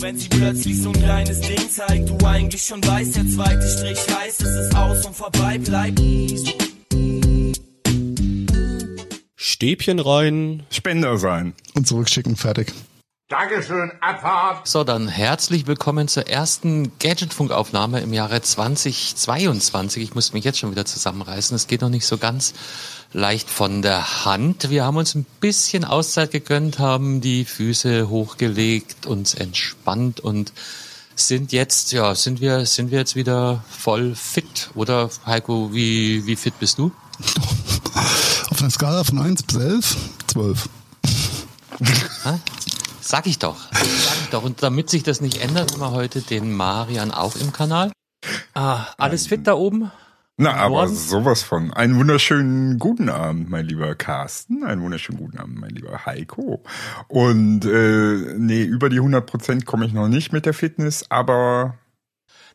wenn sie plötzlich so ein kleines Ding zeigt, du eigentlich schon weißt, der zweite Strich heißt, es ist aus und vorbei, bleib easy. Stäbchen rein. Spender sein. Und zurückschicken, fertig. Dankeschön, Abfahrt. So, dann herzlich willkommen zur ersten Gadgetfunkaufnahme im Jahre 2022. Ich muss mich jetzt schon wieder zusammenreißen. Es geht noch nicht so ganz leicht von der Hand. Wir haben uns ein bisschen Auszeit gegönnt, haben die Füße hochgelegt, uns entspannt und sind jetzt, ja, sind wir, sind wir jetzt wieder voll fit? Oder Heiko, wie, wie fit bist du? Auf einer Skala von 1 bis 11, 12. Sag ich doch. Sag ich doch. Und damit sich das nicht ändert, haben wir heute den Marian auch im Kanal. Ah, alles fit da oben? Na, aber sowas von. Einen wunderschönen guten Abend, mein lieber Carsten. Einen wunderschönen guten Abend, mein lieber Heiko. Und äh, nee, über die 100 Prozent komme ich noch nicht mit der Fitness, aber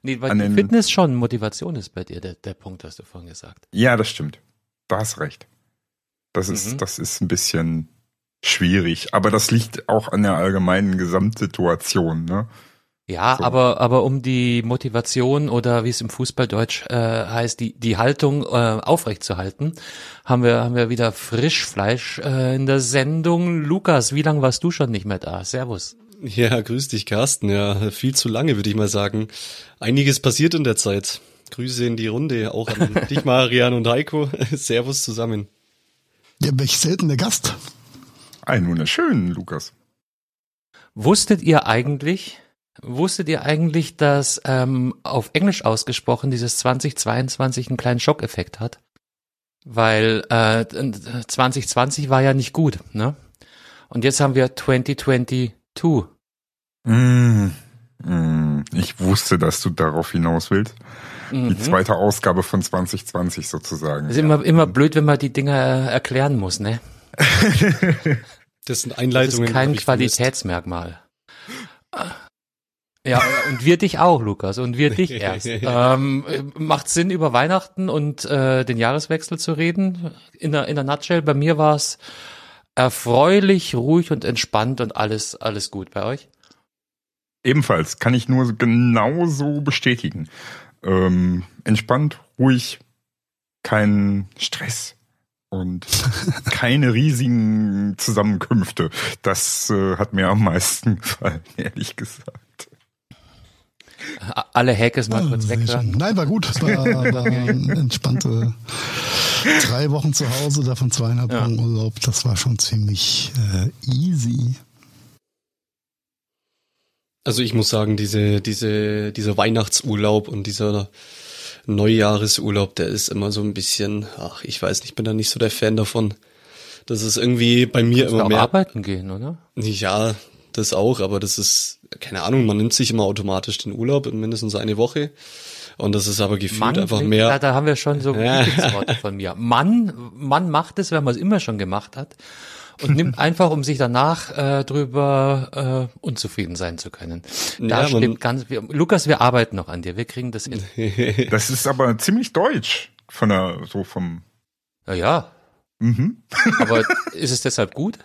Nee, weil An die Fitness schon Motivation ist bei dir, der, der Punkt, hast du vorhin gesagt. ja, das stimmt. Du hast recht. Das ist, Mhm. das ist ein bisschen schwierig, aber das liegt auch an der allgemeinen Gesamtsituation, ne? Ja, So. aber, aber um die Motivation oder wie es im Fußballdeutsch äh, heißt, die, die Haltung äh, aufrechtzuerhalten, haben wir, haben wir wieder Frischfleisch äh, in der Sendung. Lukas, wie lange warst du schon nicht mehr da? Servus. Ja, grüß dich, Carsten. Ja, viel zu lange, würde ich mal sagen. Einiges passiert in der Zeit. Grüße in die Runde, auch an dich, Marian und Heiko. Servus zusammen. Ja, welch selten der Gast. Einen wunderschönen, Lukas. Wusstet ihr eigentlich, wusstet ihr eigentlich, dass ähm, auf Englisch ausgesprochen dieses 2022 einen kleinen Schockeffekt hat? Weil äh, 2020 war ja nicht gut, ne? Und jetzt haben wir 2022. Mm, mm, ich wusste, dass du darauf hinaus willst. Die Mhm. zweite Ausgabe von 2020 sozusagen. ist immer, immer blöd, wenn man die Dinger äh, erklären muss, ne? Das sind Das Einleitungen. ist kein. Qualitätsmerkmal. Ja, und wir dich auch, Lukas, und wir dich erst. ähm, macht Sinn, über Weihnachten und äh, den Jahreswechsel zu reden? In der, in der Nutshell, bei mir war es erfreulich, ruhig und entspannt und alles, alles gut bei euch. Ebenfalls kann ich nur genauso bestätigen. Ähm, entspannt, ruhig, kein Stress und keine riesigen Zusammenkünfte. Das äh, hat mir am meisten gefallen, ehrlich gesagt. Alle Hackes mal Ah, kurz schön. weghören. Nein, war gut. War, war entspannte drei Wochen zu Hause, davon zweieinhalb Ja. Wochen Urlaub. Das war schon ziemlich äh, easy. Also ich muss sagen, diese, diese, dieser Weihnachtsurlaub und dieser Neujahresurlaub, der ist immer so ein bisschen, ach, ich weiß nicht, ich bin da nicht so der Fan davon. Das ist irgendwie bei mir immer mehr. arbeiten gehen, oder? Ja, das auch, aber das ist, keine Ahnung, man nimmt sich immer automatisch den Urlaub in mindestens eine Woche. Und das ist aber gefühlt einfach klingt- mehr. Da, da haben wir schon so Ja. Lieblingsworte von mir. Mann, Mann macht es, wenn man es immer schon gemacht hat. Und nimmt einfach, um sich danach äh, drüber äh, unzufrieden sein zu können. Da Ja, stimmt ganz. Wir, Lukas, wir arbeiten noch an dir. Wir kriegen das hin. Das ist aber ziemlich deutsch von der, so vom, Ja, ja. mhm. Aber ist es deshalb gut?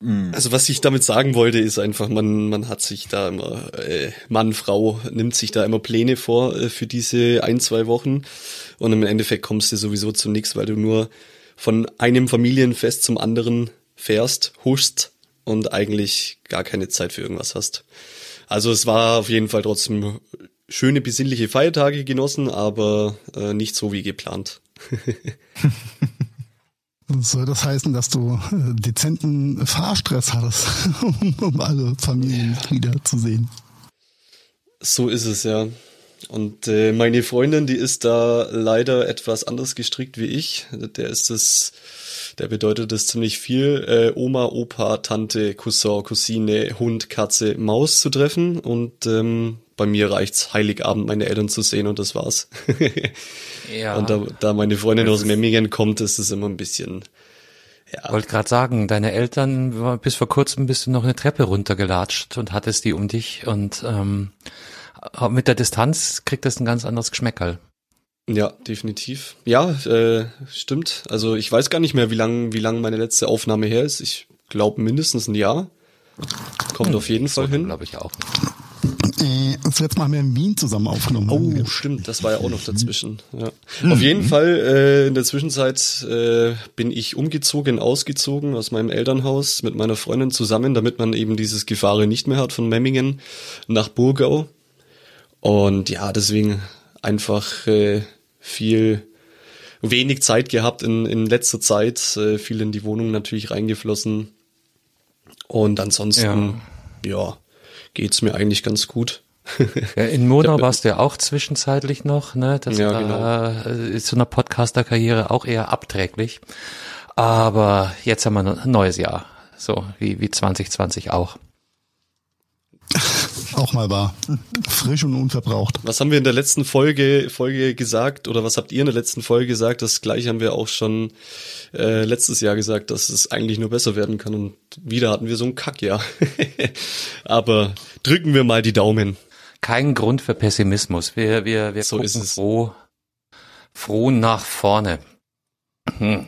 Mm. Also was ich damit sagen wollte, ist einfach, man, man hat sich da immer, äh, Mann, Frau, nimmt sich da immer Pläne vor äh, für diese ein, zwei Wochen und im Endeffekt kommst du sowieso zu nichts, weil du nur von einem Familienfest zum anderen fährst, huschst und eigentlich gar keine Zeit für irgendwas hast. Also es war auf jeden Fall trotzdem schöne besinnliche Feiertage genossen, aber äh, nicht so wie geplant. Soll das heißen, dass du äh, dezenten Fahrstress hattest, um, um alle Familienmitglieder zu sehen? So ist es ja. Und äh, meine Freundin, die ist da leider etwas anders gestrickt wie ich. Der ist das, der bedeutet das ziemlich viel. Äh, Oma, Opa, Tante, Cousin, Cousine, Hund, Katze, Maus zu treffen. Und ähm, bei mir reicht's Heiligabend meine Eltern zu sehen und das war's. Ja. Und da, da meine Freundin aus Memmingen kommt, ist es immer ein bisschen. Ja, Wollte gerade sagen, deine Eltern, bis vor kurzem bist du noch eine Treppe runtergelatscht und hattest die um dich und ähm, mit der Distanz kriegt das ein ganz anderes Geschmäckerl. Ja, definitiv. Ja, äh, stimmt. Also ich weiß gar nicht mehr, wie lang, wie lang meine letzte Aufnahme her ist. Ich glaube mindestens ein Jahr. Kommt auf jeden Fall hin. Glaube ich auch. Äh, das letzte Mal haben wir in Wien zusammen aufgenommen. Oh, stimmt, das war ja auch noch dazwischen. Ja. Auf jeden Fall, äh, in der Zwischenzeit äh, bin ich umgezogen, ausgezogen aus meinem Elternhaus mit meiner Freundin zusammen, damit man eben dieses Gefahre nicht mehr hat von Memmingen nach Burgau. Und ja, deswegen einfach äh, viel wenig Zeit gehabt in, in letzter Zeit, äh, viel in die Wohnung natürlich reingeflossen. Und ansonsten, ja, geht's mir eigentlich ganz gut. Ja, in Monau warst du ja auch zwischenzeitlich noch, ne? Das Ja, war äh, ist zu einer Podcaster-Karriere auch eher abträglich. Aber jetzt haben wir ein neues Jahr. So, wie, wie 2020 auch. Auch mal wahr. Frisch und unverbraucht. Was haben wir in der letzten Folge, Folge gesagt oder was habt ihr in der letzten Folge gesagt? Das gleiche haben wir auch schon äh, letztes Jahr gesagt, dass es eigentlich nur besser werden kann und wieder hatten wir so ein Kackjahr. Aber drücken wir mal die Daumen. Kein Grund für Pessimismus. Wir, wir, wir So gucken ist es. froh, froh nach vorne. Hm.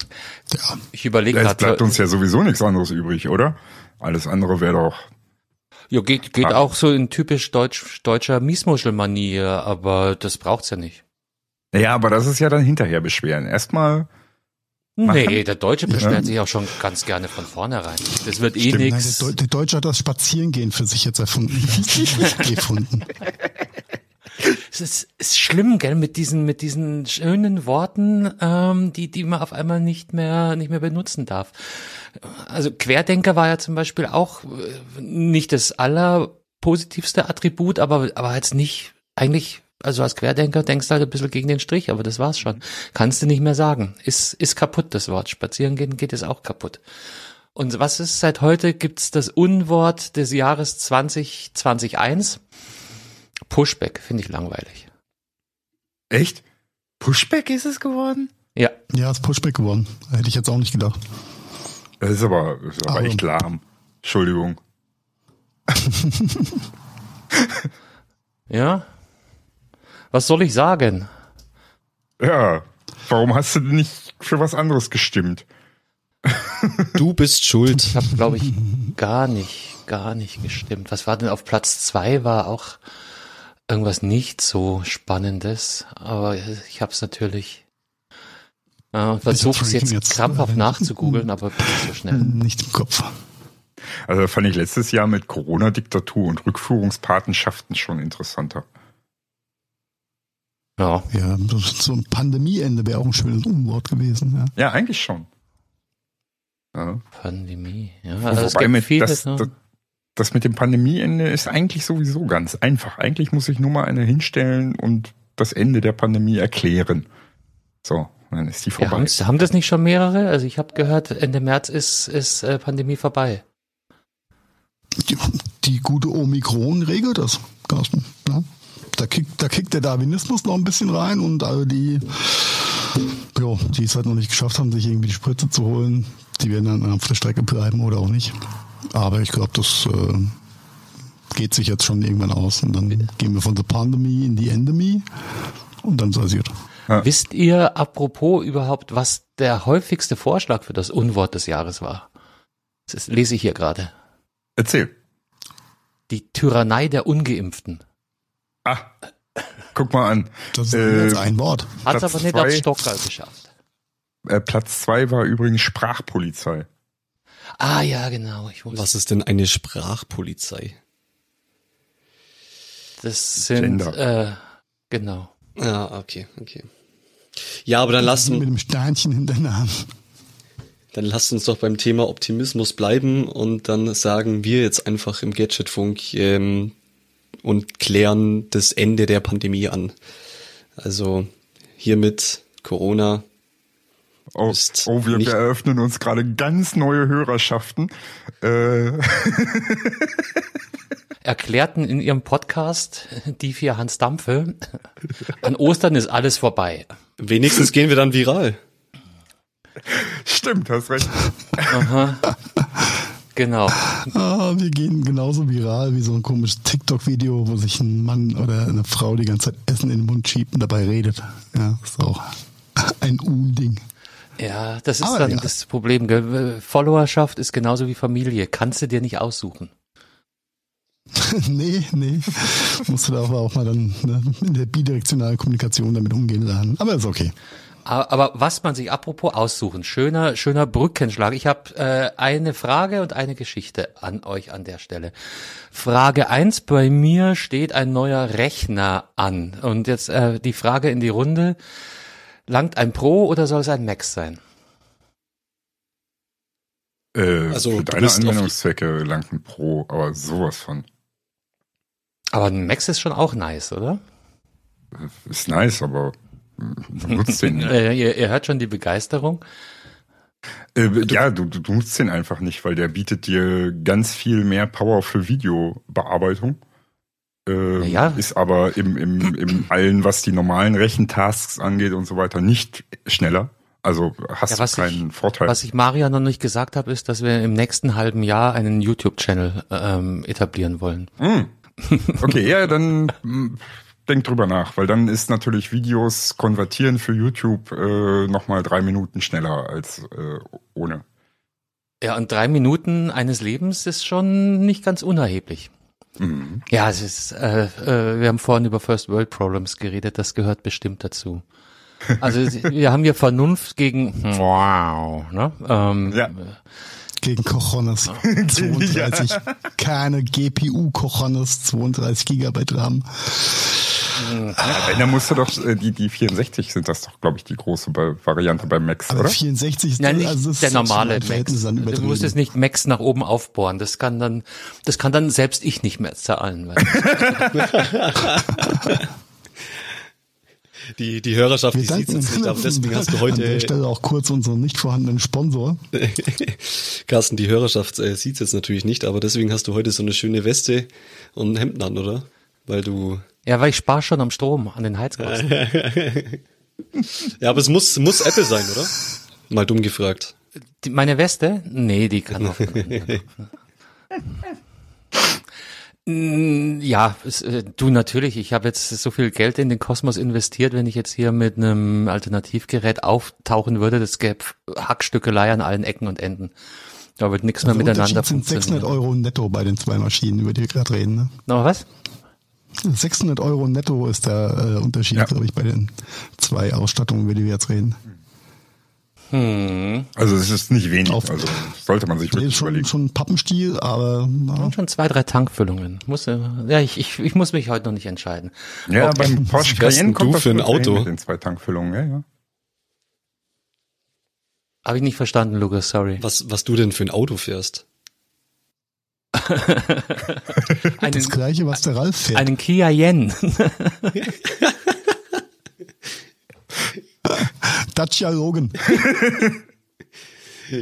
Ja. Ich überlege Es bleibt gerade, uns ja sowieso nichts anderes übrig, oder? Alles andere wäre doch. Ja, geht, geht Ah. auch so in typisch deutsch, deutscher Miesmuschelmanier, aber das braucht's ja nicht. Ja, aber das ist ja dann hinterher beschweren. Erstmal, Nee, der Deutsche beschwert Ja. sich auch schon ganz gerne von vornherein. Das wird eh Deu der Deutsche hat das Spazierengehen für sich jetzt erfunden. gefunden. Es ist, ist schlimm, gell, mit diesen, mit diesen schönen Worten, ähm, die, die man auf einmal nicht mehr, nicht mehr benutzen darf. Also Querdenker war ja zum Beispiel auch äh, nicht das allerpositivste Attribut, aber, aber jetzt nicht, eigentlich, also als Querdenker denkst du halt ein bisschen gegen den Strich, aber das war's schon. Kannst du nicht mehr sagen. Ist, ist kaputt, das Wort. Spazieren gehen geht es auch kaputt. Und was ist seit heute? Gibt's das Unwort des Jahres 2021? Pushback, finde ich langweilig. echt? Pushback ist es geworden? Ja, Ja, ist Pushback geworden. Hätte ich jetzt auch nicht gedacht. Das ist aber, das ist aber Aber- echt lahm. Entschuldigung. ja. Was soll ich sagen? Ja, warum hast du denn nicht für was anderes gestimmt? Du bist schuld. Ich habe, glaube ich, gar nicht, gar nicht gestimmt. Was war denn auf Platz zwei? War auch irgendwas nicht so Spannendes, aber ich habe es natürlich äh, versucht, es jetzt jetzt, krampfhaft nachzugoogeln, aber nicht so schnell. Nicht im Kopf. Also fand ich letztes Jahr mit Corona-Diktatur und Rückführungspatenschaften schon interessanter. Ja, Ja, so ein Pandemieende wäre auch ein schönes Unwort gewesen. Ja. Ja, eigentlich schon. Ja. Pandemie. Ja, also es Wobei gibt mit, viele, das, ne? das, das mit dem Pandemieende ist eigentlich sowieso ganz einfach. Eigentlich muss ich nur mal eine hinstellen und das Ende der Pandemie erklären. So, dann ist die ja, vorbei. haben, haben das nicht schon mehrere? Also ich habe gehört, Ende März ist, ist äh, Pandemie vorbei. Die, die gute Omikron regelt das, Carsten. Ja. Da, kickt, da kickt der Darwinismus noch ein bisschen rein und alle die, jo, die es halt noch nicht geschafft haben, sich irgendwie die Spritze zu holen, die werden dann auf der Strecke bleiben oder auch nicht. Aber ich glaube, das äh, geht sich jetzt schon irgendwann aus und dann gehen wir von der Pandemie in die Endemie und dann sasiert. Wisst ihr, apropos überhaupt, was der häufigste Vorschlag für das Unwort des Jahres war? Das lese ich hier gerade. Erzähl. Die Tyrannei der Ungeimpften. Ah, guck mal an. Das ist Äh, jetzt ein Wort. Hat Platz aber nicht zwei. aufs Stockerl geschafft. Äh, Platz zwei war übrigens Sprachpolizei. Ah ja, genau. Ich wusste, Was ist denn eine Sprachpolizei? das sind Gender. äh, genau. Ja, okay, okay. Ja, aber dann lasst, mit dem Sternchen in der Nase. dann lasst uns doch beim Thema Optimismus bleiben und dann sagen wir jetzt einfach im Gadgetfunk ähm, und klären das Ende der Pandemie an. Also hiermit Corona Oh, Ist oh wir, wir eröffnen uns gerade ganz neue Hörerschaften. Äh, Erklärten in ihrem Podcast die vier Hans Dampfe, an Ostern ist alles vorbei. Wenigstens gehen wir dann viral. stimmt, hast recht. Genau. Ah, wir gehen genauso viral wie so ein komisches TikTok-Video, wo sich ein Mann oder eine Frau die ganze Zeit Essen in den Mund schiebt und dabei redet. Ja, ist auch ein Unding. Ja, das ist Aber dann ja. das Problem. Gell? Followerschaft ist genauso wie Familie. Kannst du dir nicht aussuchen. nee, nee. Musst du da aber auch mal dann ne, in der bidirektionalen Kommunikation damit umgehen lernen. Aber ist okay. Aber, aber was man sich apropos aussuchen, schöner, schöner Brückenschlag. Ich habe äh, eine Frage und eine Geschichte an euch an der Stelle. Frage eins: bei mir steht ein neuer Rechner an. Und jetzt äh, die Frage in die Runde, langt ein Pro oder soll es ein Max sein? Äh, Also, für deine Anwendungszwecke langt ein Pro, aber sowas von. Aber ein Max ist schon auch nice, oder? Ist nice, aber du nutzt den nicht. Äh, ihr, ihr hört schon die Begeisterung. Äh, ja, du, du, du nutzt den einfach nicht, weil der bietet dir ganz viel mehr Power für Videobearbeitung. Äh, Ja. Ist aber im, im, im allen, was die normalen Rechentasks angeht und so weiter, nicht schneller. Also hast Ja, du keinen ich, Vorteil. Was ich Maria noch nicht gesagt habe, ist, dass wir im nächsten halben Jahr einen YouTube-Channel ähm, etablieren wollen. Okay, ja, dann mm, denk drüber nach, weil dann ist natürlich Videos konvertieren für YouTube äh, nochmal drei Minuten schneller als äh, ohne. Ja, und drei Minuten eines Lebens ist schon nicht ganz unerheblich. Mhm. Ja, es ist, äh, äh, wir haben vorhin über First World Problems geredet, das gehört bestimmt dazu. Also wir haben hier Vernunft gegen wow, ne? Ähm, Ja. Gegen Cojones. 32. Keine GPU-Cojones, 32 Gigabyte RAM. Ja, wenn, dann musst du doch, äh, die, die 64 sind das doch, glaube ich, die große Variante beim Max, Aber oder? 64 ist Ja, nicht also der ist schon normale Max. Du musst es nicht Max nach oben aufbohren. Das kann dann, das kann dann selbst ich nicht mehr zahlen. Die, die Hörerschaft, Wir die sieht es nicht, aber deswegen hast du an der heute, Stelle auch kurz unseren nicht vorhandenen Sponsor. Carsten, die Hörerschaft äh, sieht es jetzt natürlich nicht, aber deswegen hast du heute so eine schöne Weste und ein Hemd an, oder? Weil du, ja, weil ich spare schon am Strom, an den Heizkosten. ja, aber es muss, muss Apple sein, oder? Mal dumm gefragt. Die, meine Weste? Nee, die kann auch. Ja, es, äh, du natürlich. Ich habe jetzt so viel Geld in den Kosmos investiert, wenn ich jetzt hier mit einem Alternativgerät auftauchen würde, das gäbe Hackstückelei an allen Ecken und Enden. Da wird nichts mehr Der miteinander Unterschied sind 600 funktionieren. Euro netto bei den zwei Maschinen, über die wir gerade reden. Ne? Noch was? 600 Euro netto ist der äh, Unterschied, Ja. glaube ich, bei den zwei Ausstattungen, über die wir jetzt reden. Also es ist nicht wenig, Auf- also sollte man sich Nee, wirklich schon, überlegen. schon ein Pappenstiel, aber na, Schon zwei, drei Tankfüllungen. Muss, äh, ja, ich, ich, ich muss mich heute noch nicht entscheiden. Ja, beim Porsche Cayenne kommt du das für ein Auto? Mit den zwei Tankfüllungen, ja, ja. Habe ich nicht verstanden, Lukas, sorry. Was, was du denn für ein Auto fährst? Einen, das gleiche, was der Ralf fährt. einen Kia Yen. Dacia Logan.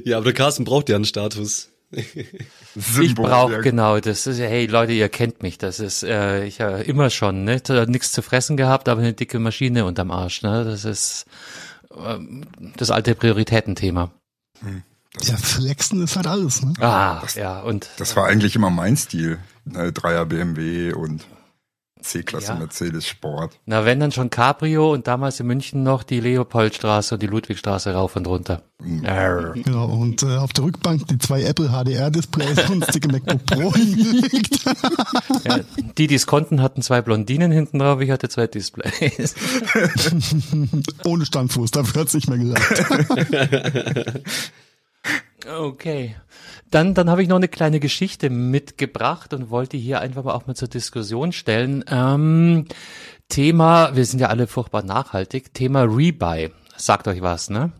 Ja, aber der Carsten braucht ja einen Status. Ich brauche genau das. Ist, hey Leute, ihr kennt mich. Das ist äh, ich ja immer schon, ne? Nichts zu fressen gehabt, aber eine dicke Maschine unterm Arsch. Ne? Das ist ähm, das alte Prioritätenthema. Ja, Flexen ist halt alles, ne? Ah, ja und Das war eigentlich immer mein Stil. Ne, Dreier BMW und C-Klasse Ja. Mercedes Sport. na wenn dann schon Cabrio und damals in München noch die Leopoldstraße und die Ludwigstraße rauf und runter. Arr. Genau, und äh, auf der Rückbank die zwei Apple HDR-Displays und das dicke MacBook Pro hingelegt. Ja, die, die es konnten, hatten zwei Blondinen hinten drauf. Ich hatte zwei Displays. Ohne Standfuß, dafür hat's nicht mehr gelangt. Okay. Dann, dann habe ich noch eine kleine Geschichte mitgebracht und wollte hier einfach mal auch mal zur Diskussion stellen. Ähm, Thema, wir sind ja alle furchtbar nachhaltig, Thema Rebuy. Sagt euch was, ne?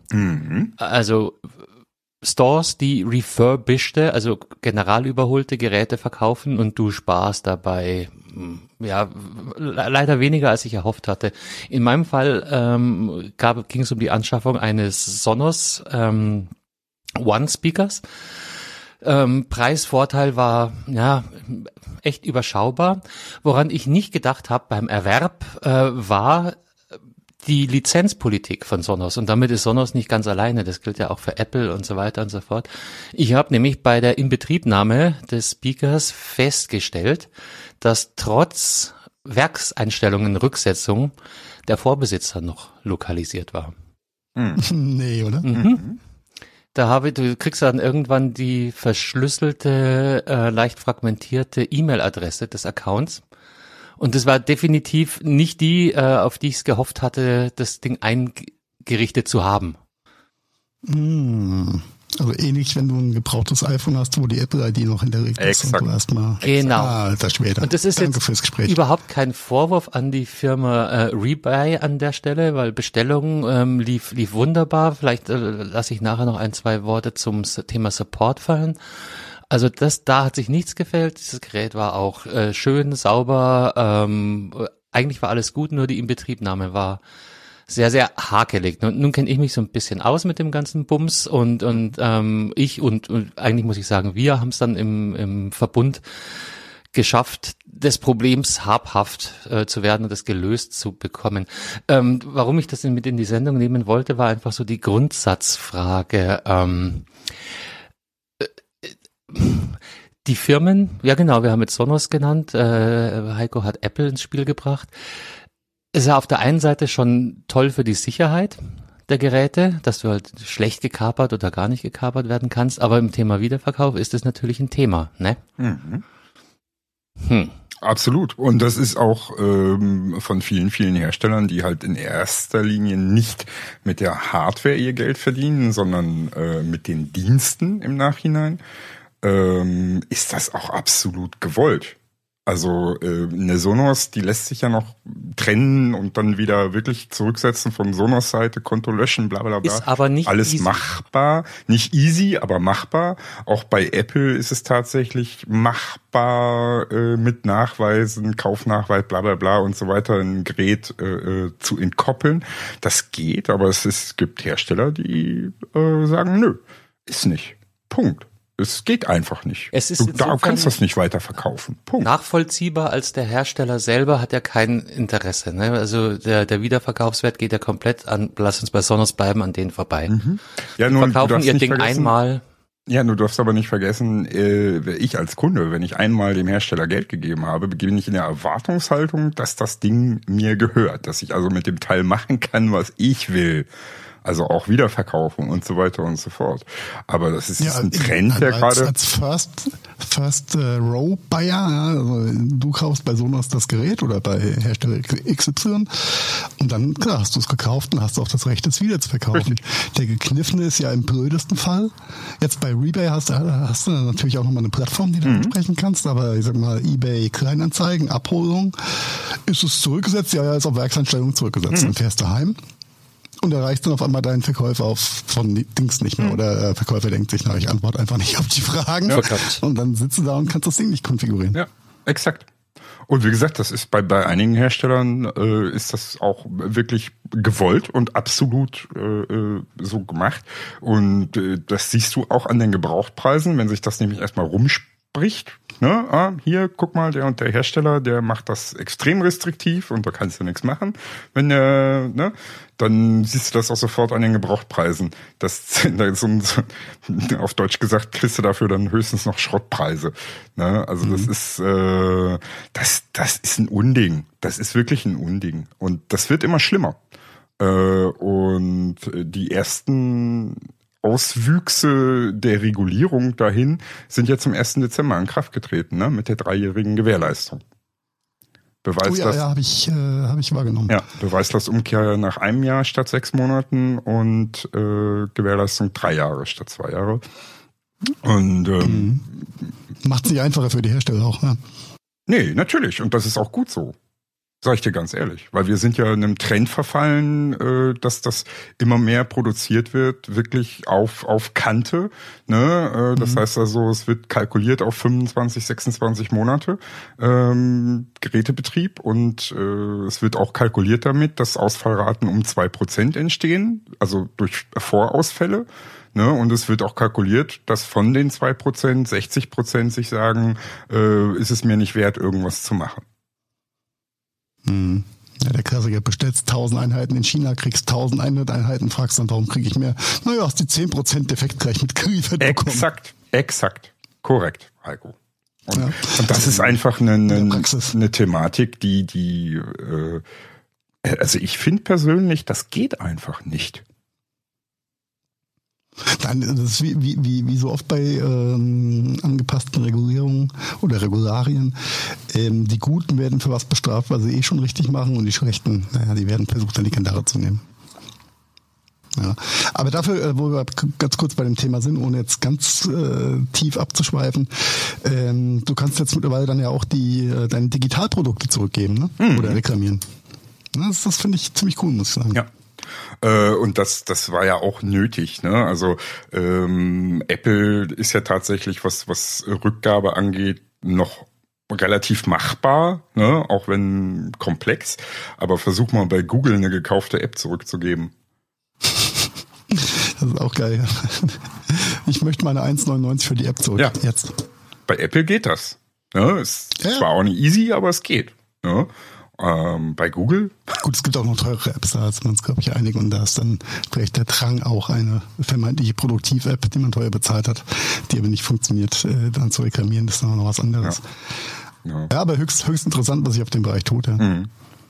Also Stores, die refurbished, also general überholte Geräte verkaufen und du sparst dabei hm, ja le- leider weniger als ich erhofft hatte. In meinem Fall ähm, ging es um die Anschaffung eines Sonos ähm, One Speakers. Ähm, Preisvorteil war ja echt überschaubar. Woran ich nicht gedacht habe beim Erwerb äh, war die Lizenzpolitik von Sonos und damit ist Sonos nicht ganz alleine. Das gilt ja auch für Apple und so weiter und so fort. Ich habe nämlich bei der Inbetriebnahme des Speakers festgestellt, dass trotz Werkseinstellungen Rücksetzung der Vorbesitzer noch lokalisiert war. nee, oder? Da habe du kriegst dann irgendwann die verschlüsselte, äh, leicht fragmentierte E-Mail-Adresse des Accounts. Und das war definitiv nicht die, äh, auf die ich es gehofft hatte, das Ding eingerichtet zu haben. Hm. Also ähnlich, wenn du ein gebrauchtes iPhone hast, wo die Apple-ID noch hinterlegt ist Exakt. und du erstmal. Genau. Alter Schwede. Und das ist Danke jetzt fürs Gespräch. überhaupt kein Vorwurf an die Firma äh, Rebuy an der Stelle, weil Bestellung ähm, lief, lief wunderbar. Vielleicht äh, lasse ich nachher noch ein, zwei Worte zum Thema Support fallen. Also das, da hat sich nichts gefällt. Dieses Gerät war auch äh, schön, sauber. Ähm, äh, eigentlich war alles gut, nur die Inbetriebnahme war sehr, sehr hakelig. Nun, nun kenne ich mich so ein bisschen aus mit dem ganzen Bums und, und ähm, ich und, und eigentlich muss ich sagen, wir haben es dann im, im Verbund geschafft, des Problems habhaft äh, zu werden und das gelöst zu bekommen. Ähm, warum ich das mit in die Sendung nehmen wollte, war einfach so die Grundsatzfrage. Ähm, äh, die Firmen, ja genau, wir haben jetzt Sonos genannt, äh, Heiko hat Apple ins Spiel gebracht. Ist ja auf der einen Seite schon toll für die Sicherheit der Geräte, dass du halt schlecht gekapert oder gar nicht gekapert werden kannst, aber im Thema Wiederverkauf ist es natürlich ein Thema, ne? Hm. Absolut. Und das ist auch ähm, von vielen, vielen Herstellern, die halt in erster Linie nicht mit der Hardware ihr Geld verdienen, sondern äh, mit den Diensten im Nachhinein, ähm, ist das auch absolut gewollt. Also äh, eine Sonos, die lässt sich ja noch trennen und dann wieder wirklich zurücksetzen von Sonos Seite, Konto löschen, bla bla bla. Ist aber nicht Alles easy. machbar. Nicht easy, aber machbar. Auch bei Apple ist es tatsächlich machbar äh, mit Nachweisen, Kaufnachweis, bla bla bla und so weiter, ein Gerät äh, äh, zu entkoppeln. Das geht, aber es, ist, es gibt Hersteller, die äh, sagen, nö, ist nicht. Punkt. Es geht einfach nicht. Es ist du da kannst das nicht weiter verkaufen. Punkt. nachvollziehbar als der Hersteller selber hat ja kein Interesse. Ne? Also der, der Wiederverkaufswert geht ja komplett an, lass uns bei Sonos bleiben, an denen vorbei. Ja, Die nur, du verkaufen darfst ihr Ding einmal. Ja, du darfst aber nicht vergessen, äh, ich als Kunde, wenn ich einmal dem Hersteller Geld gegeben habe, bin ich in der Erwartungshaltung, dass das Ding mir gehört, dass ich also mit dem Teil machen kann, was ich will. Also auch Wiederverkaufen und so weiter und so fort. Aber das ist, ist ein Trend, der als, gerade. als First, First äh, Row Buyer, ja, also du kaufst bei Sonos das Gerät oder bei Hersteller XY und dann, klar, hast du es gekauft und hast auch das Recht, es wieder zu verkaufen. Der gekniffene ist ja im blödesten Fall. Jetzt bei Rebay hast, du- hast du natürlich auch nochmal eine Plattform, die du Mhm. ansprechen kannst, aber ich sag mal, Ebay Kleinanzeigen, Abholung, ist es zurückgesetzt, ja, ja, ist auf Werkseinstellung zurückgesetzt, Mhm. dann fährst du heim und erreichst dann auf einmal deinen Verkäufer auf von Dings nicht Mhm. mehr. Oder der Verkäufer denkt sich, na, ich antworte einfach nicht auf die Fragen. Verkackt. Und dann sitzt du da und kannst das Ding nicht konfigurieren. Ja, exakt. Und wie gesagt, das ist bei, bei einigen Herstellern äh, ist das auch wirklich gewollt und absolut äh, äh, so gemacht. Und äh, das siehst du auch an den Gebrauchtpreisen, wenn sich das nämlich erstmal rumspricht. Ne? Ah, hier, guck mal, der und der Hersteller, der macht das extrem restriktiv und da kannst du nichts machen. Wenn der, ne, dann siehst du das auch sofort an den Gebrauchtpreisen. Das, da ist so ein, so, auf Deutsch gesagt, kriegst du dafür dann höchstens noch Schrottpreise. Ne? Also das ist, äh, das, das ist ein Unding. Das ist wirklich ein Unding. Und das wird immer schlimmer. Äh, und die ersten Auswüchse der Regulierung dahin sind ja zum 1. Dezember in Kraft getreten, ne? mit der dreijährigen Gewährleistung. Beweis, Oh ja, ja, habe ich, äh, hab ich wahrgenommen. ja, Beweislastumkehr nach einem Jahr statt sechs Monaten und äh, Gewährleistung drei Jahre statt zwei Jahre. Und ähm, Macht sich einfacher für die Hersteller auch. Ja. nee, natürlich. Und das ist auch gut so. Sag ich dir ganz ehrlich. Weil wir sind ja einem Trend verfallen, äh, dass das immer mehr produziert wird, wirklich auf, auf Kante. Ne? Äh, das heißt also, es wird kalkuliert auf 25, 26 Monate ähm, Gerätebetrieb und äh, es wird auch kalkuliert damit, dass Ausfallraten um zwei Prozent entstehen, also durch Vorausfälle. Ne, und es wird auch kalkuliert, dass von den zwei Prozent 60 Prozent sich sagen, äh, ist es mir nicht wert, irgendwas zu machen. Hm. Ja, der Klassiker, bestellst 1000 Einheiten in China, kriegst 1100 Einheiten, fragst dann, warum kriege ich mehr? Naja, hast die 10% Defekt gleich mitgeliefert bekommen. Exakt, exakt, korrekt, Heiko. Und, Ja. und das ist einfach eine, eine, eine Thematik, die, die, äh, also ich finde persönlich, das geht einfach nicht. Nein, das ist wie, wie, wie, wie so oft bei ähm, angepassten Regulierungen oder Regularien. Ähm, die Guten werden für was bestraft, weil sie eh schon richtig machen und die Schlechten, naja, die werden versucht, dann die Kandare zu nehmen. Ja. Aber dafür, äh, wo wir ganz kurz bei dem Thema sind, ohne jetzt ganz äh, tief abzuschweifen, ähm, du kannst jetzt mittlerweile dann ja auch die äh, deine Digitalprodukte zurückgeben, ne? Mhm. Oder reklamieren. Das, das finde ich ziemlich cool, muss ich sagen. Ja. Äh, und das, das war ja auch nötig. Ne? Also ähm, Apple ist ja tatsächlich, was, was Rückgabe angeht, noch relativ machbar, ne? auch wenn komplex. Aber versuch mal bei Google eine gekaufte App zurückzugeben. Das ist auch geil. Ich möchte meine 1,99 für die App zurück. Ja. Jetzt. Bei Apple geht das. Ne? Ist Ja. zwar auch nicht easy, aber es geht. Ne? Ähm, bei Google Gut, es gibt auch noch teurere Apps, da ist man uns, glaube ich, einig. Und da ist dann vielleicht der Drang auch eine vermeintliche Produktiv-App, die man teuer bezahlt hat, die aber nicht funktioniert, äh, dann zu reklamieren, das ist dann noch was anderes. Ja. Ja, aber höchst, höchst interessant, was sich auf dem Bereich tut. Ja.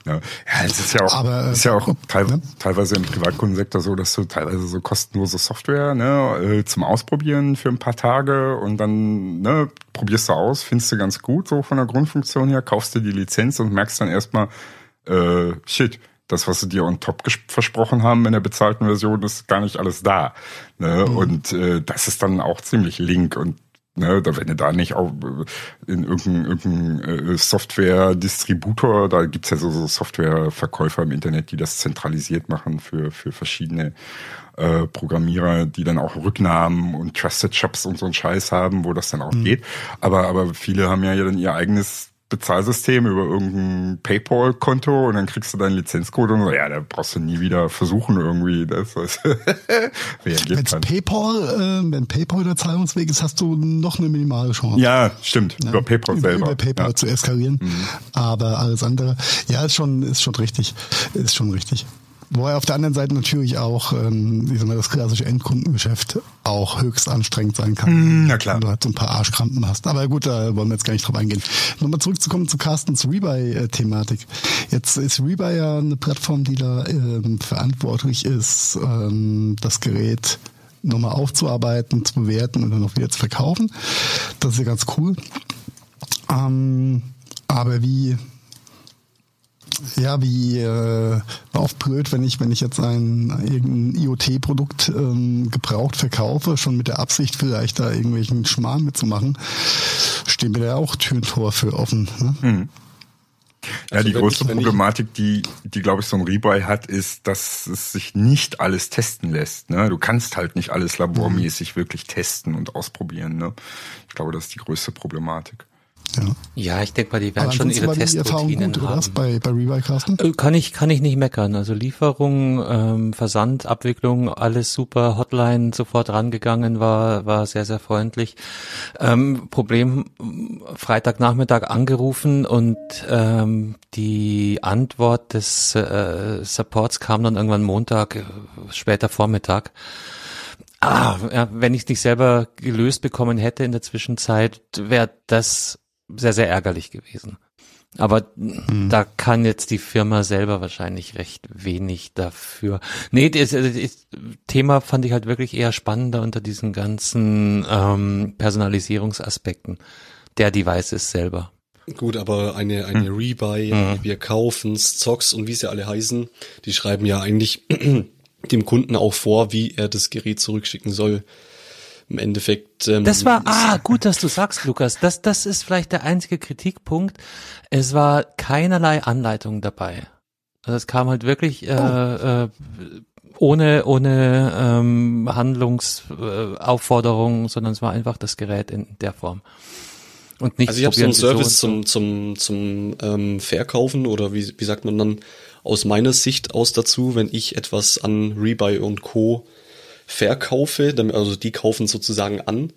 Ja, ja es ist ja auch, Aber, ist ja auch äh, teil, ja. teilweise im Privatkundensektor so, dass du teilweise so kostenlose Software ne, äh, zum Ausprobieren für ein paar Tage und dann ne, probierst du aus, findest du ganz gut so von der Grundfunktion her, kaufst dir die Lizenz und merkst dann erstmal, äh, shit, das, was sie dir on top versprochen haben in der bezahlten Version, ist gar nicht alles da. Ne? Mhm. Und äh, das ist dann auch ziemlich link und Ne, da wenn du da nicht auch äh, in irgendeinem irgendein, äh, Software-Distributor, da gibt's ja so, so Softwareverkäufer im Internet, die das zentralisiert machen für, für verschiedene äh, Programmierer, die dann auch Rücknahmen und Trusted Shops und so einen Scheiß haben, wo das dann auch geht. Aber, aber viele haben ja dann ihr eigenes Bezahlsystem über irgendein PayPal-Konto und dann kriegst du deinen Lizenzcode und so, ja, da brauchst du nie wieder versuchen irgendwie das, was reagiert Wenn kann. PayPal, äh, wenn PayPal der Zahlungsweg ist, hast du noch eine minimale Chance. Ja, stimmt, über PayPal über, selber. Über PayPal ja. Mhm. zu eskalieren. Aber alles andere, ja, ist schon, ist schon richtig. Ist schon richtig. Wobei auf der anderen Seite natürlich auch, ähm, wie soll man das klassische Endkundengeschäft auch höchst anstrengend sein kann. Mm, na klar. Wenn du halt so ein paar Arschkrampen hast. Aber gut, da wollen wir jetzt gar nicht drauf eingehen. Nochmal zurückzukommen zu Carstens Rebuy-Thematik. Jetzt ist Rebuy ja eine Plattform, die da ähm, verantwortlich ist, ähm, das Gerät nochmal aufzuarbeiten, zu bewerten und dann auch wieder zu verkaufen. Das ist ja ganz cool. Ähm, aber wie, ja, wie äh, oft blöd, wenn ich, wenn ich jetzt ein irgendein IoT-Produkt ähm, gebraucht verkaufe, schon mit der Absicht vielleicht da irgendwelchen Schmarrn mitzumachen, stehen mir da auch Türen vor für offen. Ne? Ja, Also die größte ich- Problematik, die, die glaube ich so ein Rebuy hat, ist, dass es sich nicht alles testen lässt. Ne? Du kannst halt nicht alles labormäßig wirklich testen und ausprobieren. Ne? Ich glaube, das ist die größte Problematik. Ja. Ja, ich denke mal, die werden schon ihre Testroutinen gut, haben. bei, bei Rebuy, Carsten? Äh, Kann ich, kann ich nicht meckern. Also Lieferung, ähm, Versand, Abwicklung, alles super. Hotline sofort rangegangen, war, war sehr, sehr freundlich. Ähm, Problem, Freitagnachmittag angerufen und ähm, die Antwort des äh, Supports kam dann irgendwann Montag, äh, später Vormittag. Ah, ja, wenn ich es nicht selber gelöst bekommen hätte in der Zwischenzeit, wäre das sehr, sehr ärgerlich gewesen. Aber da kann jetzt die Firma selber wahrscheinlich recht wenig dafür. Nee, das, das Thema fand ich halt wirklich eher spannender unter diesen ganzen ähm, Personalisierungsaspekten der Devices selber. Gut, aber eine, eine Rebuy, wir kaufen's, Zocks und wie sie alle heißen, die schreiben ja eigentlich dem Kunden auch vor, wie er das Gerät zurückschicken soll. Im Endeffekt. Ähm, Das war, ah, gut, dass du sagst, Lukas. Das, das ist vielleicht der einzige Kritikpunkt. Es war keinerlei Anleitung dabei. Also es kam halt wirklich äh, äh, ohne ohne ähm, Handlungsaufforderung, äh, sondern es war einfach das Gerät in der Form. Und nicht Also ich habe so einen Service so zum, zum, zum ähm, Verkaufen oder wie, wie sagt man dann aus meiner Sicht aus dazu, wenn ich etwas an Rebuy und Co. verkaufe, also die kaufen sozusagen an.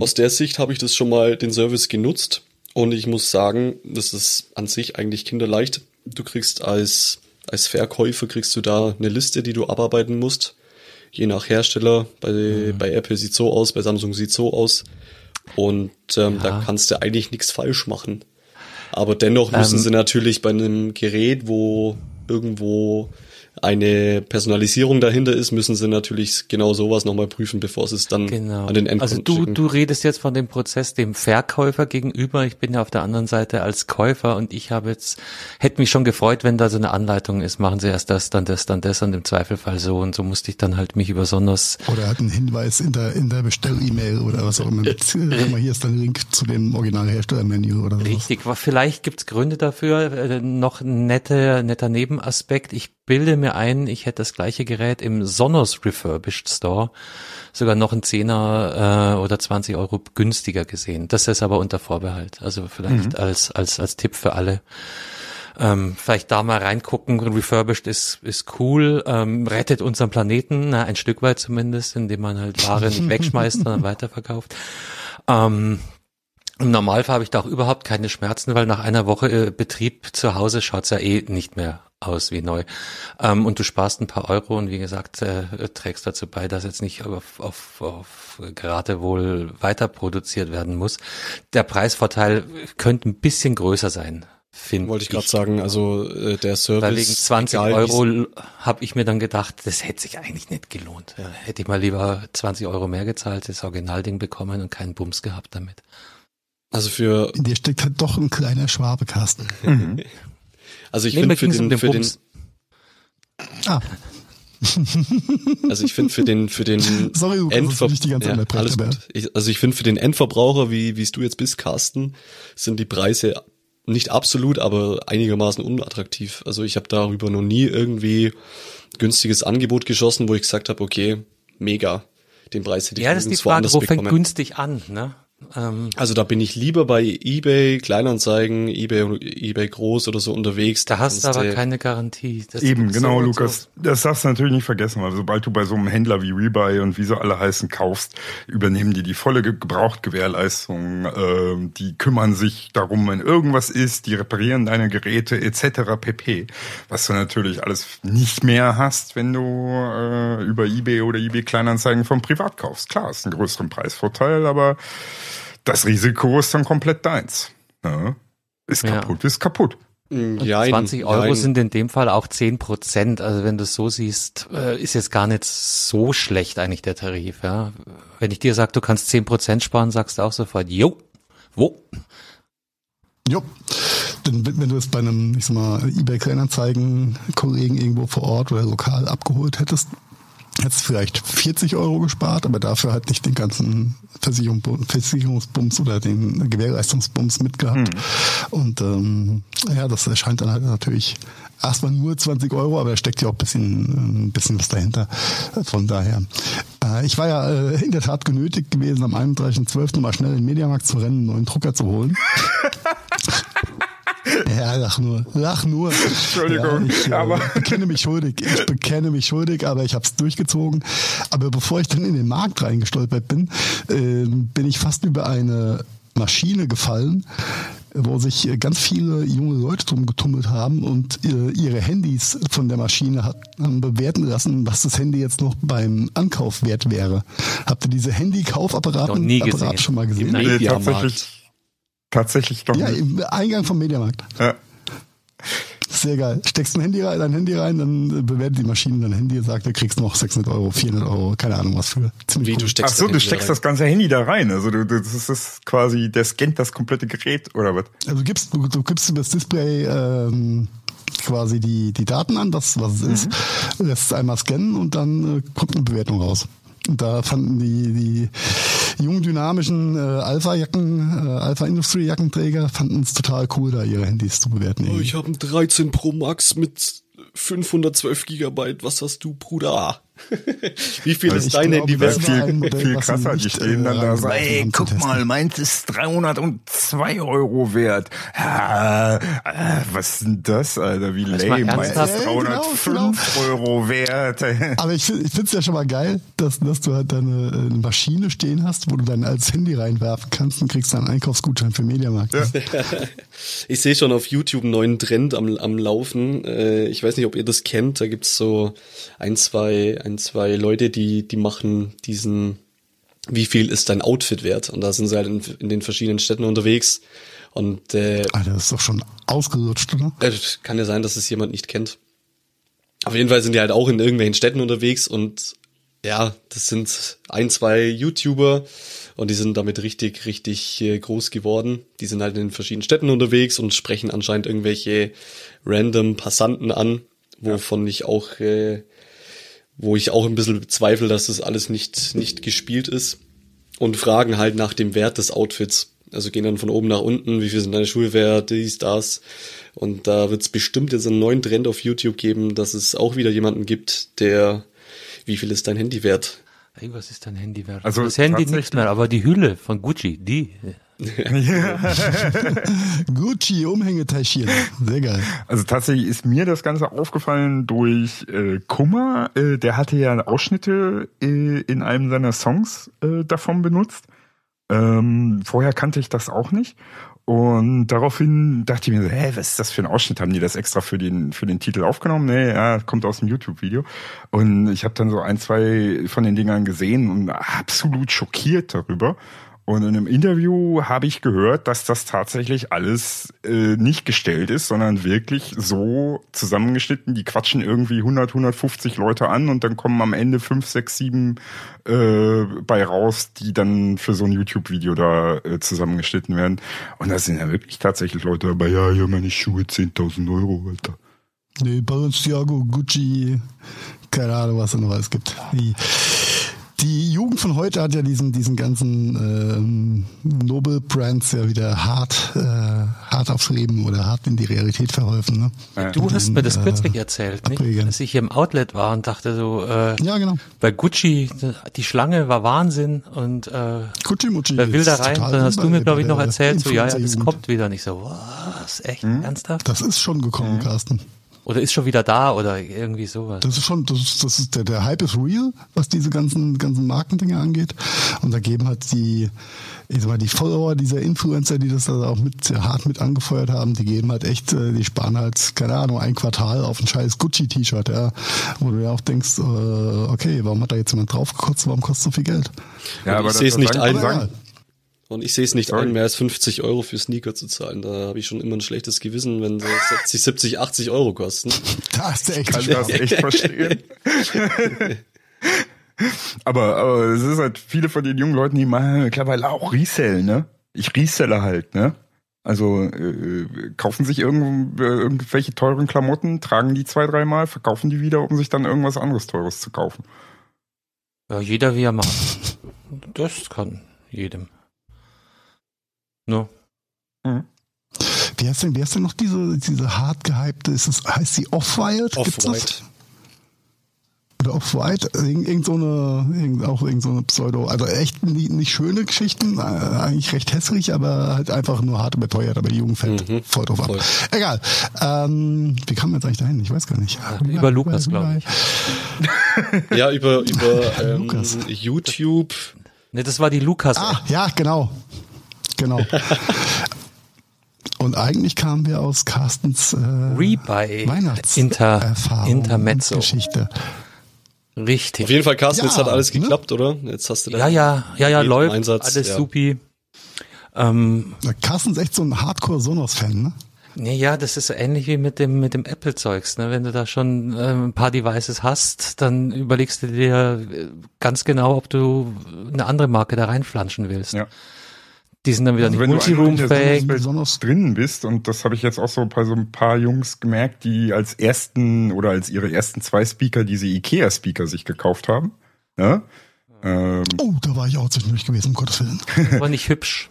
Aus der Sicht habe ich das schon mal den Service genutzt und ich muss sagen, das ist an sich eigentlich kinderleicht. Du kriegst als, als Verkäufer kriegst du da eine Liste, die du abarbeiten musst. Je nach Hersteller. Bei, bei Apple sieht so aus, bei Samsung sieht so aus. Und ähm, da kannst du eigentlich nichts falsch machen. Aber dennoch müssen Ähm, sie natürlich bei einem Gerät, wo irgendwo eine Personalisierung dahinter ist, müssen sie natürlich genau sowas nochmal prüfen, bevor sie es dann Genau. an den Endkunden also du, schicken. du redest jetzt von dem Prozess dem Verkäufer gegenüber. Ich bin ja auf der anderen Seite als Käufer und ich habe jetzt, hätte mich schon gefreut, wenn da so eine Anleitung ist, machen Sie erst das, dann das, dann das und im Zweifelfall so und so musste ich dann halt mich über Sonos Oder hat einen Hinweis in der, in der Bestell-E-Mail oder was auch immer. Mit, äh, guck mal, hier ist der Link zu dem Originalherstellermenü oder so. Richtig, vielleicht gibt's Gründe dafür. Äh, noch ein netter, netter Nebenaspekt. Ich bilde mir ein, ich hätte das gleiche Gerät im Sonos Refurbished Store sogar noch ein Zehner äh, oder 20 Euro günstiger gesehen. Das ist aber unter Vorbehalt. Also vielleicht als, als, als Tipp für alle. Ähm, vielleicht da mal reingucken. Refurbished ist, ist cool, ähm, rettet unseren Planeten, na, ein Stück weit zumindest, indem man halt Ware nicht wegschmeißt, sondern weiterverkauft. Ähm, im Normalfall habe ich da auch überhaupt keine Schmerzen, weil nach einer Woche äh, Betrieb zu Hause schaut's ja eh nicht mehr aus wie neu. Ähm, und du sparst ein paar Euro und wie gesagt, äh, trägst dazu bei, dass jetzt nicht auf, auf, auf gerade wohl weiter produziert werden muss. Der Preisvorteil könnte ein bisschen größer sein, finde Wollte ich gerade sagen, also äh, der Service. Weil wegen 20 egal Euro habe ich mir dann gedacht, das hätte sich eigentlich nicht gelohnt. Ja, hätte ich mal lieber 20 Euro mehr gezahlt, das Originalding bekommen und keinen Bums gehabt damit. Also für, In dir steckt halt doch ein kleiner Schwabekasten. Also ich Nee, finde für den, um den für den. Ah, also ich finde für den, für den Sorry, Lukas, Zeit ja. Ich, also ich finde für den Endverbraucher, wie wie es du jetzt bist, Carsten, sind die Preise nicht absolut, aber einigermaßen unattraktiv. Also ich habe darüber noch nie irgendwie günstiges Angebot geschossen, wo ich gesagt habe, okay, mega, den Preis hätte ich Ja, das ist die Frage, anders wo fängt bekommen. günstig an, ne? Ähm, Also da bin ich lieber bei eBay, Kleinanzeigen, eBay, eBay Groß oder so unterwegs. da hast du aber du- keine Garantie. Das Eben, genau, so Lukas. Das darfst du natürlich nicht vergessen, weil sobald du bei so einem Händler wie Rebuy und wie sie alle heißen kaufst, übernehmen die die volle Ge- Gebrauchtgewährleistung. Ähm, die kümmern sich darum, wenn irgendwas ist, die reparieren deine Geräte etc. pp. Was du natürlich alles nicht mehr hast, wenn du äh, über eBay oder eBay Kleinanzeigen vom Privat kaufst. Klar, ist ein größeren Preisvorteil, aber das Risiko ist dann komplett deins. Ja? Ist Ja. kaputt, ist kaputt. Jein, 20 Euro jein. sind in dem Fall auch 10 Prozent. Also wenn du es so siehst, äh, ist jetzt gar nicht so schlecht eigentlich der Tarif. Ja? Wenn ich dir sage, du kannst 10 Prozent sparen, sagst du auch sofort, jo, wo? Jo. Denn wenn wenn du es bei einem, ich sag mal, eBay-Kleinanzeigen-Kollegen irgendwo vor Ort oder lokal abgeholt hättest, hättest vielleicht 40 Euro gespart, aber dafür halt nicht den ganzen Versicherung, Versicherungsbums oder den Gewährleistungsbums mitgehabt. Und ähm, ja, das erscheint dann halt natürlich erstmal nur 20 Euro, aber da steckt ja auch ein bisschen, ein bisschen was dahinter. Von daher. Äh, ich war ja äh, in der Tat genötigt gewesen, am 31.12. mal schnell in den Mediamarkt zu rennen, einen neuen Drucker zu holen. Ja, lach nur, lach nur. Entschuldigung, ja, ich, äh, aber- bekenne mich schuldig. Ich bekenne mich schuldig, aber ich habe es durchgezogen. Aber bevor ich dann in den Markt reingestolpert bin, äh, bin ich fast über eine Maschine gefallen, wo sich äh, ganz viele junge Leute drum getummelt haben und äh, ihre Handys von der Maschine haben bewerten lassen, was das Handy jetzt noch beim Ankauf wert wäre. Habt ihr diese Handy-Kaufapparate schon mal gesehen? Im Nee, tatsächlich, tatsächlich doch Ja, nicht. im Eingang vom Mediamarkt. Ja. Sehr geil. Steckst ein Handy rein, dein Handy rein, dann äh, bewertet die Maschine dein Handy und sagt, du kriegst noch 600 Euro, 400 Euro, keine Ahnung was für. Ziemlich Wie cool. du steckst Ach so, du steckst das ganze Handy da rein. Also du, du- das ist das quasi, der scannt das komplette Gerät oder was? Also du gibst, du, du gibst über das Display ähm, quasi die, die Daten an, das was es ist, lässt es einmal scannen und dann äh, kommt eine Bewertung raus. Und da fanden die, die jungen, dynamischen äh, Alpha-Jacken, äh, Alpha-Industrie-Jackenträger fanden es total cool, da ihre Handys zu bewerten. Oh, ich habe einen 13 Pro Max mit 512 Gigabyte. Was hast du, Bruder? Wie viel ist Ich dein glaube, Handy wert? Viel- Modell, viel krasser, die stehen dann da äh, so, reingebracht ey, guck mal, meins ist 302 Euro wert. Ja, äh, was ist denn das, Alter? Wie lame. Meins ist Ja, genau, 305 Euro wert. Aber ich, ich finde es ja schon mal geil, dass, dass du halt deine äh, eine Maschine stehen hast, wo du dein altes Handy reinwerfen kannst und kriegst dann einen Einkaufsgutschein für Mediamarkt. Ich sehe schon auf YouTube einen neuen Trend am, am Laufen. Äh, ich weiß nicht, ob ihr das kennt. Da gibt's so ein, zwei, ein, zwei Leute, die, die machen diesen, wie viel ist dein Outfit wert? Und da sind sie halt in, in den verschiedenen Städten unterwegs. Und äh, Alter, das ist doch schon ausgelutscht, oder? äh, kann ja sein, dass es jemand nicht kennt. Auf jeden Fall sind die halt auch in irgendwelchen Städten unterwegs und ja, das sind ein, zwei YouTuber und die sind damit richtig, richtig äh, groß geworden. Die sind halt in verschiedenen Städten unterwegs und sprechen anscheinend irgendwelche random Passanten an, wovon ich auch, äh, wo ich auch ein bisschen bezweifle, dass das alles nicht, nicht gespielt ist und fragen halt nach dem Wert des Outfits. Also gehen dann von oben nach unten, wie viel sind deine Schuhe wert, dies, das. Und da wird es bestimmt jetzt einen neuen Trend auf YouTube geben, dass es auch wieder jemanden gibt, der, wie viel ist dein Handy wert? Ey, was ist dein Handy wert? Also das Handy nicht mehr, aber die Hülle von Gucci, die. Gucci Umhängetäschchen. Sehr geil. Also tatsächlich ist mir das Ganze aufgefallen durch äh, Kummer. Äh, der hatte ja Ausschnitte äh, in einem seiner Songs äh, davon benutzt. Ähm, vorher kannte ich das auch nicht. Und daraufhin dachte ich mir so, hä, was ist das für ein Ausschnitt? Haben die das extra für den, für den Titel aufgenommen? Nee, ja, kommt aus dem YouTube-Video. Und ich habe dann so ein, zwei von den Dingern gesehen und absolut schockiert darüber. Und in einem Interview habe ich gehört, dass das tatsächlich alles äh, nicht gestellt ist, sondern wirklich so zusammengeschnitten. Die quatschen irgendwie 100, 150 Leute an und dann kommen am Ende 5, 6, 7 äh, bei raus, die dann für so ein YouTube-Video da äh, zusammengeschnitten werden. Und da sind ja wirklich tatsächlich Leute dabei, ja, hier meine Schuhe 10.000 Euro, Alter. Nee, Balenciaga, Gucci, keine Ahnung, was da noch alles gibt. Die, die Jugend von heute hat ja diesen, diesen ganzen ähm, Nobel-Brands ja wieder hart, äh, hart aufs Leben oder hart in die Realität verholfen. Ne? Du hast mir das äh, kürzlich erzählt, nicht? Dass ich hier im Outlet war und dachte so, äh, Ja, genau. bei Gucci, die Schlange war Wahnsinn und äh, Gucci Mucci. wer will da rein? Dann hast du mir, glaube ich, noch erzählt, so, ja, ja, das kommt wieder nicht so, was, echt, ernsthaft? Das ist schon gekommen, Carsten. Oder ist schon wieder da oder irgendwie sowas. Das ist schon, das ist, das ist der, der Hype ist real, was diese ganzen, ganzen Markendinge angeht. Und da geben halt die, ich sag mal, die Follower dieser Influencer, die das also auch mit, sehr hart mit angefeuert haben, die geben halt echt, äh, die sparen halt, keine Ahnung, ein Quartal auf ein scheiß Gucci-T-Shirt, ja. Wo du ja auch denkst, äh, okay, warum hat da jetzt jemand draufgekotzt, warum kostet so viel Geld? Ja, ich sehe es nicht ein. Und ich sehe es nicht Sorry. ein, mehr als 50 Euro für Sneaker zu zahlen. Da habe ich schon immer ein schlechtes Gewissen, wenn sie 60, 70, 80 Euro kosten. Da ist der echt kann das echt verstehen. aber, aber es ist halt viele von den jungen Leuten, die machen mittlerweile auch Resell, ne? Ich reselle halt, ne? Also äh, kaufen sich irgend, äh, irgendwelche teuren Klamotten, tragen die zwei, dreimal, verkaufen die wieder, um sich dann irgendwas anderes Teures zu kaufen. Ja, jeder wie er mag. Das kann jedem. No. Wie heißt denn, wie heißt denn noch diese, diese hart gehypte, ist es, heißt sie das? Off-White. Oder Off-White, irgend, irgend so eine, irgend, auch irgend so eine Pseudo, also echt nicht, nicht schöne Geschichten, äh, eigentlich recht hässlich, aber halt einfach nur hart überteuert, aber die Jugend fällt Mhm, voll drauf voll. ab. Egal. Ähm, wie kam man jetzt eigentlich dahin? Ich weiß gar nicht. über Lukas, glaub ich. Ja, über, über ähm. YouTube. Ne, das war die Lukas. Ah, ja, genau. Genau. Und eigentlich kamen wir aus Carstens äh, Rebuy Weihnachts Inter, Erfahrung Intermezzo. und Geschichte. Richtig. Auf jeden Fall, Carsten, Ja, jetzt hat alles ne? geklappt, oder? Jetzt hast du da Ja, ja, ja, ja, läuft. Einsatz, alles ja. supi. Ähm, Carsten ist echt so ein Hardcore-Sonos-Fan, ne? nee, ja, das ist so ähnlich wie mit dem, mit dem Apple-Zeugs. Ne? Wenn du da schon ähm, ein paar Devices hast, dann überlegst du dir äh, ganz genau, ob du eine andere Marke da reinflanschen willst. Ja. Die sind dann wieder Also nicht wenn du einmal in der multiroom-fähig. Sonos-Welt Sonos- drin bist, und das habe ich jetzt auch so bei so ein paar Jungs gemerkt, die als ersten oder als ihre ersten zwei Speaker diese Ikea-Speaker sich gekauft haben. Ja? Ähm, Oh, da war ich auch zwischendurch gewesen, um Gottes Willen. Aber nicht hübsch.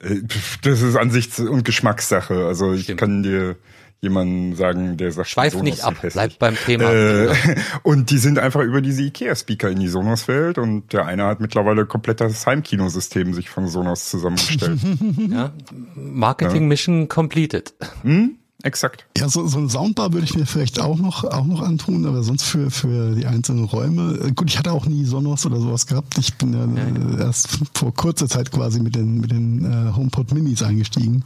Äh, Das ist Ansichts- und Geschmackssache. Also ich Stimmt. kann dir jemanden sagen, der sagt, Schweif Sonos nicht ab, bleib beim Thema. Äh, und die sind einfach über diese Ikea-Speaker in die Sonos-Welt und der eine hat mittlerweile komplett das Heimkinosystem sich von Sonos zusammengestellt. ja? Marketing Mission completed. hm? Exakt. Ja, so, so ein Soundbar würde ich mir vielleicht auch noch, auch noch antun, aber sonst für, für die einzelnen Räume. Äh, Gut, ich hatte auch nie Sonos oder sowas gehabt. Ich bin ja, äh, erst vor kurzer Zeit quasi mit den, mit den äh, HomePod Minis eingestiegen.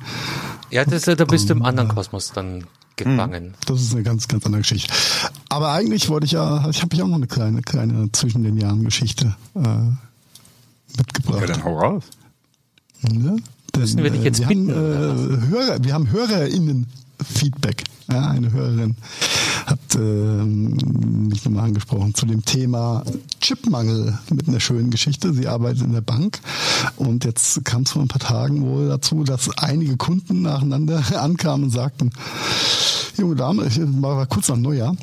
Ja, das, da bist du im anderen Kosmos dann gefangen. Das ist eine ganz, ganz andere Geschichte. Aber eigentlich wollte ich ja, ich habe ich auch noch eine kleine, kleine zwischen den Jahren Geschichte äh, mitgebracht. Ja, dann hau raus. Ne? Denn, Müssen wir dich jetzt wir bitten, Haben, äh, Hörer, wir haben HörerInnen Feedback. Ja, eine Hörerin hat ähm, mich nochmal angesprochen zu dem Thema Chipmangel mit einer schönen Geschichte. Sie arbeitet in der Bank und jetzt kam es vor ein paar Tagen wohl dazu, dass einige Kunden nacheinander ankamen und sagten, junge Dame, ich war kurz nach Neujahr,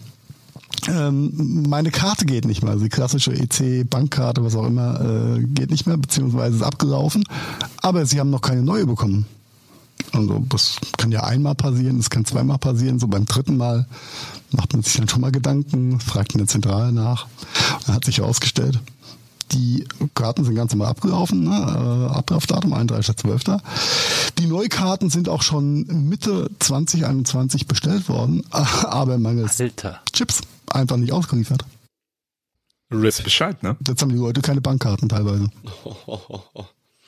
ähm, meine Karte geht nicht mehr, also die klassische EC-Bankkarte, was auch immer, äh, geht nicht mehr, beziehungsweise ist abgelaufen, aber sie haben noch keine neue bekommen. Also das kann ja einmal passieren, das kann zweimal passieren, so beim dritten Mal macht man sich dann schon mal Gedanken, fragt in der Zentrale nach. Dann hat sich herausgestellt, die Karten sind ganz normal abgelaufen, ne? äh, Ablaufdatum 31.12. Die Neukarten sind auch schon Mitte 2021 bestellt worden, aber mangels Alter. Chips einfach nicht ausgeliefert. Rip Bescheid, ne? Jetzt haben die Leute keine Bankkarten teilweise.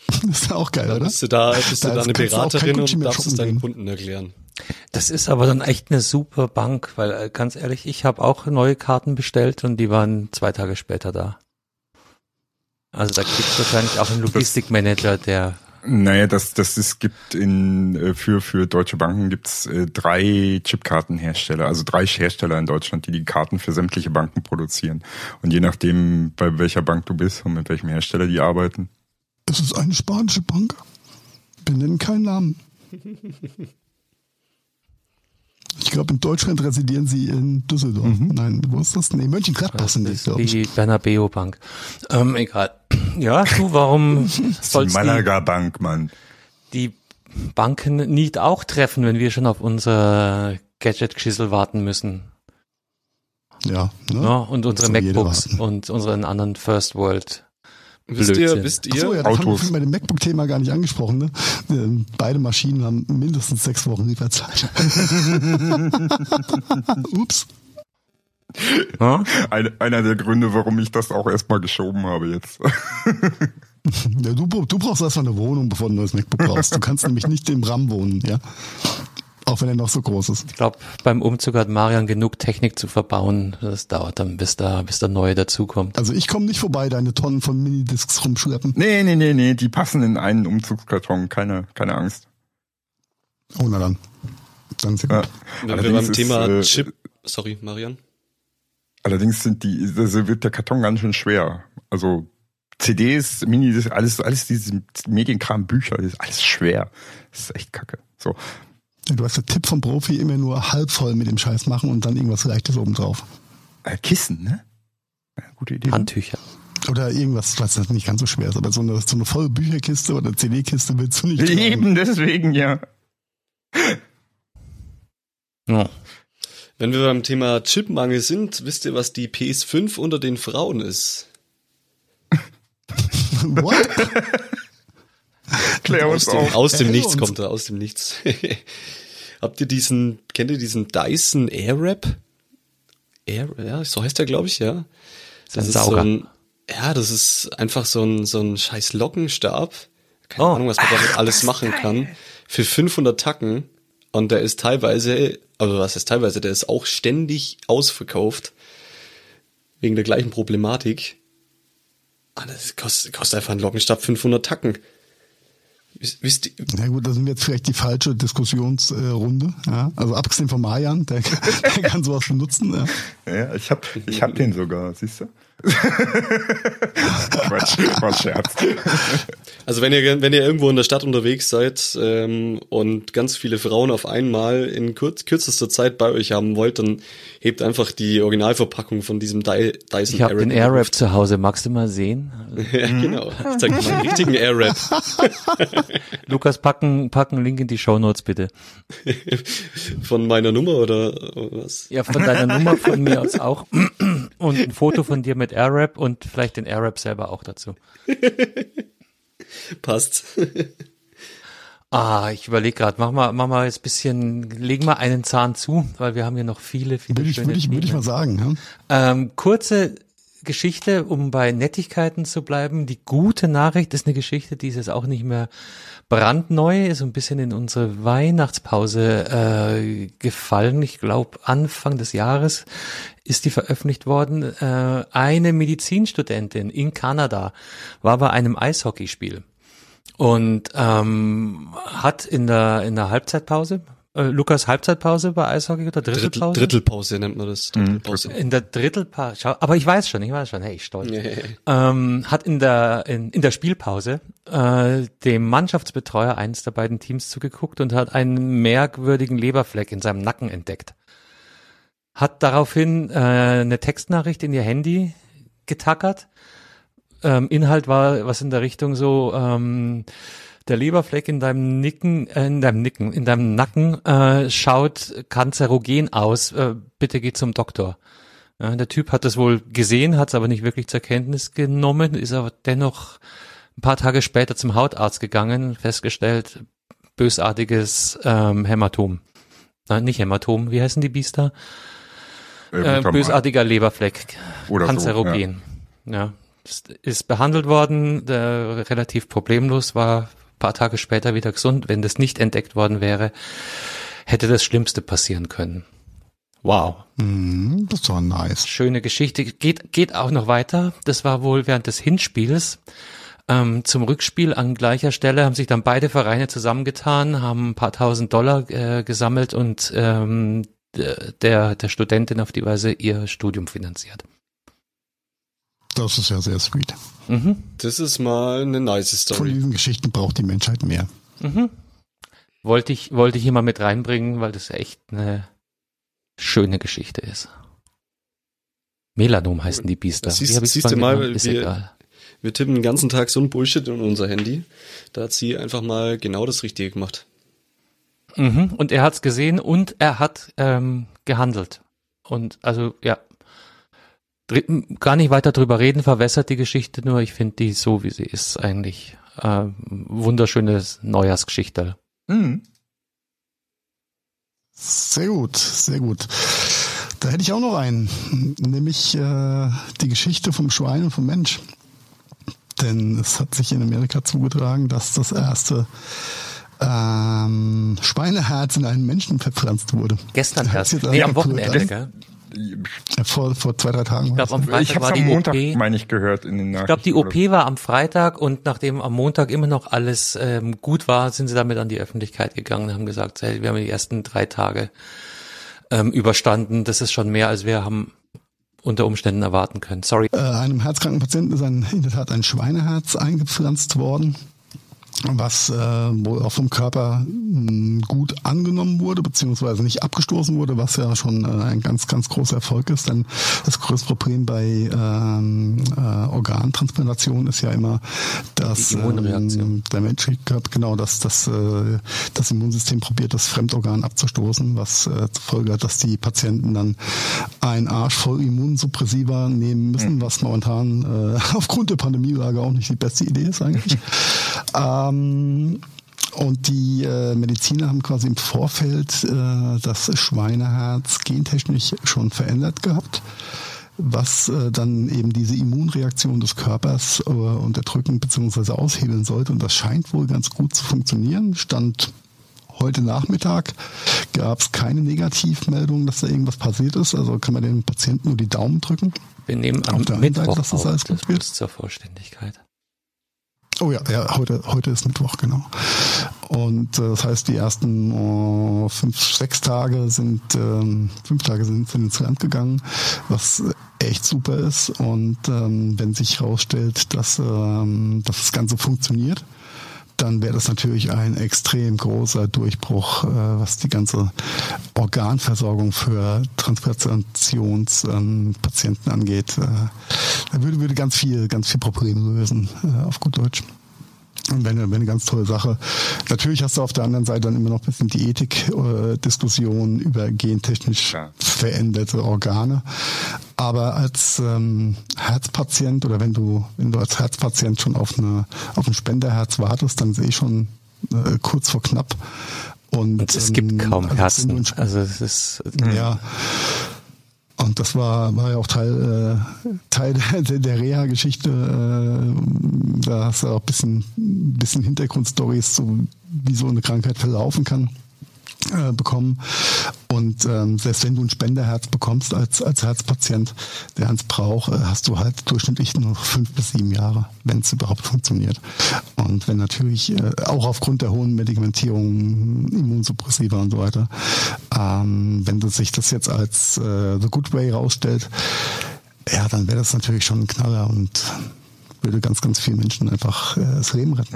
Das ist ja auch geil, oder? Bist du da, bist du da Da eine du auch kein Beraterin und darfst es deinen gehen. Kunden erklären? Das ist aber dann echt eine super Bank, weil äh, ganz ehrlich, ich habe auch neue Karten bestellt und die waren zwei Tage später da. Also da gibt es wahrscheinlich auch einen Logistikmanager, der Naja, das, das ist, gibt in, äh, für, für deutsche Banken gibt's äh, drei Chipkartenhersteller, also drei Hersteller in Deutschland, die die Karten für sämtliche Banken produzieren. Und je nachdem, bei welcher Bank du bist und mit welchem Hersteller die arbeiten. Es ist eine spanische Bank. Wir nennen keinen Namen. Ich glaube, in Deutschland residieren sie in Düsseldorf. Nein, wo ist das? Nee, Mönchengladbach sind die, glaube ich. die Bernabeo Bank. Ähm, egal. Ja, du, warum sollst die, Malaga Bank, Mann. die Banken nicht auch treffen, wenn wir schon auf unser Gadget-Geschissel warten müssen? Ja, ne? Ja, und unsere MacBooks und unseren anderen First World. Wisst ihr, wisst Ach ihr? so, ja, das haben wir Autos. bei dem MacBook-Thema gar nicht angesprochen. Ne? Ähm, Beide Maschinen haben mindestens sechs Wochen Lieferzeit. Ups. Ein, einer der Gründe, warum ich das auch erstmal geschoben habe jetzt. Ja, du, du brauchst erstmal eine Wohnung, bevor du ein neues MacBook brauchst. Du kannst nämlich nicht im RAM wohnen, ja. Auch wenn er noch so groß ist. Ich glaube, beim Umzug hat Marian genug Technik zu verbauen. Das dauert dann, bis da, bis der neue dazukommt. Also ich komme nicht vorbei, deine Tonnen von Minidiscs rumschleppen. Nee, nee, nee, nee, die passen in einen Umzugskarton, keine, keine Angst. Oh, na dann. Dann ist ja. Wenn wir beim Thema ist, äh, Chip, sorry, Marian. Allerdings sind die, also wird der Karton ganz schön schwer. Also CDs, Minis, alles, alles diese Medienkram, Bücher, das ist alles schwer. Das ist echt kacke. So. Du hast den Tipp vom Profi immer nur halb voll mit dem Scheiß machen und dann irgendwas Leichtes oben drauf. Äh, Kissen, ne? Gute Idee. Handtücher. Oder irgendwas, was das nicht ganz so schwer ist. Aber so eine, so eine volle Bücherkiste oder CD-Kiste willst du nicht tragen. Eben deswegen, ja. Ja. Wenn wir beim Thema Chipmangel sind, wisst ihr, was die PS5 unter den Frauen ist? What? Klär Aus uns dem, auf. aus dem Nichts uns. kommt er, aus dem Nichts. Habt ihr diesen, kennt ihr diesen Dyson Airwrap? Air, ja, so heißt der, glaube ich, ja. Das ist so Sauger. ein, ja, das ist einfach so ein, so ein scheiß Lockenstab. Keine Oh. Ahnung, was man damit alles machen kann. Für 500 Tacken. Und der ist teilweise, also was ist teilweise, der ist auch ständig ausverkauft. Wegen der gleichen Problematik. Ah, das kostet, kostet einfach ein Lockenstab 500 Tacken. Wisst, Na gut, das sind jetzt vielleicht die falsche Diskussionsrunde. Ja? Also abgesehen von Marian, der, der kann sowas benutzen. Ja? Ja, ich hab, ich hab den sogar, siehst du? Quatsch, Scherz. Also wenn ihr, wenn ihr irgendwo in der Stadt unterwegs seid ähm, und ganz viele Frauen auf einmal in kurz, kürzester Zeit bei euch haben wollt, dann hebt einfach die Originalverpackung von diesem Dy Dyson Ich habe den Airwrap. Zu Hause. Magst du mal sehen? ja, genau. Ich zeig dir mal einen richtigen Airwrap. Lukas, packen, packen Link in die Shownotes bitte. Von meiner Nummer oder was? Ja, von deiner Nummer von mir aus auch. Und ein Foto von dir mit Airwrap und vielleicht den Airwrap selber auch dazu. Passt. Ah, ich überlege gerade, mach mal, mach mal jetzt bisschen, legen wir einen Zahn zu, weil wir haben hier noch viele, viele Würde ich, schöne würde ich, würde ich mal sagen. Ja? Ähm, kurze Geschichte, um bei Nettigkeiten zu bleiben. Die gute Nachricht ist eine Geschichte, die ist jetzt auch nicht mehr brandneu, ist ein bisschen in unsere Weihnachtspause äh, gefallen. Ich glaube, Anfang des Jahres ist die veröffentlicht worden. Äh, eine Medizinstudentin in Kanada war bei einem Eishockeyspiel und ähm, hat in der in der Halbzeitpause äh, Lukas Halbzeitpause bei Eishockey oder Drittelpause? Drittel, Drittelpause nennt man das. Drittelpause. In der Drittelpause, schau, aber ich weiß schon, ich weiß schon, hey, ich stolz. ähm, hat in der in, in der Spielpause äh, dem Mannschaftsbetreuer eines der beiden Teams zugeguckt und hat einen merkwürdigen Leberfleck in seinem Nacken entdeckt. Hat daraufhin äh, eine Textnachricht in ihr Handy getackert. Ähm, Inhalt war was in der Richtung so ähm, der Leberfleck in deinem Nicken, äh, in deinem Nicken, in deinem Nacken äh, schaut kanzerogen aus. Äh, bitte geh zum Doktor. Ja, der Typ hat das wohl gesehen, hat es aber nicht wirklich zur Kenntnis genommen, ist aber dennoch ein paar Tage später zum Hautarzt gegangen, festgestellt, bösartiges ähm, Hämatom. Nein, nicht Hämatom, wie heißen die Biester? Äh, bösartiger Leberfleck, Oder so, kanzerogen. ja. Ist, ist behandelt worden, der relativ problemlos war, paar Tage später wieder gesund. Wenn das nicht entdeckt worden wäre, hätte das Schlimmste passieren können. Wow. Mhm, das war nice. Schöne Geschichte. Geht, geht auch noch weiter. Das war wohl während des Hinspiels. Ähm, zum Rückspiel an gleicher Stelle haben sich dann beide Vereine zusammengetan, haben ein paar tausend Dollar äh, gesammelt und ähm, der, der Studentin auf die Weise ihr Studium finanziert. Das ist ja sehr sweet. Mhm. Das ist mal eine nice Von Story. diesen Geschichten braucht die Menschheit mehr. Mhm. Wollte ich, wollte ich hier mal mit reinbringen, weil das echt eine schöne Geschichte ist. Melanom heißen die Biester. Das siehst- siehst du mal, ist wir- egal. Wir tippen den ganzen Tag so ein Bullshit in unser Handy. Da hat sie einfach mal genau das Richtige gemacht. Mhm. Und er hat's gesehen und er hat ähm, gehandelt. Und also ja, gar nicht weiter drüber reden, verwässert die Geschichte nur. Ich finde die so, wie sie ist, eigentlich äh, wunderschöne Neujahrsgeschichte. Mhm. Sehr gut, sehr gut. Da hätte ich auch noch einen, nämlich äh, die Geschichte vom Schwein und vom Mensch. Denn es hat sich in Amerika zugetragen, dass das erste ähm, Schweineherz in einen Menschen verpflanzt wurde. Gestern erst. Nee, am Wochenende, gell? Vor, vor zwei, drei Tagen. Ich das, am ne? Freitag Ich habe war am die Montag, OP. meine ich, gehört in den Nachrichten. Ich glaube, die oder OP war am Freitag und nachdem am Montag immer noch alles ähm, gut war, sind sie damit an die Öffentlichkeit gegangen und haben gesagt, hey, wir haben die ersten drei Tage ähm, überstanden. Das ist schon mehr, als wir haben unter Umständen erwarten können. Sorry. Äh, einem herzkranken Patienten ist ein, in der Tat ein Schweineherz eingepflanzt worden, was äh, wohl auch vom Körper mh, gut angenommen wurde, beziehungsweise nicht abgestoßen wurde, was ja schon äh, ein ganz, ganz großer Erfolg ist. Denn das größte Problem bei ähm, äh, Organtransplantation ist ja immer, dass ähm, der menschliche Körper, genau, dass das, äh, das Immunsystem probiert, das Fremdorgan abzustoßen, was äh, zur Folge hat, dass die Patienten dann einen Arsch voll Immunsuppressiva nehmen müssen, was momentan äh, aufgrund der Pandemielage auch nicht die beste Idee ist eigentlich. ähm, und die äh, Mediziner haben quasi im Vorfeld äh, das Schweineherz gentechnisch schon verändert gehabt was äh, dann eben diese Immunreaktion des Körpers äh, unterdrücken bzw. aushebeln sollte. Und das scheint wohl ganz gut zu funktionieren. Stand heute Nachmittag gab es keine Negativmeldung, dass da irgendwas passiert ist. Also kann man den Patienten nur die Daumen drücken. Wir nehmen am einen Seite, Mittwoch dass das auf, alles gut wird. zur Vollständigkeit. Oh ja, ja heute, heute ist Mittwoch, genau. Und äh, das heißt, die ersten äh, fünf, sechs Tage sind, ähm, fünf Tage sind, sind ins Land gegangen, was echt super ist. Und ähm, wenn sich herausstellt, dass, ähm, dass das Ganze funktioniert, dann wäre das natürlich ein extrem großer Durchbruch, äh, was die ganze Organversorgung für Transplantationspatienten ähm, angeht. Äh, da würde, würde ganz viel, ganz viel Probleme lösen, äh, auf gut Deutsch. Und wenn, wenn eine ganz tolle Sache. Natürlich hast du auf der anderen Seite dann immer noch ein bisschen die Ethik-Diskussion über gentechnisch Klar. veränderte Organe. Aber als ähm, Herzpatient oder wenn du, wenn du als Herzpatient schon auf eine auf ein Spenderherz wartest, dann sehe ich schon äh, kurz vor knapp. Und, Und es gibt ähm, kaum also Herzen. Also es ist ja. Und das war, war ja auch Teil, äh, Teil der, der Reha-Geschichte. Äh, da hast du auch ein bisschen, bisschen Hintergrundstories, so, wie so eine Krankheit verlaufen kann, äh, bekommen. Und ähm, selbst wenn du ein Spenderherz bekommst als, als Herzpatient, der eins braucht, äh, hast du halt durchschnittlich nur fünf bis sieben Jahre, wenn es überhaupt funktioniert. Und wenn natürlich äh, auch aufgrund der hohen Medikamentierung, Immunsuppressiva und so weiter, ähm, wenn das sich das jetzt als äh, The Good Way rausstellt, ja, dann wäre das natürlich schon ein Knaller und würde ganz, ganz vielen Menschen einfach äh, das Leben retten.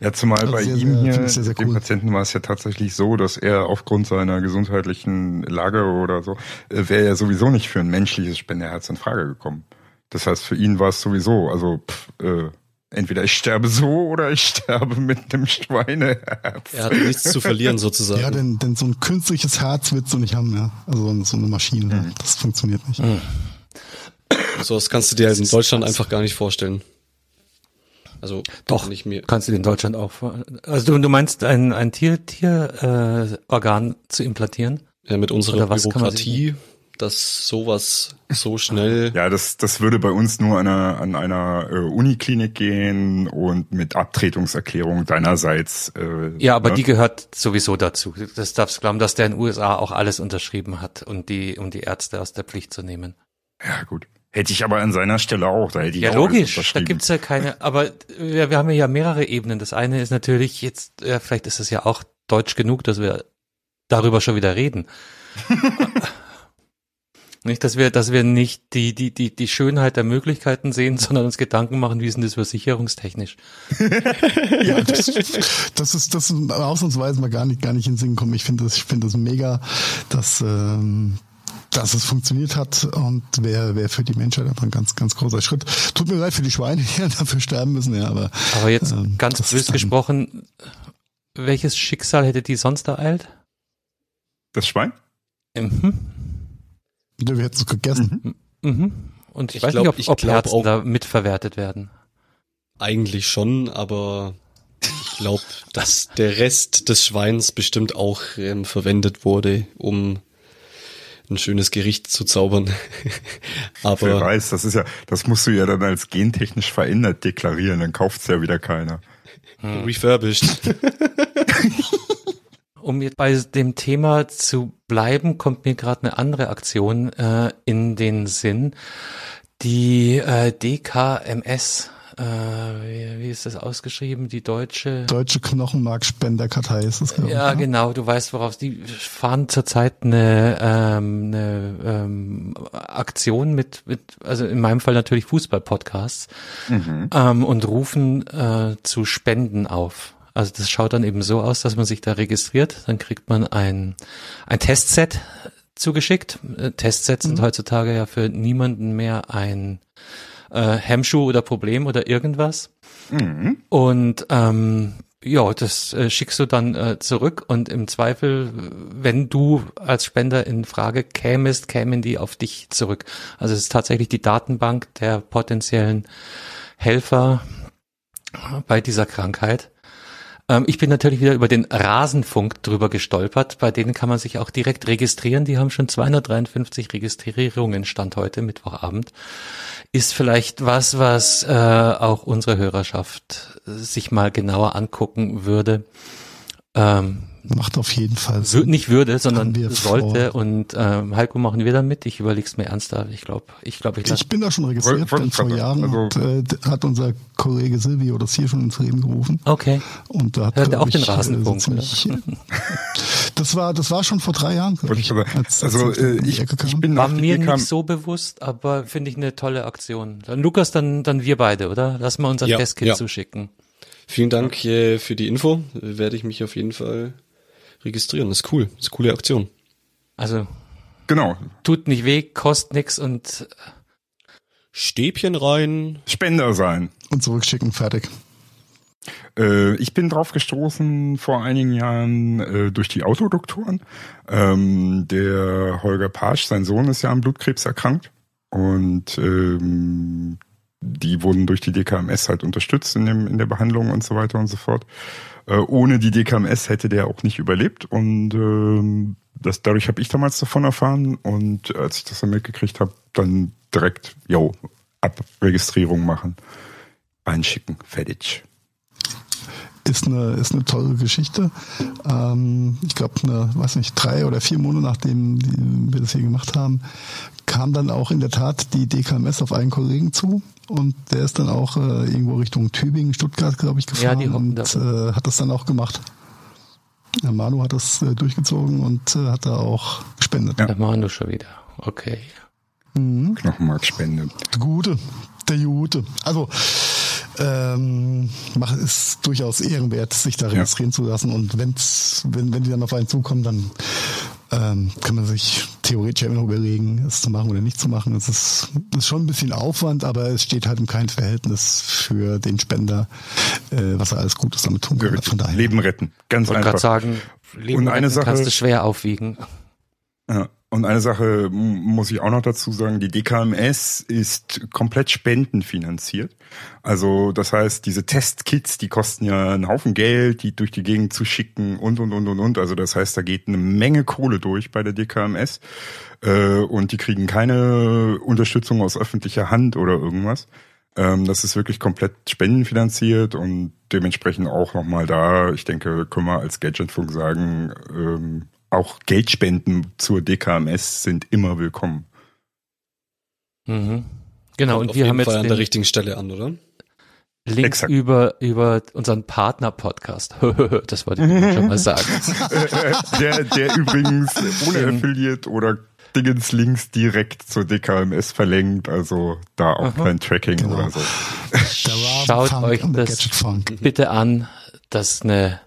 Ja, ja zumal Also bei sehr, ihm sehr- hier, sehr, sehr dem cool. Patienten war es ja tatsächlich so, dass er aufgrund seiner gesundheitlichen Lage oder so, äh, wäre er sowieso nicht für ein menschliches Spenderherz in Frage gekommen. Das heißt, für ihn war es sowieso, also pff, äh, entweder ich sterbe so oder ich sterbe mit einem Schweineherz. Er hat nichts zu verlieren sozusagen. Ja, denn, denn so ein künstliches Herz willst du nicht haben, ja. Also so eine Maschine, das funktioniert nicht. so was kannst du dir halt in Deutschland einfach gar nicht vorstellen. Also Doch, nicht mir. kannst du in Deutschland auch Also du, du meinst ein, ein Tier, Tier äh, Organ zu implantieren? Ja, mit unserer Oder was kann man Bürokratie, dass sowas so schnell. Ja, das, das würde bei uns nur an einer, an einer äh, Uniklinik gehen und mit Abtretungserklärung deinerseits. Äh, Ja, aber ne? die gehört sowieso dazu. Das darfst du glauben, dass der in den USA auch alles unterschrieben hat, um die, um die Ärzte aus der Pflicht zu nehmen. Ja, gut. Hätte ich aber an seiner Stelle auch. Da hätte ich Ja, logisch, da gibt's ja keine, aber wir, wir haben ja mehrere Ebenen. Das eine ist natürlich jetzt, ja, vielleicht ist es ja auch deutsch genug, dass wir darüber schon wieder reden. nicht, dass wir, dass wir nicht die, die, die, die Schönheit der Möglichkeiten sehen, sondern uns Gedanken machen, wie ist denn das versicherungstechnisch? Ja, das, das ist das ist ausnahmsweise mal gar nicht gar nicht in den Sinn kommen. Ich finde das ich finde das mega, dass ähm, dass es funktioniert hat und wäre wär für die Menschheit einfach ein ganz ganz großer Schritt. Tut mir leid für die Schweine, die ja dafür sterben müssen, ja, aber Aber jetzt ähm, ganz das bös ist dann- gesprochen, welches Schicksal hätte die sonst ereilt? Das Schwein? Mhm. Ja, wir hätten es gegessen. Mhm. Und ich, Ich weiß glaub- nicht, ob, ich ob Herzen auch- da mitverwertet werden. Eigentlich schon, aber ich glaube, dass der Rest des Schweins bestimmt auch ähm, verwendet wurde, um ein schönes Gericht zu zaubern. Wer aber weiß, das ist ja, das musst du ja dann als gentechnisch verändert deklarieren, dann kauft's ja wieder keiner. refurbished. Um jetzt bei dem Thema zu bleiben, kommt mir gerade eine andere Aktion äh, in den Sinn. Die äh, DKMS, äh, wie, wie ist das ausgeschrieben? Die deutsche. Deutsche Knochenmarkspenderkartei ist es, glaube ich. Ja, genau, du weißt, worauf die fahren zurzeit eine, ähm, eine ähm, Aktion mit, mit, also in meinem Fall natürlich Fußball-Podcasts ähm, und rufen äh, zu Spenden auf. Also das schaut dann eben so aus, dass man sich da registriert, dann kriegt man ein, ein Testset zugeschickt. Äh, Testsets sind heutzutage ja für niemanden mehr ein äh, Hemmschuh oder Problem oder irgendwas. Und ähm, ja, das äh, schickst du dann äh, zurück und im Zweifel, wenn du als Spender in Frage kämest, kämen die auf dich zurück. Also es ist tatsächlich die Datenbank der potenziellen Helfer bei dieser Krankheit. Ähm, ich bin natürlich wieder über den Rasenfunk drüber gestolpert. Bei denen kann man sich auch direkt registrieren. Die haben schon 253 Registrierungen Stand heute, Mittwochabend. Ist vielleicht was, was äh, auch unsere Hörerschaft äh, sich mal genauer angucken würde. Ähm, Macht auf jeden Fall wür Sinn. nicht würde, sondern sollte. vor. Und ähm, Heiko, machen wir da mit? Ich überleg's mir ernsthaft. Ich glaube, ich glaube, ich Ich bin da schon registriert, denn vor Jahren hat, sagen, äh, hat unser Kollege Silvio das hier schon ins Leben gerufen. Okay. Und da hat, Hört er auch den ich, äh, Rasenfunk, so ziemlich- Das war, das war schon vor drei Jahren. ich aber- als- als also das äh, ich, kam. ich bin War mir nicht so bewusst, aber finde ich eine tolle Aktion. Dann Lukas, dann, dann wir beide, oder? Lass mal unser Ja, Testkit ja. zuschicken. Vielen Dank äh, für die Info. Äh, Werde ich mich auf jeden Fall registrieren. Das ist cool. Das ist eine coole Aktion. Also Genau. tut nicht weh, kostet nix und Stäbchen rein. Spender sein. Und zurückschicken, fertig. Äh, ich bin drauf gestoßen vor einigen Jahren äh, durch die Autodoktoren. Ähm, der Holger Pasch, sein Sohn, ist ja an Blutkrebs erkrankt. Und ähm, die wurden durch die DKMS halt unterstützt in, dem, in der Behandlung und so weiter und so fort. Äh, ohne die DKMS hätte der auch nicht überlebt. Und ähm, das, dadurch habe ich damals davon erfahren. Und als ich das dann mitgekriegt habe, dann direkt, yo, Abregistrierung machen, einschicken, fertig. ist eine, ist eine tolle Geschichte. Ähm, ich glaube, eine, weiß nicht, drei oder vier Monate nachdem wir das hier gemacht haben, kam dann auch in der Tat die DKMS auf einen Kollegen zu und der ist dann auch äh, irgendwo Richtung Tübingen, Stuttgart, glaube ich, gefahren Ja, die und äh, hat das dann auch gemacht. Der Manu hat das äh, durchgezogen und äh, hat da auch gespendet. Ja. Da machen wir schon wieder. Okay. Knochenmarkspende. Der Gute, der Gute. Also ähm, ist durchaus ehrenwert, sich da registrieren zu lassen. Und wenn's, wenn, wenn die dann auf einen zukommen, dann ähm, kann man sich theoretisch immer noch überlegen, es zu machen oder nicht zu machen. Es ist, es ist schon ein bisschen Aufwand, aber es steht halt in keinem Verhältnis für den Spender, äh, was er alles Gutes damit tun kann. Von daher. Leben retten. Ganz Ich wollte gerade einfach. sagen, Leben Und eine retten Sache- kannst du schwer aufwiegen. Ja. Und eine Sache muss ich auch noch dazu sagen, die DKMS ist komplett spendenfinanziert. Also das heißt, diese Testkits, die kosten ja einen Haufen Geld, die durch die Gegend zu schicken und, und, und, und, und. Also das heißt, da geht eine Menge Kohle durch bei der DKMS äh, und die kriegen keine Unterstützung aus öffentlicher Hand oder irgendwas. Ähm, das ist wirklich komplett spendenfinanziert und dementsprechend auch nochmal da, ich denke, können wir als Gadgetfunk sagen, ähm, auch Geldspenden zur DKMS sind immer willkommen. Mhm. Genau, und auf wir haben jetzt Fall an der richtigen Stelle an, oder? Link Exakt. über, über unseren Partner-Podcast. das wollte ich schon mal sagen. der, der übrigens ohne. Affiliate oder Dingens Links direkt zur DKMS verlinkt, also da auch kein Tracking Genau. oder so. Schaut Rasenfunk euch und das bitte an. Das ist eine,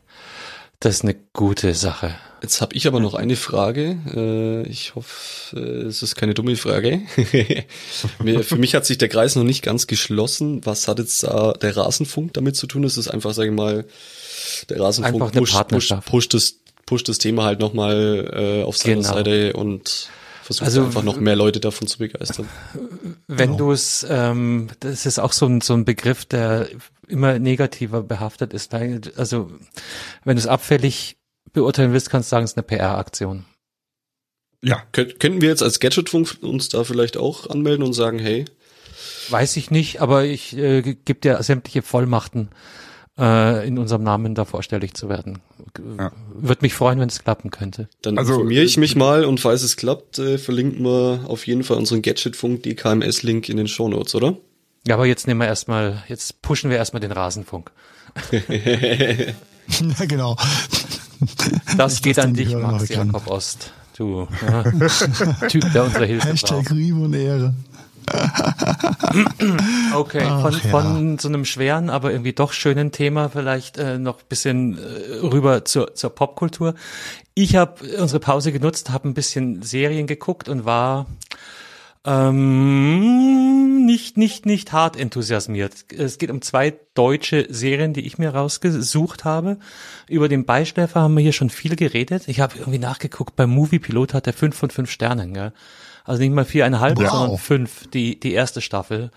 das ist eine gute Sache. Jetzt habe ich aber noch eine Frage. Äh, ich hoffe, äh, es ist keine dumme Frage. Für mich hat sich der Kreis noch nicht ganz geschlossen. Was hat jetzt da der Rasenfunk damit zu tun? Es ist einfach, sage ich mal, der Rasenfunk pusht, pusht, pusht, das, pusht das Thema halt nochmal äh, auf seiner Genau. Seite und versucht Also- einfach noch mehr Leute davon zu begeistern. Wenn du es, ähm, das ist auch so ein, so ein Begriff, der immer negativer behaftet ist. Also, wenn du es abfällig beurteilen willst, kannst du sagen, es ist eine PR-Aktion. Ja, Könnt, könnten wir jetzt als Gadgetfunk uns da vielleicht auch anmelden und sagen, hey, Weiß ich nicht, aber ich äh, gebe dir sämtliche Vollmachten, äh, in unserem Namen da vorstellig zu werden. Ja. Würde mich freuen, wenn es klappen könnte. Dann Also, informiere ich äh, mich mal und falls es klappt, äh, verlinken wir auf jeden Fall unseren Gadgetfunk DKMS-Link in den Shownotes, oder? Ja, aber jetzt nehmen wir erstmal, jetzt pushen wir erstmal den Rasenfunk. Ja, genau. Das Ich geht an dich, Max. Jakob Ost. Du ja. Typ, der unsere Hilfe braucht. Hashtag Liebe und Ehre. Okay, Ach, von, ja. von so einem schweren, aber irgendwie doch schönen Thema vielleicht äh, noch bisschen äh, rüber zur, zur Popkultur. Ich habe unsere Pause genutzt, habe ein bisschen Serien geguckt und war ähm, nicht, nicht, nicht hart enthusiasmiert. Es geht um zwei deutsche Serien, die ich mir rausgesucht habe. Über den Beischläfer haben wir hier schon viel geredet. Ich habe irgendwie nachgeguckt, beim Movie Pilot hat er fünf von fünf Sternen, gell? Also nicht mal viereinhalb, Wow. sondern fünf, die, die erste Staffel.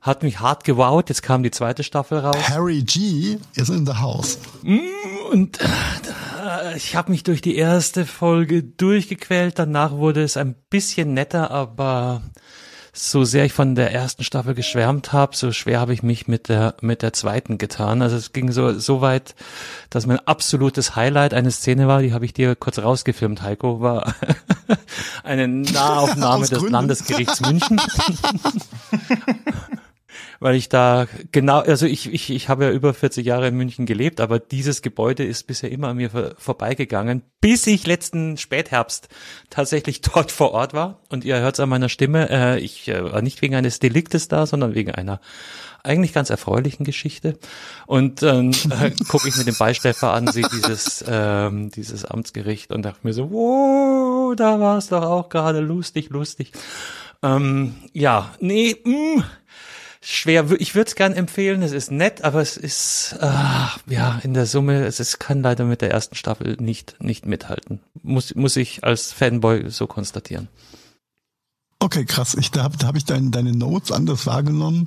Hat mich hart gewowt, jetzt kam die zweite Staffel raus. Harry G is in the house. Und äh, ich habe mich durch die erste Folge durchgequält. Danach wurde es ein bisschen netter, aber so sehr ich von der ersten Staffel geschwärmt habe, so schwer habe ich mich mit der mit der zweiten getan. Also es ging so so weit, dass mein absolutes Highlight eine Szene war, die habe ich dir kurz rausgefilmt, Heiko, war eine Nahaufnahme des. Landesgerichts München. weil ich da genau, also ich, ich, ich habe ja über 40 Jahre in München gelebt, aber dieses Gebäude ist bisher immer an mir vor, vorbeigegangen, bis ich letzten Spätherbst tatsächlich dort vor Ort war. Und ihr hört es an meiner Stimme, äh, ich äh, war nicht wegen eines Deliktes da, sondern wegen einer eigentlich ganz erfreulichen Geschichte. Und dann äh, gucke ich mir den Beistäfer an, sehe dieses, ähm, dieses Amtsgericht und dachte mir so, wow, da war es doch auch gerade lustig, lustig. Ähm, ja, nee, mh, schwer. Ich würde es gern empfehlen. Es ist nett, aber es ist ah, ja in der Summe. Es ist, kann leider mit der ersten Staffel nicht nicht mithalten. Muss muss ich als Fanboy so konstatieren. Okay, krass. Ich, da habe da hab ich dein, deine Notes anders wahrgenommen.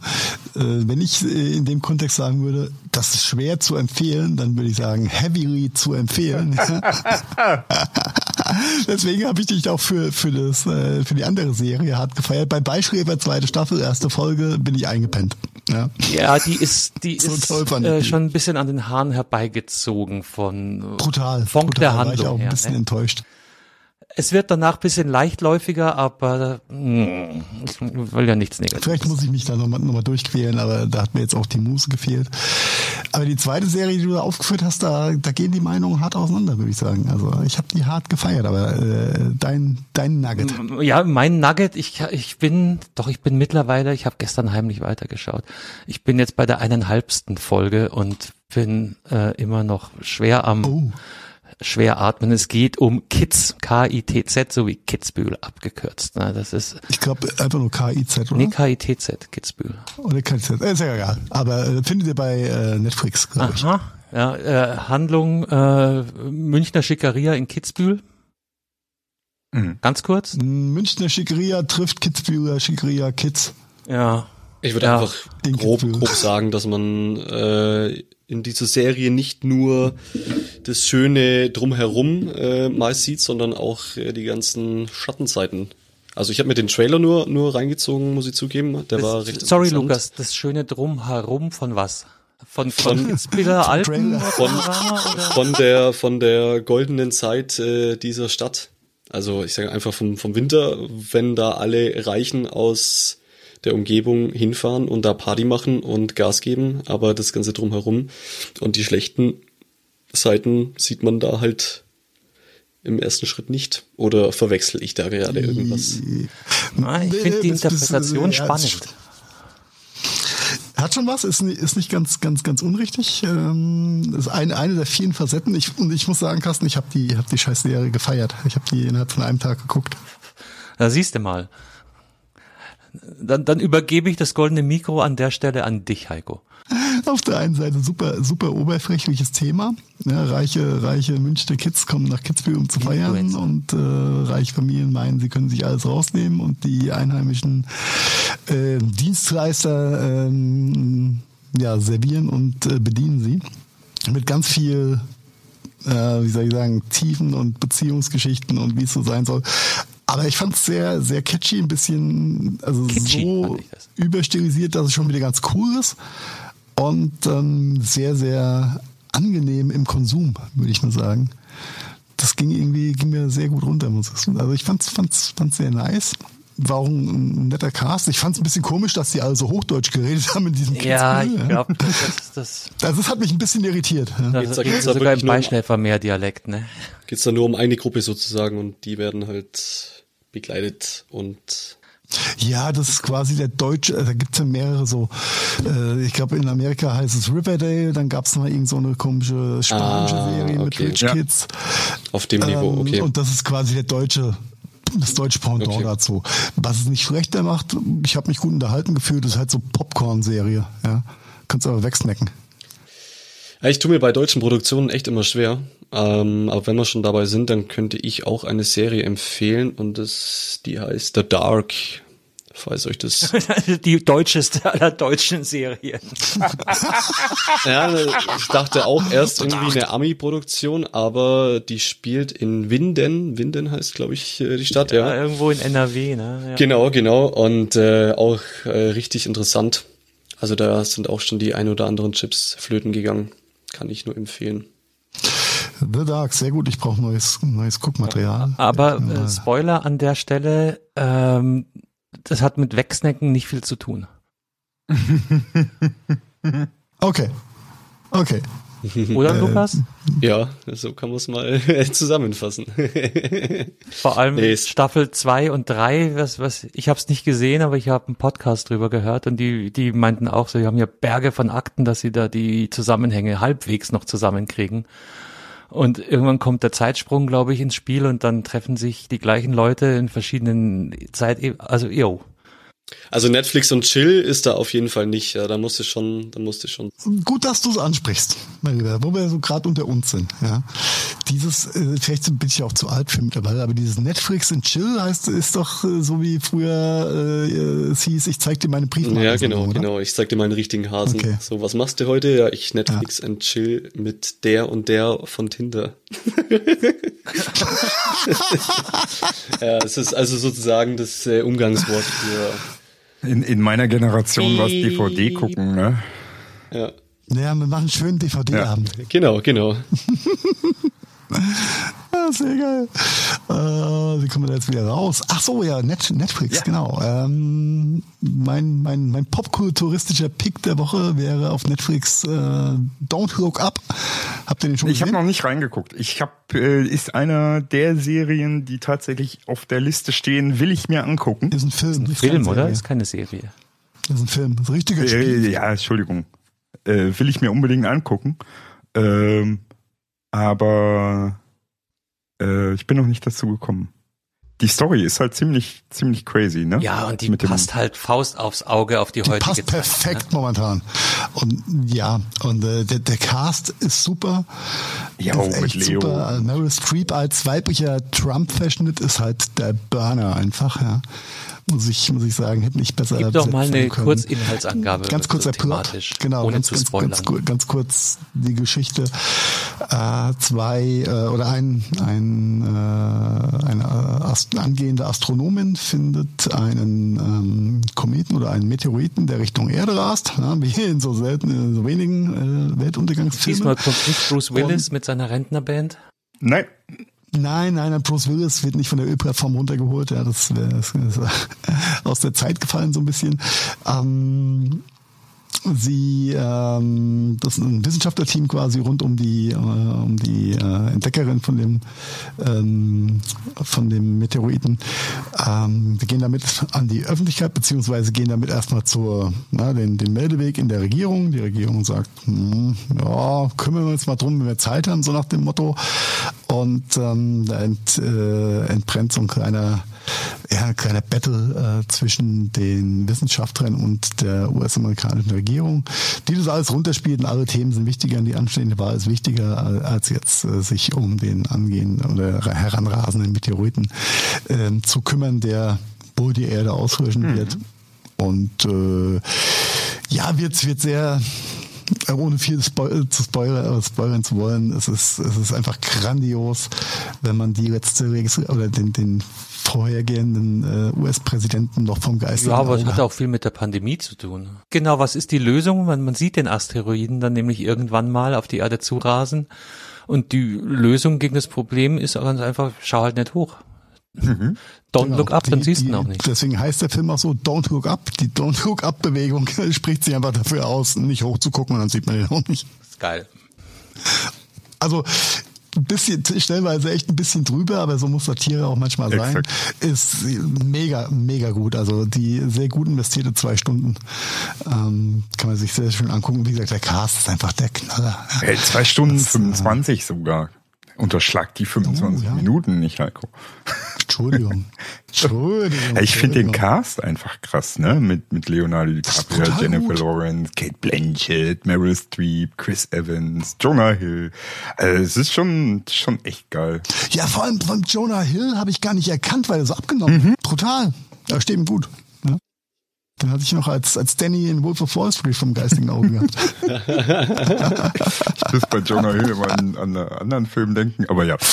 Äh, wenn ich äh, in dem Kontext sagen würde, das ist schwer zu empfehlen, dann würde ich sagen, heavily zu empfehlen. Deswegen habe ich dich auch für, für, das, äh, für die andere Serie hart gefeiert. Bei Beischläfer, zweite Staffel, erste Folge, bin ich eingepennt. Ja, Ja, die ist, die So ist äh, die. schon ein bisschen an den Haaren herbeigezogen von äh, brutal. Von brutal, der war ich Handlung auch ein her. bisschen Ne? enttäuscht. Es wird danach ein bisschen leichtläufiger, aber mh, ich will ja nichts Negatives. Vielleicht muss ich mich da nochmal noch mal durchquälen, aber da hat mir jetzt auch die Muse gefehlt. Aber die zweite Serie, die du da aufgeführt hast, da, da gehen die Meinungen hart auseinander, würde ich sagen. Also ich habe die hart gefeiert, aber äh, dein, dein Nugget. Ja, mein Nugget, ich, ich bin, doch, ich bin mittlerweile, ich habe gestern heimlich weitergeschaut. Ich bin jetzt bei der eineinhalbsten Folge und bin äh, immer noch schwer am Oh. Schwer atmen. Es geht um Kids, K-I-T-Z, so wie Kitzbühel abgekürzt. Ne? Das ist, Ich glaube einfach nur KIZ, oder? nee, K-I-T-Z, Kitzbühel. Oder KIZ. Äh, Ist ja egal. Aber äh, findet ihr bei äh, Netflix, glaube ich. Aha. Ja, äh, Handlung äh, Münchner Schickeria in Kitzbühel. Mhm. Ganz kurz. Münchner Schickeria trifft Kitzbüheler Schickeria Kids. Ja. Ich würde Ja, einfach den grob, grob sagen, dass man äh, in dieser Serie nicht nur das Schöne drumherum äh, meist sieht, sondern auch äh, die ganzen Schattenseiten. Also ich habe mir den Trailer nur nur reingezogen, muss ich zugeben. Der war Das, recht sorry. Lukas, das schöne Drumherum von was? Von, Von- von Alpen? Trailer. von, von der von der goldenen Zeit äh, dieser Stadt. Also ich sage einfach vom vom Winter, wenn da alle Reichen aus der Umgebung hinfahren und da Party machen und Gas geben, aber das ganze drumherum und die schlechten Seiten sieht man da halt im ersten Schritt nicht. Oder verwechsel ich da gerade irgendwas? Ah, ich finde die Interpretation spannend. Hat schon was, ist, ist nicht ganz, ganz, ganz unrichtig. Ähm, ist eine, eine der vielen Facetten. Ich, und ich muss sagen, Carsten, ich habe die, hab die scheiß Serie gefeiert. Ich habe die innerhalb von einem Tag geguckt. Da siehst du mal. Dann, dann übergebe ich das goldene Mikro an der Stelle an dich, Heiko. Auf der einen Seite super, super oberflächliches Thema. Ja, reiche, reiche Münchner Kids kommen nach Kitzbühel, um zu feiern Influencer. und äh, reiche Familien meinen, sie können sich alles rausnehmen und die einheimischen äh, Dienstleister ähm, ja, servieren und äh, bedienen sie. Mit ganz viel äh, wie soll ich sagen, Tiefen und Beziehungsgeschichten und wie es so sein soll. Aber ich fand es sehr, sehr catchy, ein bisschen, also Kitschy so das. überstilisiert, dass es schon wieder ganz cool ist. Und ähm, sehr, sehr angenehm im Konsum, würde ich mal sagen. Das ging irgendwie, ging mir sehr gut runter, muss ich sagen. Also ich fand's, fand's, fand's sehr nice. War auch ein, ein netter Cast. Ich fand's ein bisschen komisch, dass die alle so Hochdeutsch geredet haben in diesem Ja, ich glaube, das, das, Also das hat mich ein bisschen irritiert. Ja. Geht's da- ist geht's da sogar wirklich im nur um- Beischläfer mehr Dialekt, ne? Geht's da nur um eine Gruppe sozusagen und die werden halt begleitet und Ja, das ist quasi der deutsche, äh, da gibt's ja mehrere so, äh, ich glaube in Amerika heißt es Riverdale, dann gab's noch irgend so eine komische spanische Ah, Serie mit okay. Rich Ja. Kids. auf dem Niveau, Ähm, okay. Und das ist quasi der deutsche, das deutsche Pendant Okay. dazu. Was es nicht schlechter macht, ich habe mich gut unterhalten gefühlt, ist halt so Popcorn-Serie, ja. Kannst aber wegsnacken. Ich tue mir bei deutschen Produktionen echt immer schwer. Ähm, aber wenn wir schon dabei sind, dann könnte ich auch eine Serie empfehlen und das, die heißt The Dark. Falls euch das. Die deutscheste aller deutschen Serien. ja, ich dachte auch erst irgendwie eine Ami-Produktion, aber die spielt in Winden. Winden heißt, glaube ich, äh, die Stadt, Ja, ja. irgendwo in NRW, ne? Ja. Genau, genau. Und äh, auch äh, richtig interessant. Also da sind auch schon die ein oder anderen Chips flöten gegangen. Kann ich nur empfehlen. The Dark, sehr gut, ich brauche neues, neues Guckmaterial. Aber äh, Spoiler an der Stelle, ähm, das hat mit Wegsnacken nicht viel zu tun. Okay. Okay. Oder, Lukas? Ja, so kann man es mal zusammenfassen. Vor allem Nee, ist- Staffel 2 und 3, was, was, ich habe es nicht gesehen, aber ich habe einen Podcast drüber gehört und die, die meinten auch so, die haben ja Berge von Akten, dass sie da die Zusammenhänge halbwegs noch zusammenkriegen. Und irgendwann kommt der Zeitsprung, glaube ich, ins Spiel und dann treffen sich die gleichen Leute in verschiedenen Zeit, also yo. Also Netflix und Chill ist da auf jeden Fall nicht. Ja, da musste schon, da musste schon. Gut, dass du es ansprichst, mein Lieber, wo wir so gerade unter uns sind. Ja. Dieses, äh, vielleicht bin ich auch zu alt für mittlerweile, aber dieses Netflix and Chill heißt, ist doch äh, so wie früher äh, es hieß, ich zeig dir meine Briefmarken. Ja, genau, oder? genau. Ich sag dir meinen richtigen Hasen. Okay. So, was machst du heute? Ja, ich Netflix and Chill mit der und der von Tinder. ja, es ist also sozusagen das äh, Umgangswort für In, in meiner Generation war es DVD gucken, ne? Ja. Ja, wir machen einen schönen DVD-Abend. Genau, genau. Ja, sehr geil. Äh, wie kommen wir da jetzt wieder raus? Ach so, ja, Net Netflix, genau. Ähm, mein mein, mein popkulturistischer Pick der Woche wäre auf Netflix äh, Don't Look Up. Habt ihr den schon Ich habe gesehen? noch nicht reingeguckt. Ich habe äh, ist einer der Serien, die tatsächlich auf der Liste stehen, will ich mir angucken. ist ein Film. ist Film, keine oder? Ist keine Serie. ist ein Film. Das ist ein richtiger Spiel. Äh, ja, Entschuldigung. Äh, will ich mir unbedingt angucken. Ähm, aber äh, ich bin noch nicht dazu gekommen. Die Story ist halt ziemlich, ziemlich crazy, ne? Ja, und die Mit dem- passt halt Faust aufs Auge auf die, Die heutige passt Zeit. perfekt Ne? momentan. Und ja, und äh, der, der Cast ist super. Ja, ist mit Leo. super. Meryl Streep als weiblicher Trump-Verschnitt ist halt der Burner einfach, ja. Muss ich, muss ich sagen, hätte nicht besser Gib doch mal eine können. Kurzinhaltsangabe. Ganz kurz so Plot. Genau, ohne ganz, zu ganz, spoilern. ganz, ganz kurz die Geschichte. Äh, zwei äh, oder ein, ein äh, eine Ast angehende Astronomin findet einen ähm, Kometen oder einen Meteoriten, der Richtung Erde rast, ja, wie in so selten, in so wenigen äh, Weltuntergangsfilmen. Diesmal kommt nicht Bruce Willis mit seiner Rentnerband. Nein, Nein, nein, Bruce Willis wird nicht von der Ölplattform runtergeholt. Ja, das wäre aus der Zeit gefallen so ein bisschen. Ähm, sie, ähm, das ist ein Wissenschaftlerteam quasi rund um die, äh, um die äh, Entdeckerin von dem, ähm, von dem Meteoriten. Ähm, sie gehen damit an die Öffentlichkeit beziehungsweise gehen damit erstmal zur, na, den, den Meldeweg in der Regierung. Die Regierung sagt, hm, ja, kümmern wir uns mal drum, wenn wir Zeit haben, so nach dem Motto. Und ähm, da ent, äh, entbrennt so ein kleiner, ja, ein kleiner Battle äh, zwischen den Wissenschaftlern und der US-amerikanischen Regierung, die das alles runterspielt und alle Themen sind wichtiger und die anstehende Wahl ist wichtiger, äh, als jetzt äh, sich um den angehenden oder heranrasenden Meteoriten äh, zu kümmern, der wohl die Erde auslöschen wird. Und äh, ja, wird, wird sehr ohne viel Spoil zu spoilern, spoilern zu wollen, es ist, es ist einfach grandios, wenn man die letzte Regis- oder den, den vorhergehenden äh, US-Präsidenten noch vom Geist Ja, aber es hat auch viel mit der Pandemie zu tun. Genau, was ist die Lösung? Man, man sieht den Asteroiden dann nämlich irgendwann mal auf die Erde zurasen. Und die Lösung gegen das Problem ist ganz einfach, schau halt nicht hoch. Don't look up, dann Die- siehst du ihn auch nicht. Deswegen heißt der Film auch so Don't Look Up. Die Don't Look Up Bewegung spricht sich einfach dafür aus, nicht hoch zu gucken und dann sieht man den auch nicht. ist geil. Also ein bisschen, stellenweise echt ein bisschen drüber, aber so muss Satire auch manchmal sein. Exakt. Ist mega, mega gut. Also die sehr gut investierte zwei Stunden ähm, kann man sich sehr schön angucken. Wie gesagt, der Cast ist einfach der Knaller. Ey, zwei Stunden Das, äh, 25 sogar. Unterschlag die 25 Oh, ja. Minuten nicht, Heiko. Entschuldigung. Entschuldigung. Ich finde den. Cast einfach krass, ne? Mit, mit Leonardo DiCaprio, Jennifer gut. Lawrence, Kate Blanchett, Meryl Streep, Chris Evans, Jonah Hill. Also, es ist schon, schon echt geil. Ja, vor allem von Jonah Hill habe ich gar nicht erkannt, weil er so abgenommen Mhm. Brutal. Er steht ihm gut. Den hatte ich noch als, als Danny in Wolf of Wall Street vom geistigen Auge gehabt. Ich muss bei Jonah Hill immer an, an einen anderen Film denken, aber ja.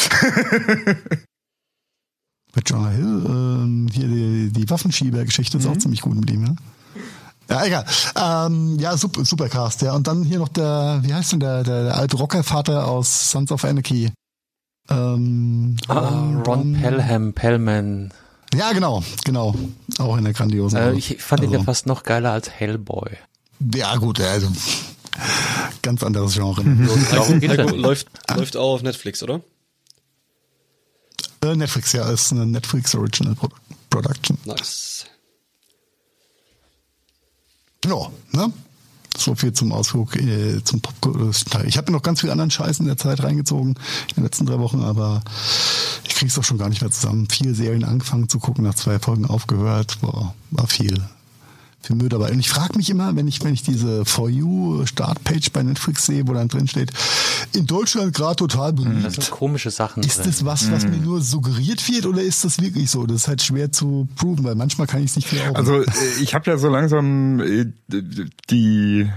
Mit Jonah Hill, ähm, hier die, die Waffenschieber-Geschichte ist auch Mhm. ziemlich gut mit ihm, ja. Ja, egal. Ähm, ja, super, super Cast, ja. Und dann hier noch der, wie heißt denn der, der, der alte Rockervater aus Sons of Anarchy? Ähm, Ah, Ron Pelham, Pellman. Ja, genau, genau. Auch in der grandiosen. Äh, ich fand ihn ja Also, fast noch geiler als Hellboy. Ja, gut, also ganz anderes Genre. Ja Heiko, nicht. läuft, läuft auch auf Netflix, oder? Äh, Netflix, ja, ist eine Netflix Original Pro Production. Nice. Ja, ne? So viel zum Ausflug äh, zum Popkultur-Teil. Ich habe mir noch ganz viel anderen Scheiß in der Zeit reingezogen, in den letzten drei Wochen, aber ich krieg's doch schon gar nicht mehr zusammen. Viele Serien angefangen zu gucken, nach zwei Folgen aufgehört. Boah, war viel. Viel Müll dabei. Und ich frage mich immer, wenn ich, wenn ich diese For You Startpage bei Netflix sehe, wo dann drin steht, in Deutschland gerade total beliebt. Das sind komische Sachen Ist drin. das was, was mir Mhm. nur suggeriert wird oder ist das wirklich so? Das ist halt schwer zu proven, weil manchmal kann ich es nicht glauben. Also äh, ich habe ja so langsam äh, die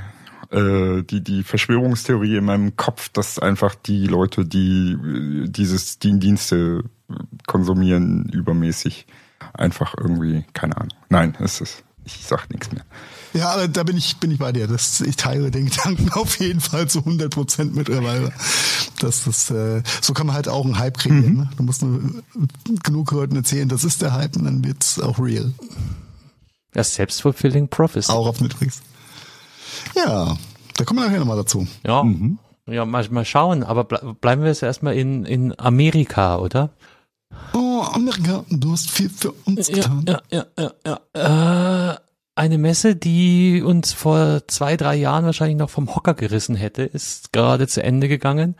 äh, die die Verschwörungstheorie in meinem Kopf, dass einfach die Leute, die dieses die Dienste konsumieren, übermäßig einfach irgendwie keine Ahnung. Nein, es ist Ich sag nichts mehr. Ja, aber da bin ich, bin ich bei dir. Das, ich teile den Gedanken auf jeden Fall zu 100 Prozent mittlerweile. Das ist, äh, so kann man halt auch einen Hype kriegen. Mhm. Ne? Du musst nur genug Leuten erzählen, das ist der Hype und dann wird's auch real. Das Selbstfulfilling Prophecy. Auch auf Netflix. Ja, da kommen wir nachher nochmal dazu. Ja, ja mal, mal schauen. Aber ble bleiben wir jetzt erstmal in, in Amerika, oder? Oh, Amerika, du hast viel für uns getan. ja, ja, ja, ja. Äh, eine Messe, die uns vor zwei, drei Jahren wahrscheinlich noch vom Hocker gerissen hätte, ist gerade zu Ende gegangen.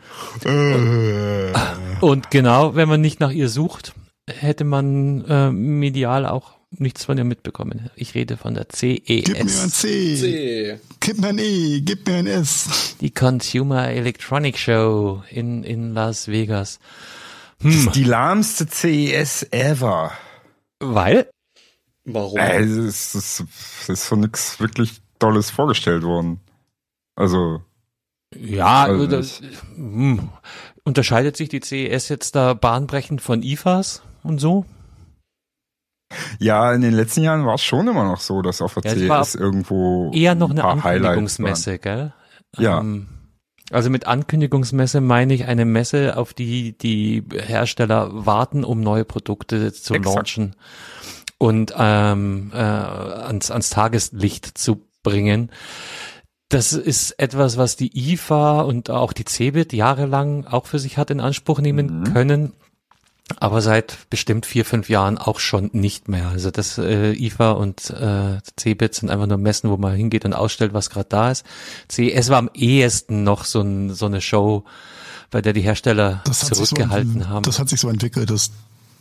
Und genau, wenn man nicht nach ihr sucht, hätte man äh, medial auch nichts von ihr mitbekommen. Ich rede von der Gib mir ein CES, C, C. gib mir ein E, gib mir ein S. die Consumer Electronic Show in, in Las Vegas. Das ist die lahmste CES ever. Weil? Warum? Äh, es ist, es ist so nichts wirklich Dolles vorgestellt worden. Also, Ja, Also das, hm. unterscheidet sich die CES jetzt da bahnbrechend von IFAs und so? ja, in den letzten Jahren war es schon immer noch so, dass auf der Ja, CES irgendwo Eher noch ein eine paar Highlights Ankündigungsmesse, gell? Ja. Ähm, also mit Ankündigungsmesse meine ich eine Messe, auf die die Hersteller warten, um neue Produkte zu Exakt. launchen und ähm, äh, ans, ans Tageslicht zu bringen. Das ist etwas, was die IFA und auch die CeBIT jahrelang auch für sich hat in Anspruch nehmen Mhm. können. Aber seit bestimmt vier, fünf Jahren auch schon nicht mehr. Also das äh, IFA und äh, CeBIT sind einfach nur Messen, wo man hingeht und ausstellt, was gerade da ist. CES war am ehesten noch so, ein, so eine Show, bei der die Hersteller sich so, zurückgehalten haben. das hat sich so entwickelt, das,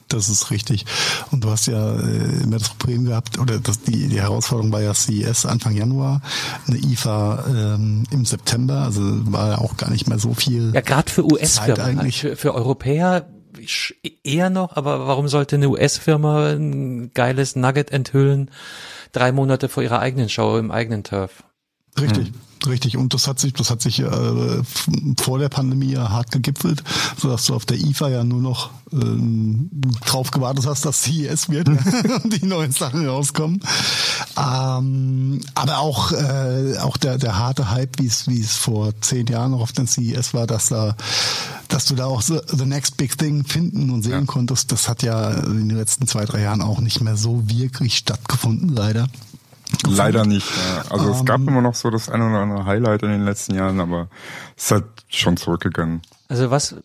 das ist richtig. Und du hast ja äh, immer das Problem gehabt, oder das, die, die Herausforderung war ja CES Anfang Januar, eine IFA ähm, im September, also war ja auch gar nicht mehr so viel. ja, gerade für US-Firmen. eigentlich. Für, für Europäer eher noch, aber warum sollte eine US-Firma ein geiles Nugget enthüllen, drei Monate vor ihrer eigenen Show im eigenen Turf? Richtig, richtig. Und das hat sich, das hat sich äh, vor der Pandemie ja hart gegipfelt, sodass du auf der IFA ja nur noch ähm, drauf gewartet hast, dass CES wird und die neuen Sachen rauskommen. Ähm, aber auch äh, auch der der harte Hype, wie es wie es vor zehn Jahren noch auf den CES war, dass da dass du da auch so the next big thing finden und sehen konntest, das hat ja in den letzten zwei drei Jahren auch nicht mehr so wirklich stattgefunden, leider. Leider nicht. Ja. Also es Ähm. gab immer noch so das eine oder andere Highlight in den letzten Jahren, aber es ist halt schon zurückgegangen. Also was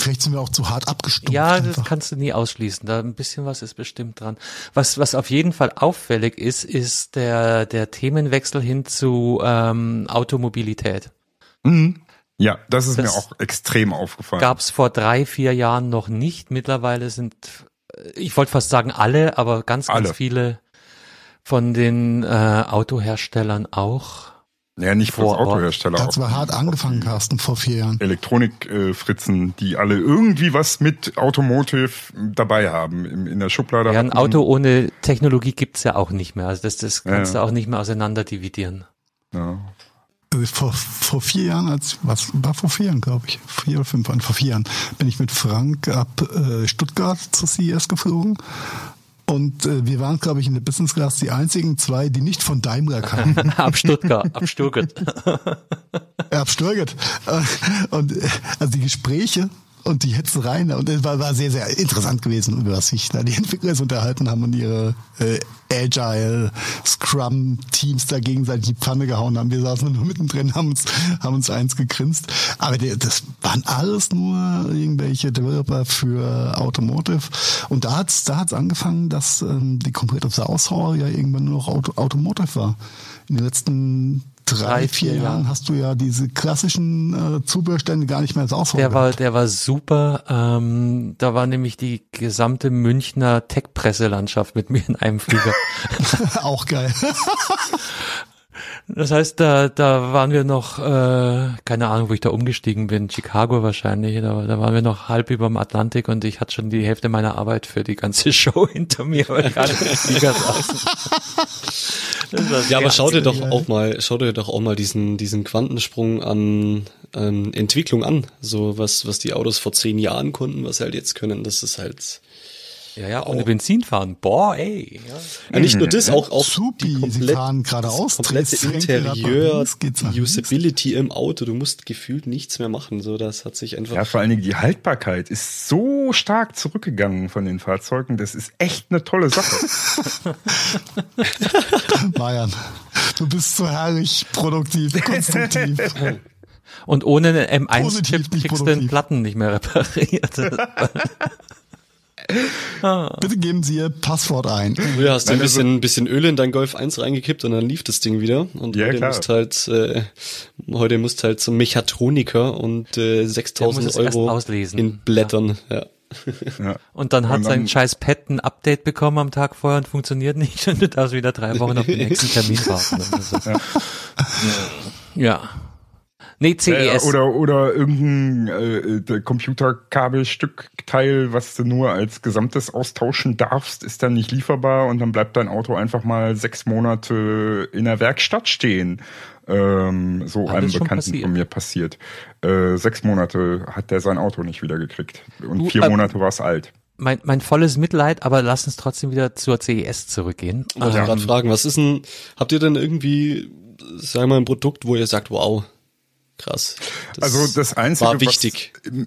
Vielleicht sind wir auch zu hart abgestumpft. Ja, das einfach. kannst du nie ausschließen. Da ein bisschen was ist bestimmt dran. Was, was auf jeden Fall auffällig ist, ist der, der Themenwechsel hin zu ähm, Automobilität. Ja, das ist Das mir auch extrem aufgefallen. Gab es vor drei, vier Jahren noch nicht. Mittlerweile sind, ich wollte fast sagen alle, aber ganz, ganz Alle. viele von den äh, Autoherstellern auch. ja, nicht vor Ort. Autohersteller. Hat's aber hart angefangen, Carsten, vor vier Jahren. Elektronikfritzen, die alle irgendwie was mit Automotive dabei haben im, in der Schublade. Ja, ein. Auto ohne Technologie gibt's ja auch nicht mehr. Also das, das kannst ja. du auch nicht mehr auseinander dividieren. Ja. Also vor, vor vier Jahren, als was war vor vier Jahren, glaube ich, vier oder fünf Jahren, vor vier Jahren, bin ich mit Frank ab äh, Stuttgart zur CES geflogen. Und äh, wir waren, glaube ich, in der Business Class die einzigen zwei, die nicht von Daimler kamen. ab Stuttgart, ab Stuttgart. Er abstürget. Und äh, also die Gespräche und die Hetzereien und es war, war sehr, sehr interessant gewesen, über was sich da die Entwickler unterhalten haben und ihre äh, Agile Scrum Teams da gegenseitig die Pfanne gehauen haben. Wir saßen nur mittendrin, haben uns, haben uns eins gegrinst. Aber der, das waren alles nur irgendwelche Developer für Automotive. Und da hat's, da hat's angefangen, dass ähm, die komplette Saushall ja irgendwann nur noch Auto, Automotive war. In den letzten drei, vier vier Jahren hast du ja diese klassischen äh, Zubehörstände gar nicht mehr als Auswahl. Der war, der war super. Ähm, da war nämlich die gesamte Münchner Tech-Presselandschaft mit mir in einem Flieger. auch geil. Das heißt, da, da waren wir noch, äh, keine Ahnung, wo ich da umgestiegen bin, Chicago wahrscheinlich. Da, da waren wir noch halb über dem Atlantik und ich hatte schon die Hälfte meiner Arbeit für die ganze Show hinter mir, weil saßen. Ja, aber schau dir doch auch mal, schau dir doch auch mal diesen, diesen Quantensprung an ähm, Entwicklung an. So was, was die Autos vor zehn Jahren konnten, was sie halt jetzt können, das ist halt Ja, ja, ohne Benzin fahren. Boah, ey. Ja. Ja, nicht nur das, auch, auch Supi, die sie komplett, fahren geradeaus, das komplette Interieur, Usability im Auto, du musst gefühlt nichts mehr machen. So, das hat sich einfach. Ja, vor allen Dingen die Haltbarkeit ist so stark zurückgegangen von den Fahrzeugen. Das ist echt eine tolle Sache. Marian, du bist so herrlich produktiv, konstruktiv. Und ohne einen Positiv, M1-Chip nicht kriegst du den. Platten nicht mehr repariert. Bitte geben Sie Ihr Passwort ein. Früher hast du ein also- bisschen, ein bisschen Öl in dein Golf 1 reingekippt und dann lief das Ding wieder. Und Ja, heute klar. musst halt, äh, heute musst halt zum Mechatroniker und äh, Der muss 6000 es erst Euro auslesen. in Blättern. Ja. Ja. Und dann hat Und sein scheiß Pad ein Update bekommen am Tag vorher und funktioniert nicht und du darfst wieder drei Wochen auf den nächsten Termin warten. so. Ja. Ja, ja, CES. oder oder irgendein äh, der Computerkabelstückteil, was du nur als Gesamtes austauschen darfst, ist dann nicht lieferbar und dann bleibt dein Auto einfach mal sechs Monate in der Werkstatt stehen. Ähm, so Alles einem Bekannten passiert. von mir passiert. Äh, sechs Monate hat der sein Auto nicht wieder gekriegt. Und Du, vier ähm, Monate war es alt. mein, mein volles Mitleid, aber lass uns trotzdem wieder zur CES zurückgehen. Ich wollte Ähm, gerade fragen, was ist denn, habt ihr denn irgendwie, sagen wir mal, ein Produkt, wo ihr sagt, wow, krass. also das Einzige, war wichtig. was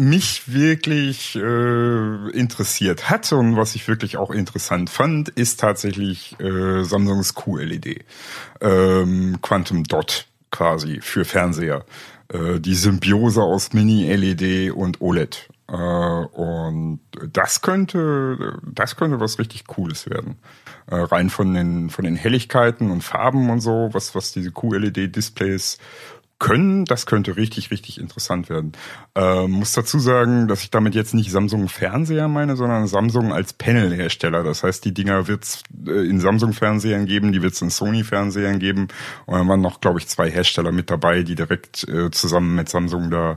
mich wirklich äh, interessiert hat und was ich wirklich auch interessant fand, ist tatsächlich äh, Samsungs QLED. Ähm, Quantum Dot quasi für Fernseher. Äh, die Symbiose aus Mini-LED und OLED. Äh, und das könnte, das könnte was richtig Cooles werden. Äh, rein von den, von den Helligkeiten und Farben und so, was, was diese QLED-Displays können, das könnte richtig, richtig interessant werden. Ähm, muss dazu sagen, dass ich damit jetzt nicht Samsung Fernseher meine, sondern Samsung als Panel-Hersteller. Das heißt, die Dinger wird's äh, in Samsung-Fernsehern geben, die wird's in Sony-Fernsehern geben. Und dann waren noch, glaube ich, zwei Hersteller mit dabei, die direkt äh, zusammen mit Samsung da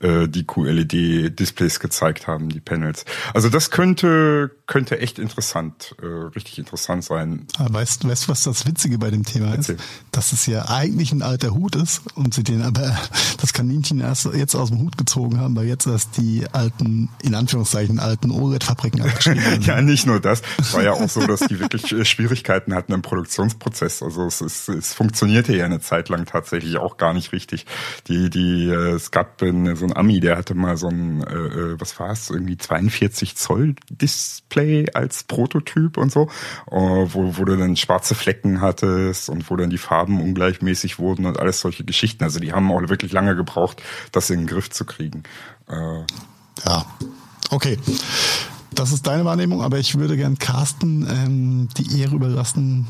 äh, die QLED-Displays gezeigt haben, die Panels. Also das könnte, könnte echt interessant, äh, richtig interessant sein. Ah, Weißt du, weißt, was das Witzige bei dem Thema ist? Erzähl. Dass es ja eigentlich ein alter Hut ist und sie den aber das Kaninchen erst jetzt aus dem Hut gezogen haben, weil jetzt erst die alten, in Anführungszeichen, alten OLED-Fabriken abgeschrieben sind. Ja, nicht nur das. Es war ja auch so, dass die wirklich äh, Schwierigkeiten hatten im Produktionsprozess. Also es, ist, es funktionierte ja eine Zeit lang tatsächlich auch gar nicht richtig. Die, die, äh, es gab so ein Ami, der hatte mal so ein, äh, äh, was war es, irgendwie 42 Zoll Display als Prototyp und so, wo, wo du dann schwarze Flecken hattest und wo dann die Farben ungleichmäßig wurden und alles solche Geschichten. Also die haben auch wirklich lange gebraucht, das in den Griff zu kriegen. Äh, Ja, okay. Das ist deine Wahrnehmung, aber ich würde gern Carsten ähm, die Ehre überlassen,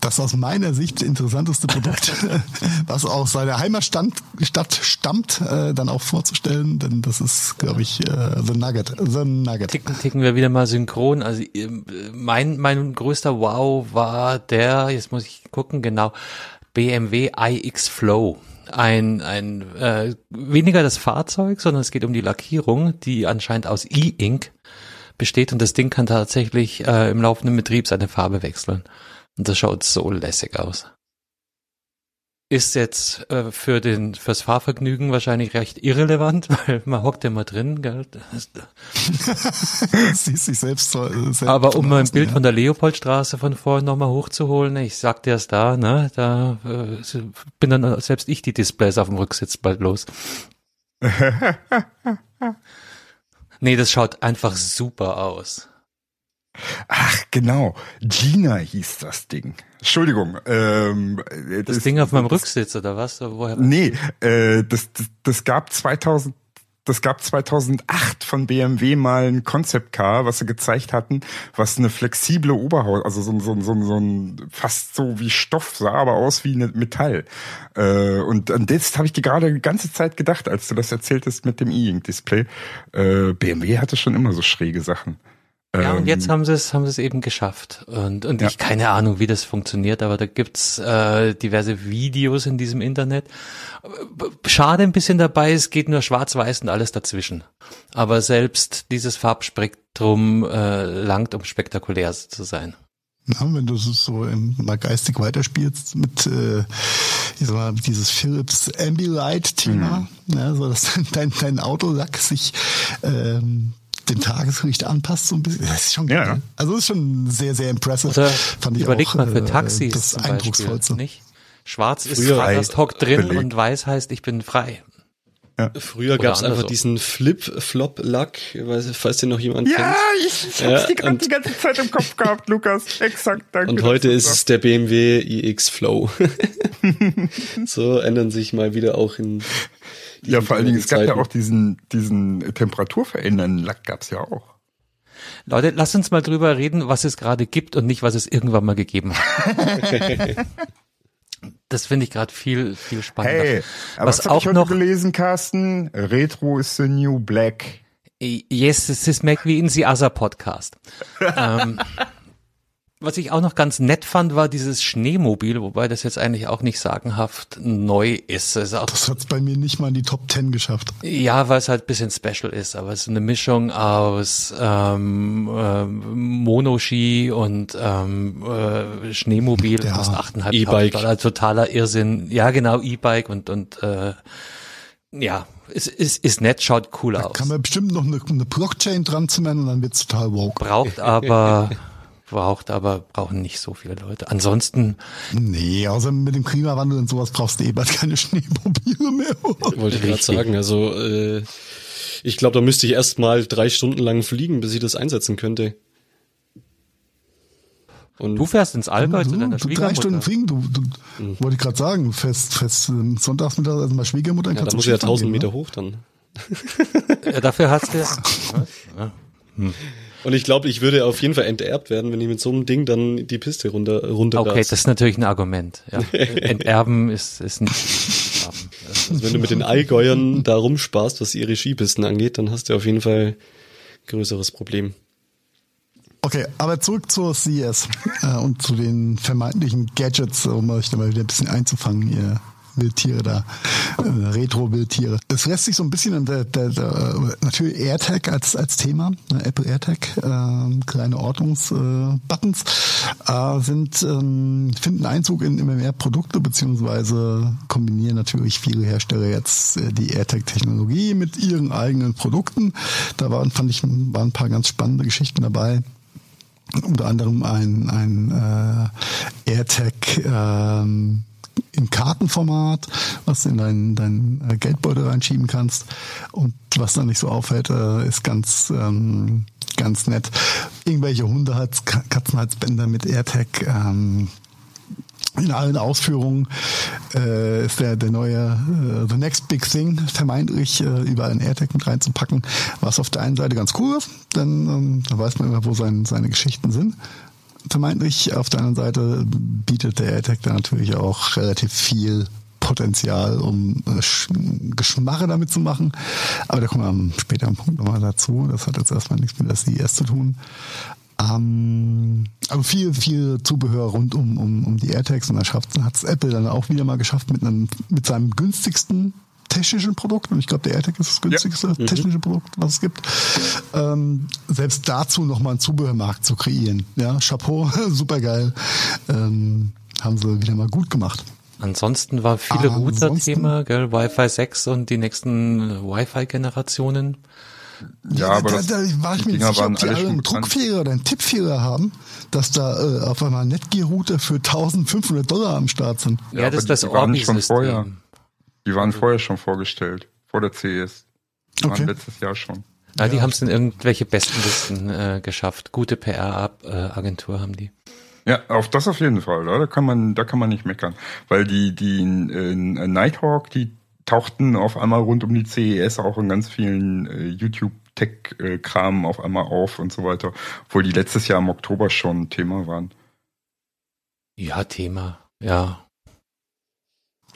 das aus meiner Sicht interessanteste Produkt, was aus seiner Heimatstadt Stadt stammt, äh, dann auch vorzustellen, denn das ist, glaube ich, äh, The Nugget. The Nugget. ticken, ticken wir wieder mal synchron. Also ähm, mein, mein größter Wow war der, jetzt muss ich gucken, genau, BMW iX Flow. Ein, ein äh, weniger das Fahrzeug, sondern es geht um die Lackierung, die anscheinend aus E-Ink besteht und das Ding kann tatsächlich äh, im laufenden Betrieb seine Farbe wechseln. Und das schaut so lässig aus. Ist jetzt äh, für den fürs Fahrvergnügen wahrscheinlich recht irrelevant, weil man hockt ja mal drin, gell? Siehst sich selbst, so, äh, selbst Aber um ein außen, Bild ja. von der Leopoldstraße von vorhin nochmal hochzuholen, ich sagte erst da, ne, da äh, bin dann selbst ich die Displays auf dem Rücksitz bald los. nee, das schaut einfach super aus. Ach, genau. Gina hieß das Ding. Entschuldigung. Ähm, Das, Ding auf meinem Rücksitz oder was? Woher? Nee, äh, das, das, das gab 2000, das gab 2008 von BMW mal ein Concept Car, was sie gezeigt hatten, was eine flexible Oberhaut, also so, ein- so, ein- so, ein- so ein fast so wie Stoff sah, aber aus wie eine Metall. Äh, und an das habe ich dir gerade die ganze Zeit gedacht, als du das erzähltest mit dem E-Ink-Display. Äh, BMW hatte schon immer so schräge Sachen. Ja, und Ähm, jetzt haben sie es, haben sie es eben geschafft. Und, und Ja. ich keine Ahnung, wie das funktioniert, aber da gibt's äh, diverse Videos in diesem Internet. Schade ein bisschen dabei, es geht nur schwarz-weiß und alles dazwischen. Aber selbst dieses Farbspektrum äh, langt, um spektakulär zu sein. Ja, wenn du so- so im, mal geistig weiterspielst mit äh, ich sag mal, dieses Philips Ambilight-Thema, ja, so dass dein, dein Autolack sich ähm, den Tagesgericht anpasst so ein bisschen. Das ist schon Ja, geil. ja. Also ist schon sehr, sehr impressive. Oder Fand ich überleg auch, mal für äh, Taxis das zum Beispiel, eindrucksvollste. nicht? Schwarz ist Früher Fahrgast hockt drin belegt. und weiß heißt, ich bin frei. Früher Oder gab es einfach andersrum. diesen Flip-Flop-Lack, weiß- falls den noch jemand Ja, kennt. ich, ich Ja, gerade und- die ganze Zeit im Kopf gehabt, Lukas. Exakt, danke. Und heute ist es der BMW iX Flow. so ändern sich mal wieder auch in Ja, vor allen Dingen, es gab ja auch diesen, diesen temperaturverändernden Lack gab's ja auch. Leute, lasst uns mal drüber reden, was es gerade gibt und nicht, was es irgendwann mal gegeben hat. das finde ich gerade viel, viel spannender. Hey, aber was was, auch noch, gelesen, Carsten? Retro is the new black. yes, es ist Mac wie in the Other Podcast. ähm, was ich auch noch ganz nett fand, war dieses Schneemobil, wobei das jetzt eigentlich auch nicht sagenhaft neu ist. Es ist auch Das hat's bei mir nicht mal in die Top 10 geschafft. Ja, weil es halt ein bisschen special ist, aber es ist eine Mischung aus ähm, ähm, Monoski und ähm, äh, Schneemobil, Ja, kostet 8,5 E-Bike. Dollar, totaler Irrsinn. Ja, genau, E-Bike und und äh, ja, ist, ist, ist nett, schaut cool aus. Kann man bestimmt noch eine, eine Blockchain dran zimmern und dann wird's total woke. Braucht aber braucht aber brauchen nicht so viele Leute. Ansonsten Nee, außer mit dem Klimawandel und sowas brauchst du eh bald keine Schneemobile mehr. Wollte ich gerade sagen. Also äh, ich glaube, da müsste ich erst mal drei Stunden lang fliegen, bis ich das einsetzen könnte. Und du fährst ins Allgäu zu deiner du drei Stunden Schwiegermutter. fliegen, du, du wollte ich gerade sagen, fährst, fährst ähm, sonntags mit also mal Schwiegermutter, ja, da kannst du muss ich ja 1000 gehen, Meter ne? hoch dann. Ja, dafür hast du Und ich glaube, ich würde auf jeden Fall enterbt werden, wenn ich mit so einem Ding dann die Piste runter runter Okay, das ist natürlich ein Argument. Ja. Enterben ist, ist nicht. Also wenn du mit den Allgäuern da rumsparst, was ihre Skipisten angeht, dann hast du auf jeden Fall ein größeres Problem. Okay, aber zurück zur CES äh, und zu den vermeintlichen Gadgets, um euch da mal wieder ein bisschen einzufangen, ihr Wildtiere da, äh, Retro-Wildtiere. Es lässt sich so ein bisschen der, der, der äh, natürlich AirTag als als Thema, ne, Apple AirTag, äh, kleine Ortungsbuttons äh, äh, sind ähm, finden Einzug in immer mehr Produkte beziehungsweise kombinieren natürlich viele Hersteller jetzt äh, die AirTag-Technologie mit ihren eigenen Produkten. Da waren fand ich waren ein paar ganz spannende Geschichten dabei unter anderem ein, ein äh, AirTag ähm, im Kartenformat, was du in deinen dein äh, Geldbeutel reinschieben kannst. Und was dann nicht so auffällt, äh, ist ganz ähm, ganz nett. Irgendwelche Hundehals, Ka- Katzenhalsbänder mit AirTag. Ähm, in allen Ausführungen äh, ist der, der neue äh, The Next Big Thing vermeintlich äh, überall ein AirTag mit reinzupacken, was auf der einen Seite ganz cool ist, denn ähm, da weiß man immer, wo sein, seine Geschichten sind. Vermeintlich auf der anderen Seite bietet der AirTag dann natürlich auch relativ viel Potenzial, um äh, Sch- Geschmache damit zu machen. Aber da kommen wir am späteren Punkt nochmal dazu. Das hat jetzt erstmal nichts mit der CES zu tun. Ähm, aber viel, viel Zubehör rund um, um, um die AirTags und da hat es Apple dann auch wieder mal geschafft mit einem, mit seinem günstigsten technischen Produkt, und ich glaube, der AirTag ist das günstigste technische Produkt, was es gibt, ähm, selbst dazu nochmal einen Zubehörmarkt zu kreieren. Ja, Chapeau, super geil. Ähm, haben sie wieder mal gut gemacht. Ansonsten war viele Ah, Router-Thema, gell, Wi-Fi 6 und die nächsten Wi-Fi-Generationen. Ja, aber da, da war ich mir nicht sicher, ob die alle einen bekannt. Druckfehler oder einen Tippfehler haben, dass da äh, auf einmal Netgear-Router für 1500 Dollar am Start sind. Ja, Ja, das ist das die Die waren vorher schon vorgestellt, vor der CES. Die Okay. waren letztes Jahr schon. Ja, die haben es in irgendwelche Bestenlisten äh, geschafft. Gute PR-Agentur haben die. Ja, auf das auf jeden Fall. Da kann man, da kann man nicht meckern, weil die die äh, Nighthawk, die tauchten auf einmal rund um die CES auch in ganz vielen äh, YouTube Tech äh, Kram auf einmal auf und so weiter, obwohl die letztes Jahr im Oktober schon Thema waren. Ja, Thema. Ja.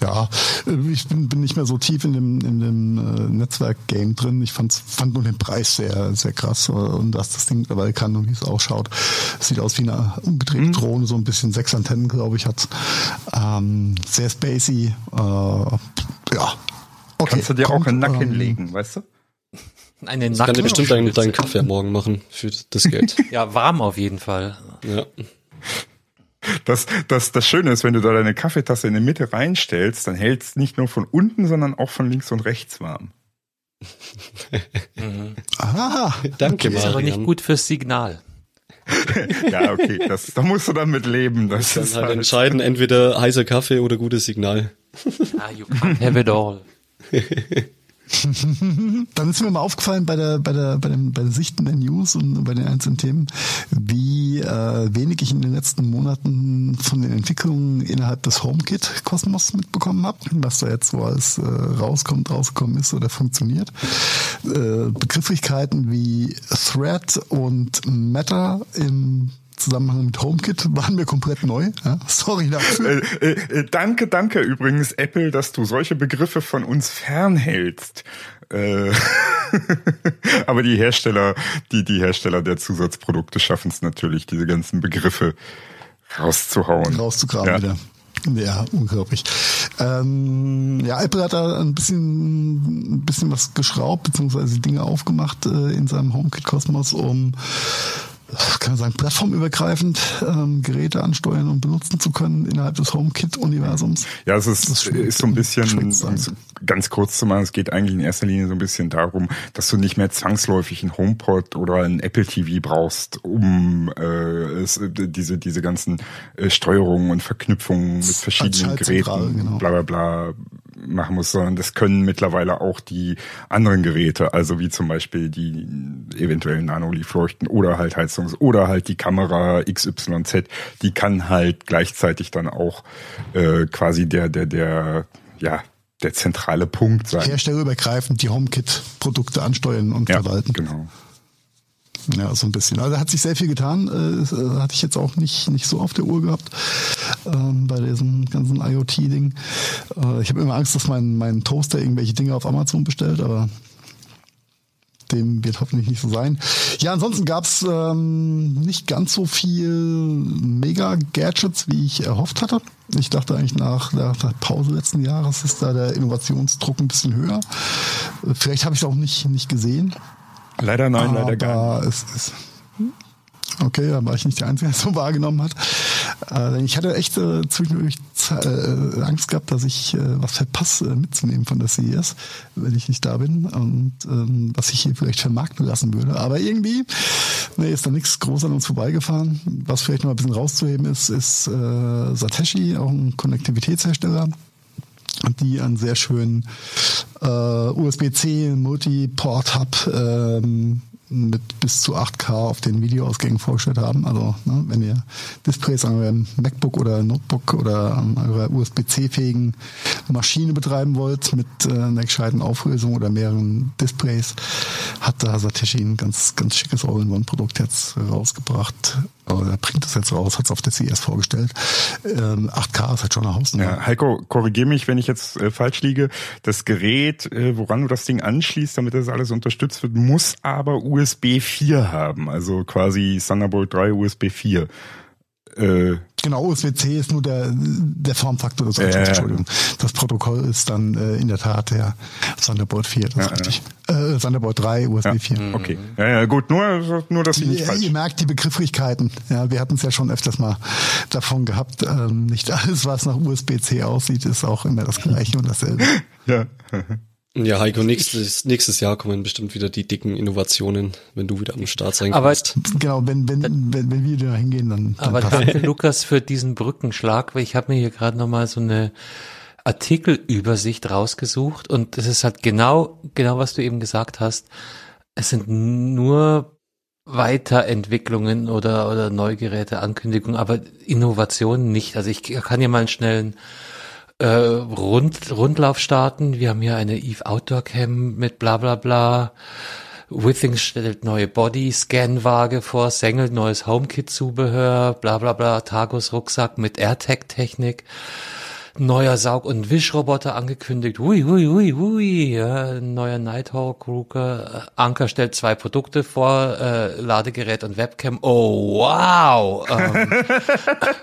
Ja, äh, ich bin, bin nicht mehr so tief in dem, in dem äh, Netzwerk-Game drin. Ich fand's, fand nur den Preis sehr, sehr krass äh, und was das Ding mittlerweile kann und wie es ausschaut. Es sieht aus wie eine umgedrehte Drohne, so ein bisschen sechs Antennen, glaube ich, hat. Ähm, sehr spacey. Äh, ja. Okay, Kannst du dir kommt, auch in den Nacken ähm, legen, weißt du? Eine Das kann dir bestimmt deinen, deinen. Kaffee am Morgen machen für das Geld. Ja, warm auf jeden Fall. ja. Das, das, das Schöne ist, wenn du da deine Kaffeetasse in die Mitte reinstellst, dann hält's nicht nur von unten, sondern auch von links und rechts warm. Aha. Danke, Ist aber nicht gut fürs Signal. Ja, okay, das, da musst du dann mit leben. Das ist halt halt, entscheiden, entweder heißer Kaffee oder gutes Signal. Ah, you can't have it all. Dann ist mir mal aufgefallen bei der, bei der, bei dem, bei der Sichten der News und bei den einzelnen Themen, wie äh, wenig ich in den letzten Monaten von den Entwicklungen innerhalb des HomeKit-Kosmos mitbekommen habe, was da jetzt so alles äh, rauskommt, rausgekommen ist oder funktioniert. Äh, Begrifflichkeiten wie Thread und Matter im Zusammenhang mit HomeKit waren mir komplett neu. Ja? Sorry dafür. Äh, äh, äh, danke, danke übrigens, Apple, dass du solche Begriffe von uns fernhältst. Äh, aber die Hersteller, die, die Hersteller der Zusatzprodukte schaffen es natürlich, diese ganzen Begriffe rauszuhauen. rauszugraben Ja. wieder. Ja, unglaublich. Ähm, ja, Apple hat da ein bisschen, ein bisschen was geschraubt, beziehungsweise Dinge aufgemacht äh, in seinem HomeKit-Kosmos, um kann man sagen, plattformübergreifend ähm, Geräte ansteuern und benutzen zu können innerhalb des HomeKit-Universums. Ja, es ist, Das ist so ein bisschen, ganz kurz zu machen, es geht eigentlich in erster Linie so ein bisschen darum, dass du nicht mehr zwangsläufig einen HomePod oder ein Apple TV brauchst, um äh, es, äh, diese, diese ganzen äh, Steuerungen und Verknüpfungen mit verschiedenen Geräten, genau. bla bla bla machen muss, sondern das können mittlerweile auch die anderen Geräte, also wie zum Beispiel die eventuellen Nanoleaf-Leuchten oder halt Heizungs- oder halt die Kamera XYZ, die kann halt gleichzeitig dann auch äh, quasi der, der, der, ja, der zentrale Punkt sein. Herstellerübergreifend die HomeKit-Produkte ansteuern und Ja, verwalten. genau. Ja, so ein bisschen. Also hat sich sehr viel getan. Äh, äh, hatte ich jetzt auch nicht, nicht so auf der Uhr gehabt ähm, bei diesem ganzen IoT-Ding. Äh, ich habe immer Angst, dass mein, mein Toaster irgendwelche Dinge auf Amazon bestellt, aber dem wird hoffentlich nicht so sein. Ja, ansonsten gab's ähm, nicht ganz so viel Mega-Gadgets, wie ich erhofft hatte. Ich dachte eigentlich nach der, der Pause letzten Jahres ist da der Innovationsdruck ein bisschen höher. Äh, Vielleicht habe ich es auch nicht, nicht gesehen. Leider nein, leider gar Aber es ist. Okay, da war ich nicht der Einzige, der es so wahrgenommen hat. Äh, ich hatte echt äh, zwischendurch äh, Angst gehabt, dass ich äh, was verpasse äh, mitzunehmen von der CES, wenn ich nicht da bin und ähm, was ich hier vielleicht vermarkten lassen würde. Aber irgendwie nee, ist da nichts groß an uns vorbeigefahren. Was vielleicht noch ein bisschen rauszuheben ist, ist äh, Satechi, auch ein Konnektivitätshersteller die einen sehr schönen äh, USB-C Multiport-Hub ähm, mit bis zu 8K auf den Videoausgängen vorgestellt haben. Also ne, wenn ihr Displays an eurem MacBook oder Notebook oder an eurer USB-C-fähigen Maschine betreiben wollt mit äh, einer gescheiten Auflösung oder mehreren Displays, hat da Satechi ein ganz, ganz schickes All-in-One-Produkt jetzt rausgebracht. Oder bringt es jetzt raus, hat es auf der CES vorgestellt. Ähm, 8K ist halt schon eine Hausnummer. Ja, Heiko, korrigier mich, wenn ich jetzt äh, falsch liege. Das Gerät, äh, woran du das Ding anschließt, damit das alles unterstützt wird, muss aber USB 4 haben. Also quasi Thunderbolt 3 USB 4. Äh, Genau, USB-C ist nur der, der Formfaktor des Anschlusses, Ja. Entschuldigung. Das Protokoll ist dann äh, in der Tat der Thunderbolt 4, das ist richtig. Äh, Thunderbolt 3, USB ja, 4. okay. Ja, ja, gut, nur, nur dass ich nicht Ihr, falsch. ihr merkt die Begrifflichkeiten. Ja, wir hatten es ja schon öfters mal davon gehabt. Ähm, nicht alles, was nach USB-C aussieht, ist auch immer das Gleiche und dasselbe. Ja. Ja, Heiko, nächstes, nächstes Jahr kommen bestimmt wieder die dicken Innovationen, wenn du wieder am Start sein Aber, kannst. Genau, wenn, wenn, wenn, wenn wir da hingehen, dann, dann aber passt danke Lukas für diesen Brückenschlag, weil ich habe mir hier gerade nochmal so eine Artikelübersicht rausgesucht und es ist halt genau, genau was du eben gesagt hast. Es sind nur Weiterentwicklungen oder, oder Neugeräte, Ankündigungen, aber Innovationen nicht. Also ich kann hier mal einen schnellen äh, Rund, Rundlauf starten. Wir haben hier eine Eve Outdoor Cam mit bla bla bla. Withings stellt neue Body-Scan-Waage vor, Sengel neues HomeKit-Zubehör, bla bla bla, Tagus Rucksack mit AirTag-Technik, neuer Saug- und Wischroboter angekündigt, hui, hui, hui, hui, ja, neuer Nighthawk, Ruger, Anker stellt zwei Produkte vor, äh, Ladegerät und Webcam, oh wow, ähm,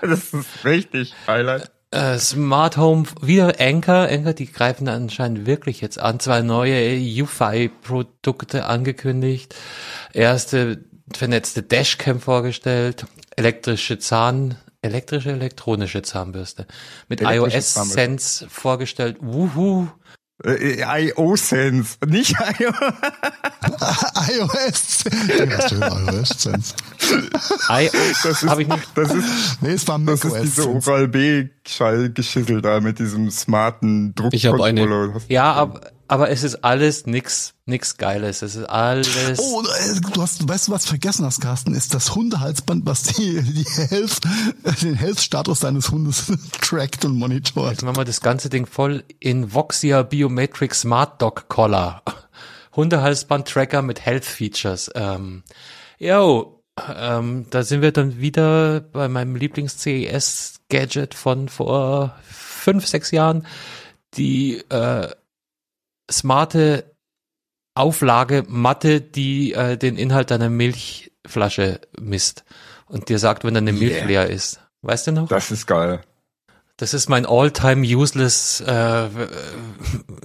Das ist richtig Highlight. Äh, Smart Home, wieder Anker, Anker, die greifen anscheinend wirklich jetzt an, zwei neue UFI-Produkte angekündigt, erste vernetzte Dashcam vorgestellt, elektrische Zahn, elektrische, elektronische Zahnbürste. Mit iOS. Sense vorgestellt, wuhu, IO-Sense, nicht IO. iOS. Ja, schön, iOS Sense. I Das ist, habe ich nicht. das ist, Nee, es war das ist diese. Oral-B-Geschissel da mit diesem smarten Ich hab eine. Druckcontroller. Ja, aber, aber es ist alles nix, nix Geiles. Es ist alles. Oh, äh, du hast, weißt du, was du vergessen hast, Carsten, ist das Hundehalsband, was die, die Health, den Health-Status deines Hundes trackt und monitort. Jetzt machen wir das ganze Ding voll in Voxia Biometric Smart Dog Collar. Hundehalsband-Tracker mit Health Features. Ähm, yo, ähm, da sind wir dann wieder bei meinem Lieblings-CES-Gadget von vor fünf, sechs Jahren. Die äh, smarte Auflage Matte, die äh, den Inhalt deiner Milchflasche misst und dir sagt, wenn deine Milch Yeah. leer ist. Weißt du noch? Das ist geil. Das ist mein all-time useless, äh, äh,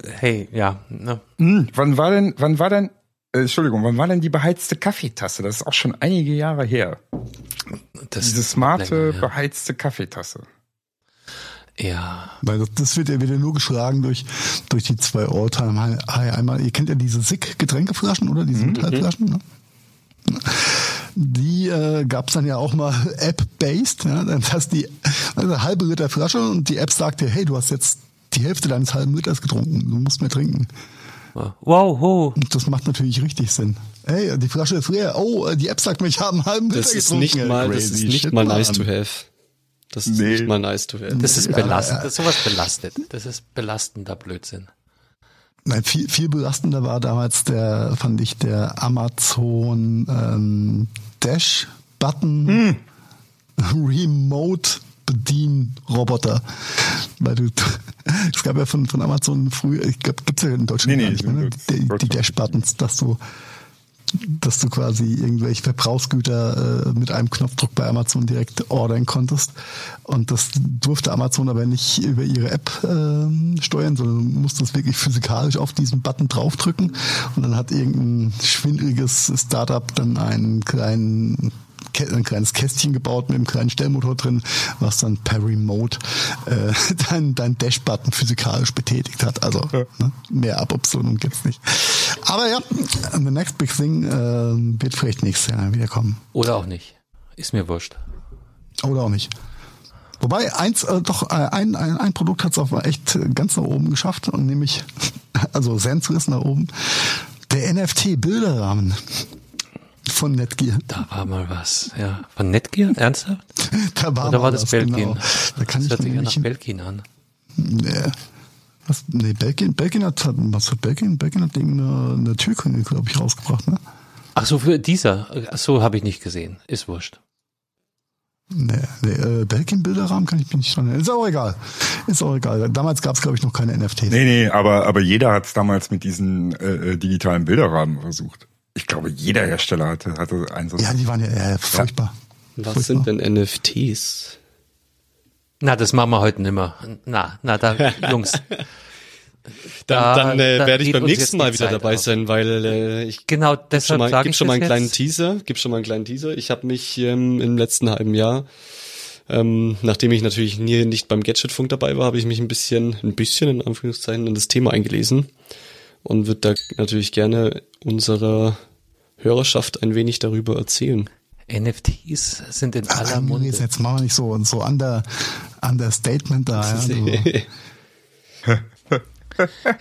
hey, ja, ne? Hm, wann war denn, wann war denn, äh, Entschuldigung, wann war denn die beheizte Kaffeetasse? Das ist auch schon einige Jahre her. Das, Diese smarte, länger, ja. beheizte Kaffeetasse. Ja. Weil das, das wird ja wieder nur geschlagen durch, durch die zwei Alltime High. Einmal, ihr kennt ja diese SICK Getränkeflaschen, oder? Diese Metallflaschen, ne? Die äh, gab es dann ja auch mal App-based, ja, dass die also eine halbe Liter Flasche und die App sagt dir, hey, du hast jetzt die Hälfte deines halben Liters getrunken, du musst mehr trinken. Wow, ho. Und das macht natürlich richtig Sinn. Hey, die Flasche ist leer. Oh, die App sagt mir, ich habe einen halben Liter Das ist getrunken. nicht mal, das ist nicht shit, mal nice to have. Das ist Nee. nicht mal nice to have. Das ist belastend, das ist sowas belastet. Das ist belastender Blödsinn. Nein, viel, viel belastender war damals der, fand ich, der Amazon ähm, Dash Button Remote Bedienroboter. Weil du, es gab ja von, von Amazon früher, ich glaube, gibt's ja in Deutschland Nee, gar nee, nicht mehr, ne? die, die Deutschland. Dash Buttons, dass du dass du quasi irgendwelche Verbrauchsgüter äh, mit einem Knopfdruck bei Amazon direkt ordern konntest. Und das durfte Amazon aber nicht über ihre App ähm, steuern, sondern du musstest wirklich physikalisch auf diesen Button draufdrücken. Und dann hat irgendein schwindeliges Startup dann einen kleinen ein kleines Kästchen gebaut mit einem kleinen Stellmotor drin, was dann per Remote äh, dein, dein Dash-Button physikalisch betätigt hat. Also ne, mehr Aboptionen gibt's nicht. Aber ja, the next big thing äh, wird vielleicht nächstes Jahr wiederkommen. Oder auch nicht. Ist mir wurscht. Oder auch nicht. Wobei eins äh, doch äh, ein, ein, ein Produkt hat's auch echt ganz nach oben geschafft und nämlich also ist nach oben der NFT Bilderrahmen von Netgear. Da war mal was, ja. Von Netgear? Ernsthaft? Da war, Oder mal war das was, Belkin? Genau. Da kann das ich hört sich ja nach Belkin an. Nee. Was? Nee, Belgien, Belgien hat, hat- was hat Belgien? Belgien hat irgendeine eine Türklinge, glaube ich, rausgebracht, ne? Ach so, für dieser. Ach so, habe ich nicht gesehen. Ist wurscht. Nee, nee äh, Belgien Bilderrahmen kann ich mich nicht dran erinnern. Ist auch egal. Ist auch egal. Damals gab es, glaube ich, noch keine NFTs. Nee, nee, aber, aber jeder hat es damals mit diesen äh, äh, digitalen Bilderrahmen versucht. Ich glaube, jeder Hersteller hatte, hatte einen so. Ja, die waren ja äh, furchtbar. Was Furchtbar. sind denn NFTs? Na, das machen wir heute nimmer. Na, na, da, Jungs. Da- Dann, dann äh, da werde ich beim nächsten Mal wieder Zeit dabei aus. sein, weil äh, ich Genau, Gib schon deshalb mal, gib schon mal einen kleinen jetzt. Teaser. Gib schon mal einen kleinen Teaser. Ich habe mich ähm, im letzten halben Jahr, ähm, nachdem ich natürlich nie nicht beim Gadgetfunk dabei war, habe ich mich ein bisschen, ein bisschen in Anführungszeichen in das Thema eingelesen und würde da natürlich gerne unserer Hörerschaft ein wenig darüber erzählen. NFTs sind in Ach, aller nee, Munde. jetzt machen wir nicht so, so under, Understatement da. Ja. Du,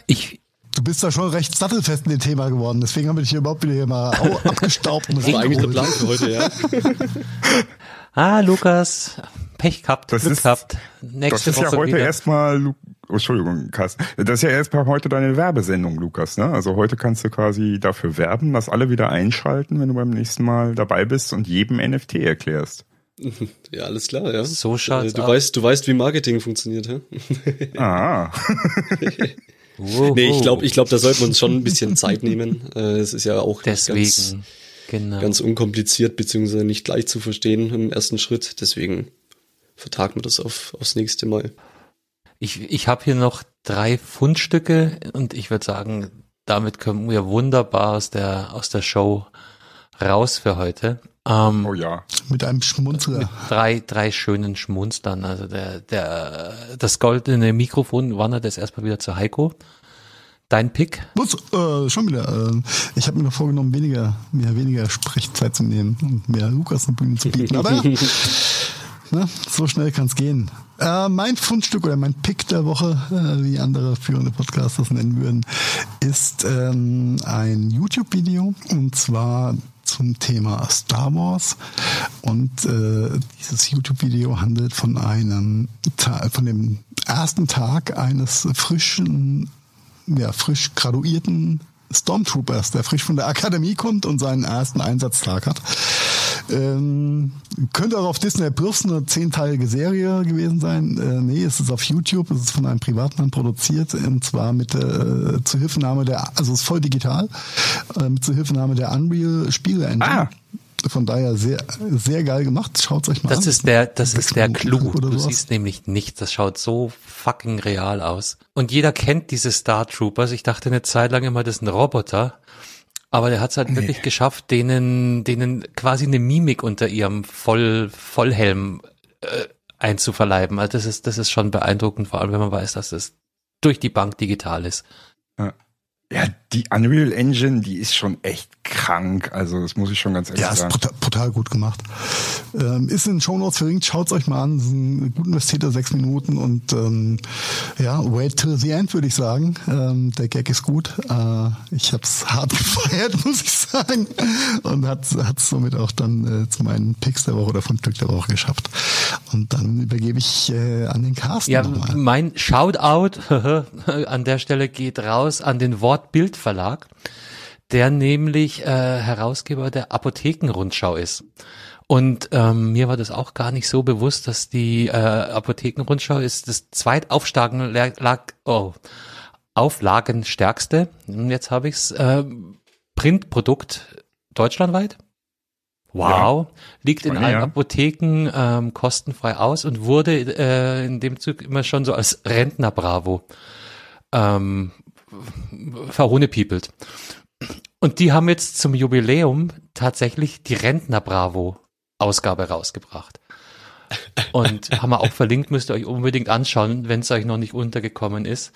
Ich, du bist da schon recht sattelfest in dem Thema geworden, deswegen haben wir dich hier überhaupt wieder hier mal au- abgestaubt und Das war eigentlich der Plan für heute, ja. ah, Lukas, Pech gehabt, Das Glück ist- gehabt. Nächste Das ist ja Woche heute wieder. erstmal, oh, Entschuldigung, Carsten. Das ist ja erstmal heute deine Werbesendung, Lukas. Ne? Also heute kannst du quasi dafür werben, dass alle wieder einschalten, wenn du beim nächsten Mal dabei bist und jedem NFT erklärst. Ja, alles klar, ja. So schaut's du aus. weißt, du weißt, wie Marketing funktioniert, hä? Ah, Wow. Nee, ich glaube, ich glaube, da sollten wir uns schon ein bisschen Zeit nehmen. Äh, Es ist ja auch Deswegen, ganz, genau. ganz unkompliziert beziehungsweise nicht leicht zu verstehen im ersten Schritt. Deswegen vertagen wir das auf, aufs nächste Mal. Ich, ich habe hier noch drei Fundstücke und ich würde sagen, damit kommen wir wunderbar aus der, aus der Show raus für heute. Ähm, oh ja. Mit einem Schmunzler. drei, drei schönen Schmunstern. Also der, der, das goldene Mikrofon wandert jetzt erstmal wieder zu Heiko. Dein Pick? Was? Äh, schon wieder. Äh, ich habe mir noch vorgenommen, weniger, mir weniger Sprechzeit zu nehmen und mehr Lukas eine Bühne zu bieten. Aber ne, so schnell kann es gehen. Äh, mein Fundstück oder mein Pick der Woche, äh, wie andere führende Podcasts das nennen würden, ist ähm, ein YouTube-Video und zwar zum Thema Star Wars. Und äh, dieses YouTube-Video handelt von einem von dem ersten Tag eines frischen ja, frisch graduierten Stormtroopers, der frisch von der Akademie kommt und seinen ersten Einsatztag hat. Ähm, könnte auch auf Disney Plus eine zehnteilige Serie gewesen sein. Äh, nee, es ist auf YouTube, es ist von einem Privatmann produziert und zwar mit äh, Zuhilfenahme der, also es ist voll digital, äh, mit Zuhilfenahme der Unreal Spiele Engine. Ah. Von daher sehr, sehr geil gemacht. Schaut euch mal das an. Ist der, das ist der Clou. Du sowas. siehst nämlich nichts. Das schaut so fucking real aus. Und jeder kennt diese Star Troopers. Ich dachte eine Zeit lang immer, das sind Roboter. Aber der hat es halt nee. wirklich geschafft, denen, denen quasi eine Mimik unter ihrem Voll, Vollhelm äh, einzuverleiben. Also das ist, das ist schon beeindruckend, vor allem wenn man weiß, dass es durch die Bank digital ist. Ja. Die Unreal Engine, die ist schon echt krank. Also das muss ich schon ganz ehrlich ja, sagen. Ja, ist brutal, brutal, gut gemacht. Ähm, ist in den Show Notes verlinkt. Schaut's euch mal an. Das ist ein gut investierter sechs Minuten und ähm, ja, wait till the end würde ich sagen. Ähm, der Gag ist gut. Äh, ich habe es hart gefeiert, muss ich sagen, und hat es somit auch dann äh, zu meinen Picks der Woche oder von Stück der Woche geschafft. Und dann übergebe ich äh, an den Carsten. Ja, mein Shoutout an der Stelle geht raus an den Wort Wort-Bild-Verlag, der nämlich äh, Herausgeber der Apothekenrundschau ist. Und ähm, mir war das auch gar nicht so bewusst, dass die äh, Apothekenrundschau ist das zweitaufstagen lag, oh, auflagenstärkste, jetzt habe ich's, äh, Printprodukt deutschlandweit. Wow, ja. liegt in allen ja. Apotheken ähm, kostenfrei aus und wurde äh, in dem Zug immer schon so als Rentner Bravo ähm, verhohnepiepelt. Und die haben jetzt zum Jubiläum tatsächlich die Rentner Bravo Ausgabe rausgebracht. Und haben wir auch verlinkt, müsst ihr euch unbedingt anschauen, wenn es euch noch nicht untergekommen ist.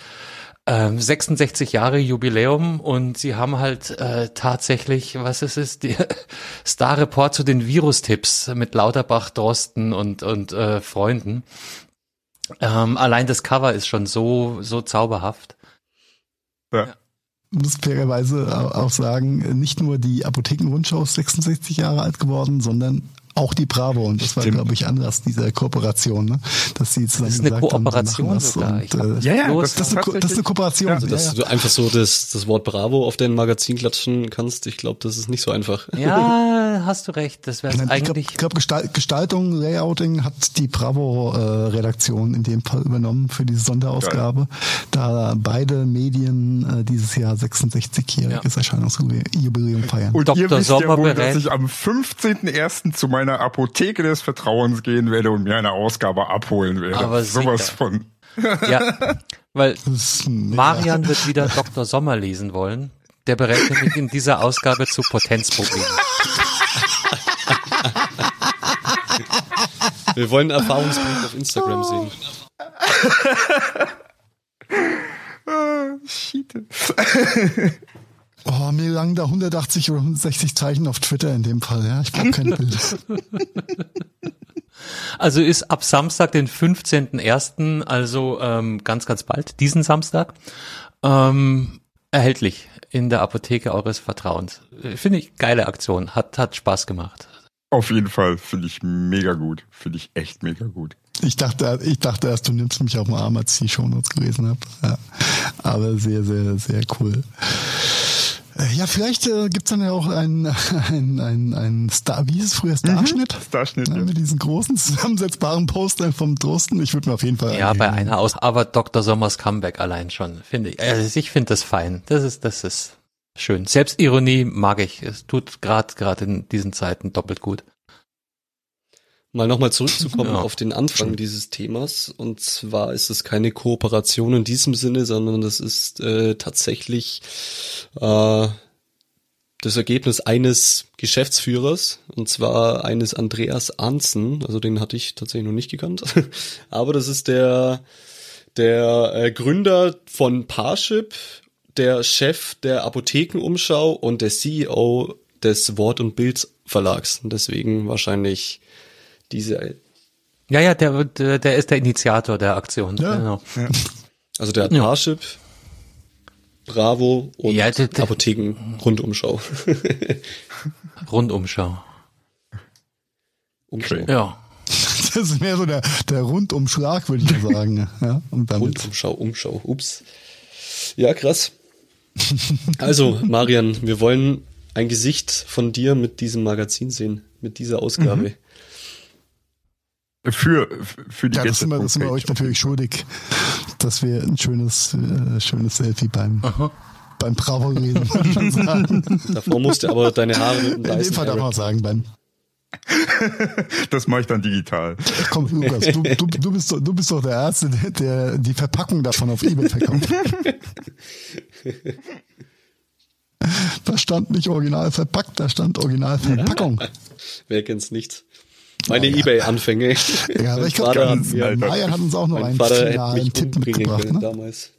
Ähm, 66 Jahre Jubiläum und sie haben halt äh, tatsächlich, was ist es, die Star Report zu den Virustipps mit Lauterbach, Drosten und, und äh, Freunden. Ähm, allein das Cover ist schon so, so zauberhaft. Ja. ja. Muss fairerweise auch sagen, nicht nur die Apothekenrundschau ist 66 Jahre alt geworden, sondern auch die Bravo und das Stimmt. war glaube ich anders dieser Kooperation, ne? dass sie zusammen das ist eine Kooperation haben, sogar. Und, äh, ja, ja, das, das, ist eine, das ist eine Kooperation. Ja. Also, dass ja, ja. du einfach so das, das Wort Bravo auf dein Magazin klatschen kannst, ich glaube, das ist nicht so einfach. Ja, hast du recht. Das wäre eigentlich. Ich glaube, glaub, Gestaltung, Layouting hat die Bravo-Redaktion äh, in dem Fall übernommen für diese Sonderausgabe, Geil. da beide Medien äh, dieses Jahr 66-jähriges Erscheinungsjubiläum feiern. Und Dr. ihr wisst Sommer ja wohl, dass ich am 15.01. zu meiner meiner Apotheke des Vertrauens gehen werde und mir eine Ausgabe abholen werde. Aber Sowas sicher. von. Ja, weil Marian wird wieder Dr. Sommer lesen wollen. Der berät nämlich in dieser Ausgabe zu Potenzproblemen. Wir wollen Erfahrungsbericht auf Instagram sehen. Ah, shit. Oh, mir lang da 180 oder 160 Zeichen auf Twitter in dem Fall, ja. Ich brauche keine Bilder. Also ist ab Samstag, den 15.01., also ähm, ganz, ganz bald, diesen Samstag, ähm, erhältlich in der Apotheke eures Vertrauens. Finde ich geile Aktion, hat, hat Spaß gemacht. Auf jeden Fall, finde ich mega gut. Finde ich echt mega gut. Ich dachte, ich dachte erst, du nimmst mich auf den Arm, als ich die Shownotes gelesen habe. Ja. Aber sehr, sehr, sehr cool. Äh, ja, vielleicht äh, gibt's dann ja auch einen ein, ein, ein Star, wie hieß es früher, Starschnitt? Mhm, Starschnitt. Ja, mit diesen großen zusammensetzbaren Postern vom Drosten. Ich würde mir auf jeden Fall. Ja, bei einer aus, aber Dr. Sommers Comeback allein schon, finde ich. Also ich finde das fein. Das ist, das ist schön. Selbstironie mag ich. Es tut gerade gerade in diesen Zeiten doppelt gut mal nochmal zurückzukommen ja. auf den Anfang dieses Themas. Und zwar ist es keine Kooperation in diesem Sinne, sondern das ist äh, tatsächlich äh, das Ergebnis eines Geschäftsführers, und zwar eines Andreas Arnzen, also den hatte ich tatsächlich noch nicht gekannt, aber das ist der, der äh, Gründer von Parship, der Chef der Apothekenumschau und der CEO des Wort- und Bild-Verlags. Deswegen wahrscheinlich diese. Ja, ja, der, der, der ist der Initiator der Aktion. Ja. Genau. Also der hat Ja. Parship, Bravo und Ja, der- der- Apotheken-Rundumschau. Rundumschau. Umschau. Ja. Das ist mehr so der, der Rundumschlag, würde ich mal sagen. Ja, und damit. Rundumschau, Umschau. Ups. Ja, krass. Also, Marian, wir wollen ein Gesicht von dir mit diesem Magazin sehen, mit dieser Ausgabe. Für, für die Ja, das sind wir, das sind wir euch natürlich schuldig, dass wir ein schönes, äh, schönes Selfie beim, beim Bravo reden, schon sagen. Davor musst du aber deine Haare mit dem In dem Dyson Fall darf man sagen, beim, Das mache ich dann digital. komm, Lukas, du, du, du, bist doch, du bist doch der Erste, der, der die Verpackung davon auf Ebay verkauft. Da stand nicht original verpackt, da stand original Verpackung. Wer kennt's nicht? Meine Ja, ja. Ebay-Anfänge. Ja, aber Mein ich glaube, Vater hat uns auch noch einen Vater mich Tipp mitgebracht. können Ne? damals.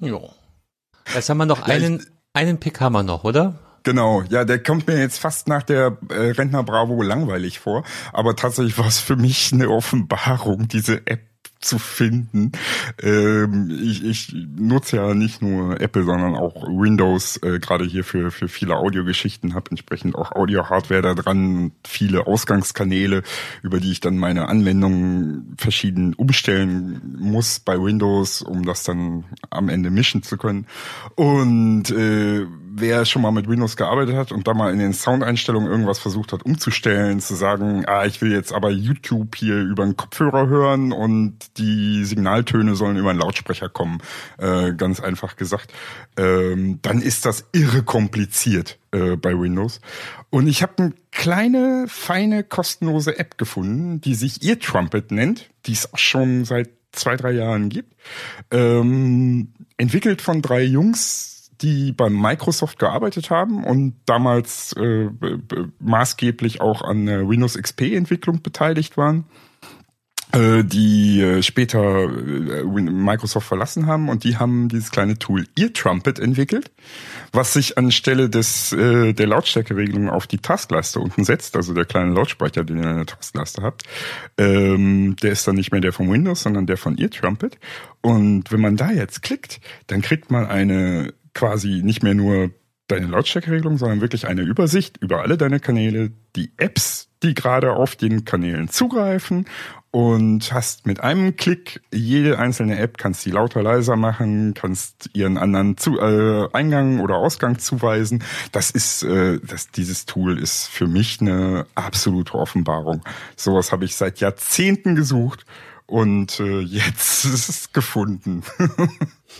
Ja. Jetzt haben wir noch einen, einen Pick haben wir noch, oder? Genau, ja, der kommt mir jetzt fast nach der äh, Rentner Bravo langweilig vor, aber tatsächlich war es für mich eine Offenbarung, diese App zu finden. Ähm, ich, ich nutze ja nicht nur Apple, sondern auch Windows, äh, gerade hier für, für viele Audiogeschichten, habe entsprechend auch Audio-Hardware da dran, viele Ausgangskanäle, über die ich dann meine Anwendungen verschieden umstellen muss bei Windows, um das dann am Ende mischen zu können. Und äh, wer schon mal mit Windows gearbeitet hat und da mal in den Soundeinstellungen irgendwas versucht hat umzustellen, zu sagen, ah, ich will jetzt aber YouTube hier über einen Kopfhörer hören und die Signaltöne sollen über einen Lautsprecher kommen, äh, ganz einfach gesagt, ähm, dann ist das irre kompliziert äh, bei Windows. Und ich habe eine kleine, feine, kostenlose App gefunden, die sich Ear Trumpet nennt, die es auch schon seit zwei, drei Jahren gibt. Ähm, entwickelt von drei Jungs, die beim Microsoft gearbeitet haben und damals äh, maßgeblich auch an der Windows XP-Entwicklung beteiligt waren äh, die äh, später äh, Microsoft verlassen haben und die haben dieses kleine Tool Ear Trumpet entwickelt, was sich anstelle des äh, der Lautstärkeregelung auf die Taskleiste unten setzt, also der kleine Lautsprecher, den ihr in der Taskleiste habt. Ähm, der ist dann nicht mehr der von Windows, sondern der von Ear Trumpet. Und wenn man da jetzt klickt, dann kriegt man eine quasi nicht mehr nur deine Lautstärkeregelung, sondern wirklich eine Übersicht über alle deine Kanäle, die Apps, die gerade auf den Kanälen zugreifen und hast mit einem Klick jede einzelne App, kannst die lauter, leiser machen, kannst ihren anderen zu, äh, Eingang oder Ausgang zuweisen. Das ist, äh, das, dieses Tool ist für mich eine absolute Offenbarung. Sowas habe ich seit Jahrzehnten gesucht und äh, jetzt ist es gefunden.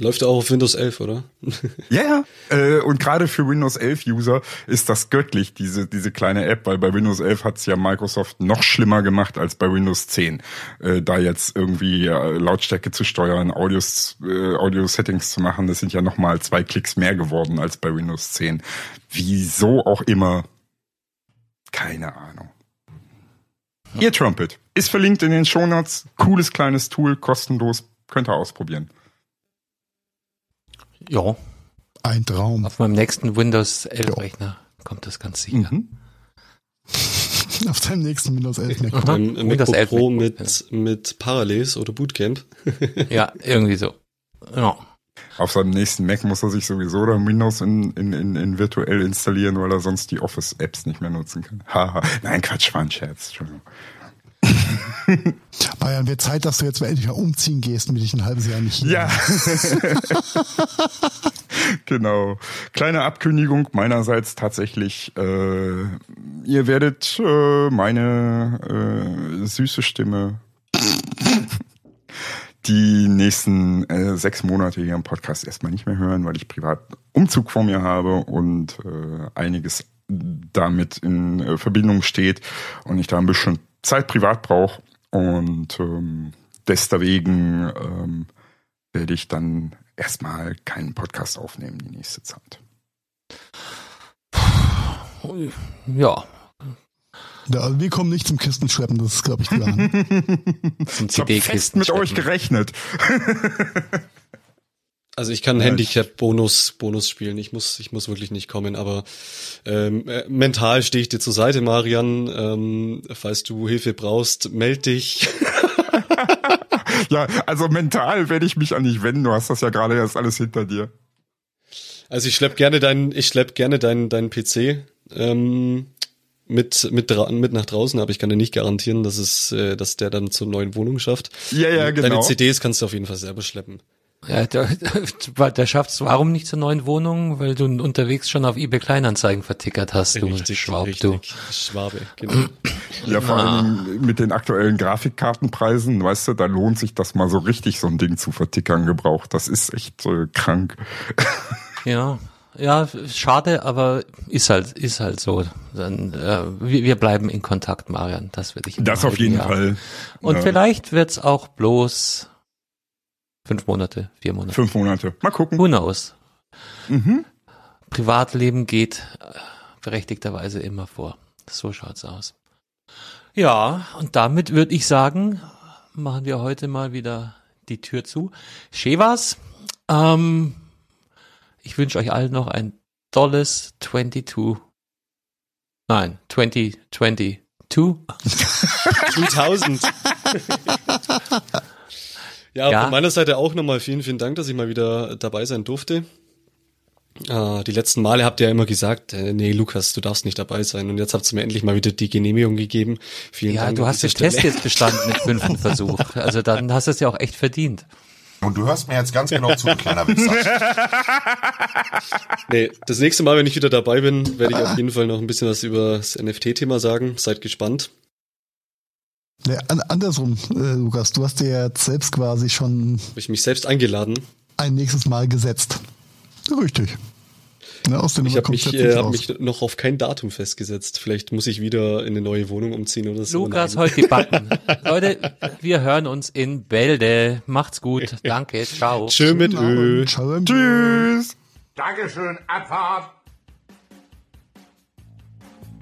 Läuft auch auf Windows 11, oder? Ja, ja. Äh, und gerade für Windows 11 User ist das göttlich, diese, diese kleine App, weil bei Windows 11 hat's ja Microsoft noch schlimmer gemacht als bei Windows 10. Äh, da jetzt irgendwie äh, Lautstärke zu steuern, Audios, äh, Audio-Settings zu machen, das sind ja nochmal zwei Klicks mehr geworden als bei Windows 10. Wieso auch immer, keine Ahnung. Ihr Trumpet ist verlinkt in den Shownotes. Cooles kleines Tool, kostenlos, könnt ihr ausprobieren. Ja. Ein Traum. Auf meinem nächsten Windows 11 Rechner kommt das ganz sicher. Mhm. Auf deinem nächsten Windows 11 Mac. Ein Windows MacBook 11 Pro mit, mit Parallels oder Bootcamp. Ja, irgendwie so. Ja. Auf seinem nächsten Mac muss er sich sowieso dann Windows in, in, in, in virtuell installieren, weil er sonst die Office-Apps nicht mehr nutzen kann. Haha. Nein, Quatsch, war ein Scherz. Entschuldigung. Bayern, wird Zeit, dass du jetzt mal endlich mal umziehen gehst und dich ein halbes Jahr nicht hier Ja. genau. Kleine Abkündigung meinerseits tatsächlich. Äh, ihr werdet äh, meine äh, süße Stimme die nächsten äh, sechs Monate hier im Podcast erstmal nicht mehr hören, weil ich privat Umzug vor mir habe und äh, einiges damit in äh, Verbindung steht und ich da ein bisschen Zeit privat brauche und ähm, deswegen ähm, werde ich dann erstmal keinen Podcast aufnehmen die nächste Zeit. Ja, Ja, wir kommen nicht zum Kistenschleppen, das ist, glaube ich, klar. zum Ich habe fest CD-Kisten. mit euch gerechnet. Also ich kann Handicap-Bonus Bonus spielen. Ich muss, ich muss wirklich nicht kommen, aber ähm, äh, mental stehe ich dir zur Seite, Marian. Ähm, falls du Hilfe brauchst, meld dich. ja, also mental werde ich mich an dich wenden. Du hast das ja gerade erst alles hinter dir. Also ich schlepp gerne deinen, ich schlepp gerne deinen, deinen PC ähm, mit mit mit nach draußen, aber ich kann dir nicht garantieren, dass es, äh, dass der dann zur neuen Wohnung schafft. Ja, ja, genau. Deine CDs kannst du auf jeden Fall selber schleppen. Ja, der, der schafft es warum nicht zur neuen Wohnung? Weil du unterwegs schon auf eBay Kleinanzeigen vertickert hast, du richtig, Schwab, richtig. du. Schwabe, genau. Ja, vor allem mit den aktuellen Grafikkartenpreisen, weißt du, da lohnt sich das mal so richtig, so ein Ding zu vertickern gebraucht. Das ist echt äh, krank. Ja, ja, schade, aber ist halt, ist halt so. Dann, äh, wir, wir bleiben in Kontakt, Marian. Das würde ich. Das auf jeden Jahr. Fall. Und Ja. vielleicht wird's auch bloß fünf Monate, vier Monate. Fünf Monate. Mal gucken. Who knows? Mhm. Privatleben geht äh, berechtigterweise immer vor. So schaut's aus. Ja, und damit würde ich sagen, machen wir heute mal wieder die Tür zu. Schevas, ähm, ich wünsche euch allen noch ein tolles 22. Nein, 2022. 2000. ja, Ja. von meiner Seite auch nochmal vielen, vielen Dank, dass ich mal wieder dabei sein durfte. Äh, die letzten Male habt ihr ja immer gesagt, äh, nee, Lukas, du darfst nicht dabei sein. Und jetzt habt ihr mir endlich mal wieder die Genehmigung gegeben. Vielen Ja, Dank. du an hast den dieser Test Stelle. jetzt bestanden im fünften Versuch. Also dann hast du es ja auch echt verdient. Und du hörst mir jetzt ganz genau zu, du kleiner Wichser. Nee, das nächste Mal, wenn ich wieder dabei bin, werde ich auf jeden Fall noch ein bisschen was über das NFT-Thema sagen. Seid gespannt. Ja, an, andersrum, äh, Lukas, du hast dir jetzt selbst quasi schon Habe ich mich selbst eingeladen. ein nächstes Mal gesetzt. Richtig. Ne, aus der Ich habe mich, äh, hab mich noch auf kein Datum festgesetzt. Vielleicht muss ich wieder in eine neue Wohnung umziehen oder so. Lukas, heute die Backen. Leute, wir hören uns in Bälde. Macht's gut. Danke. Ciao. Tschö mit. Ö. Tschüss. Dankeschön, Abfahrt.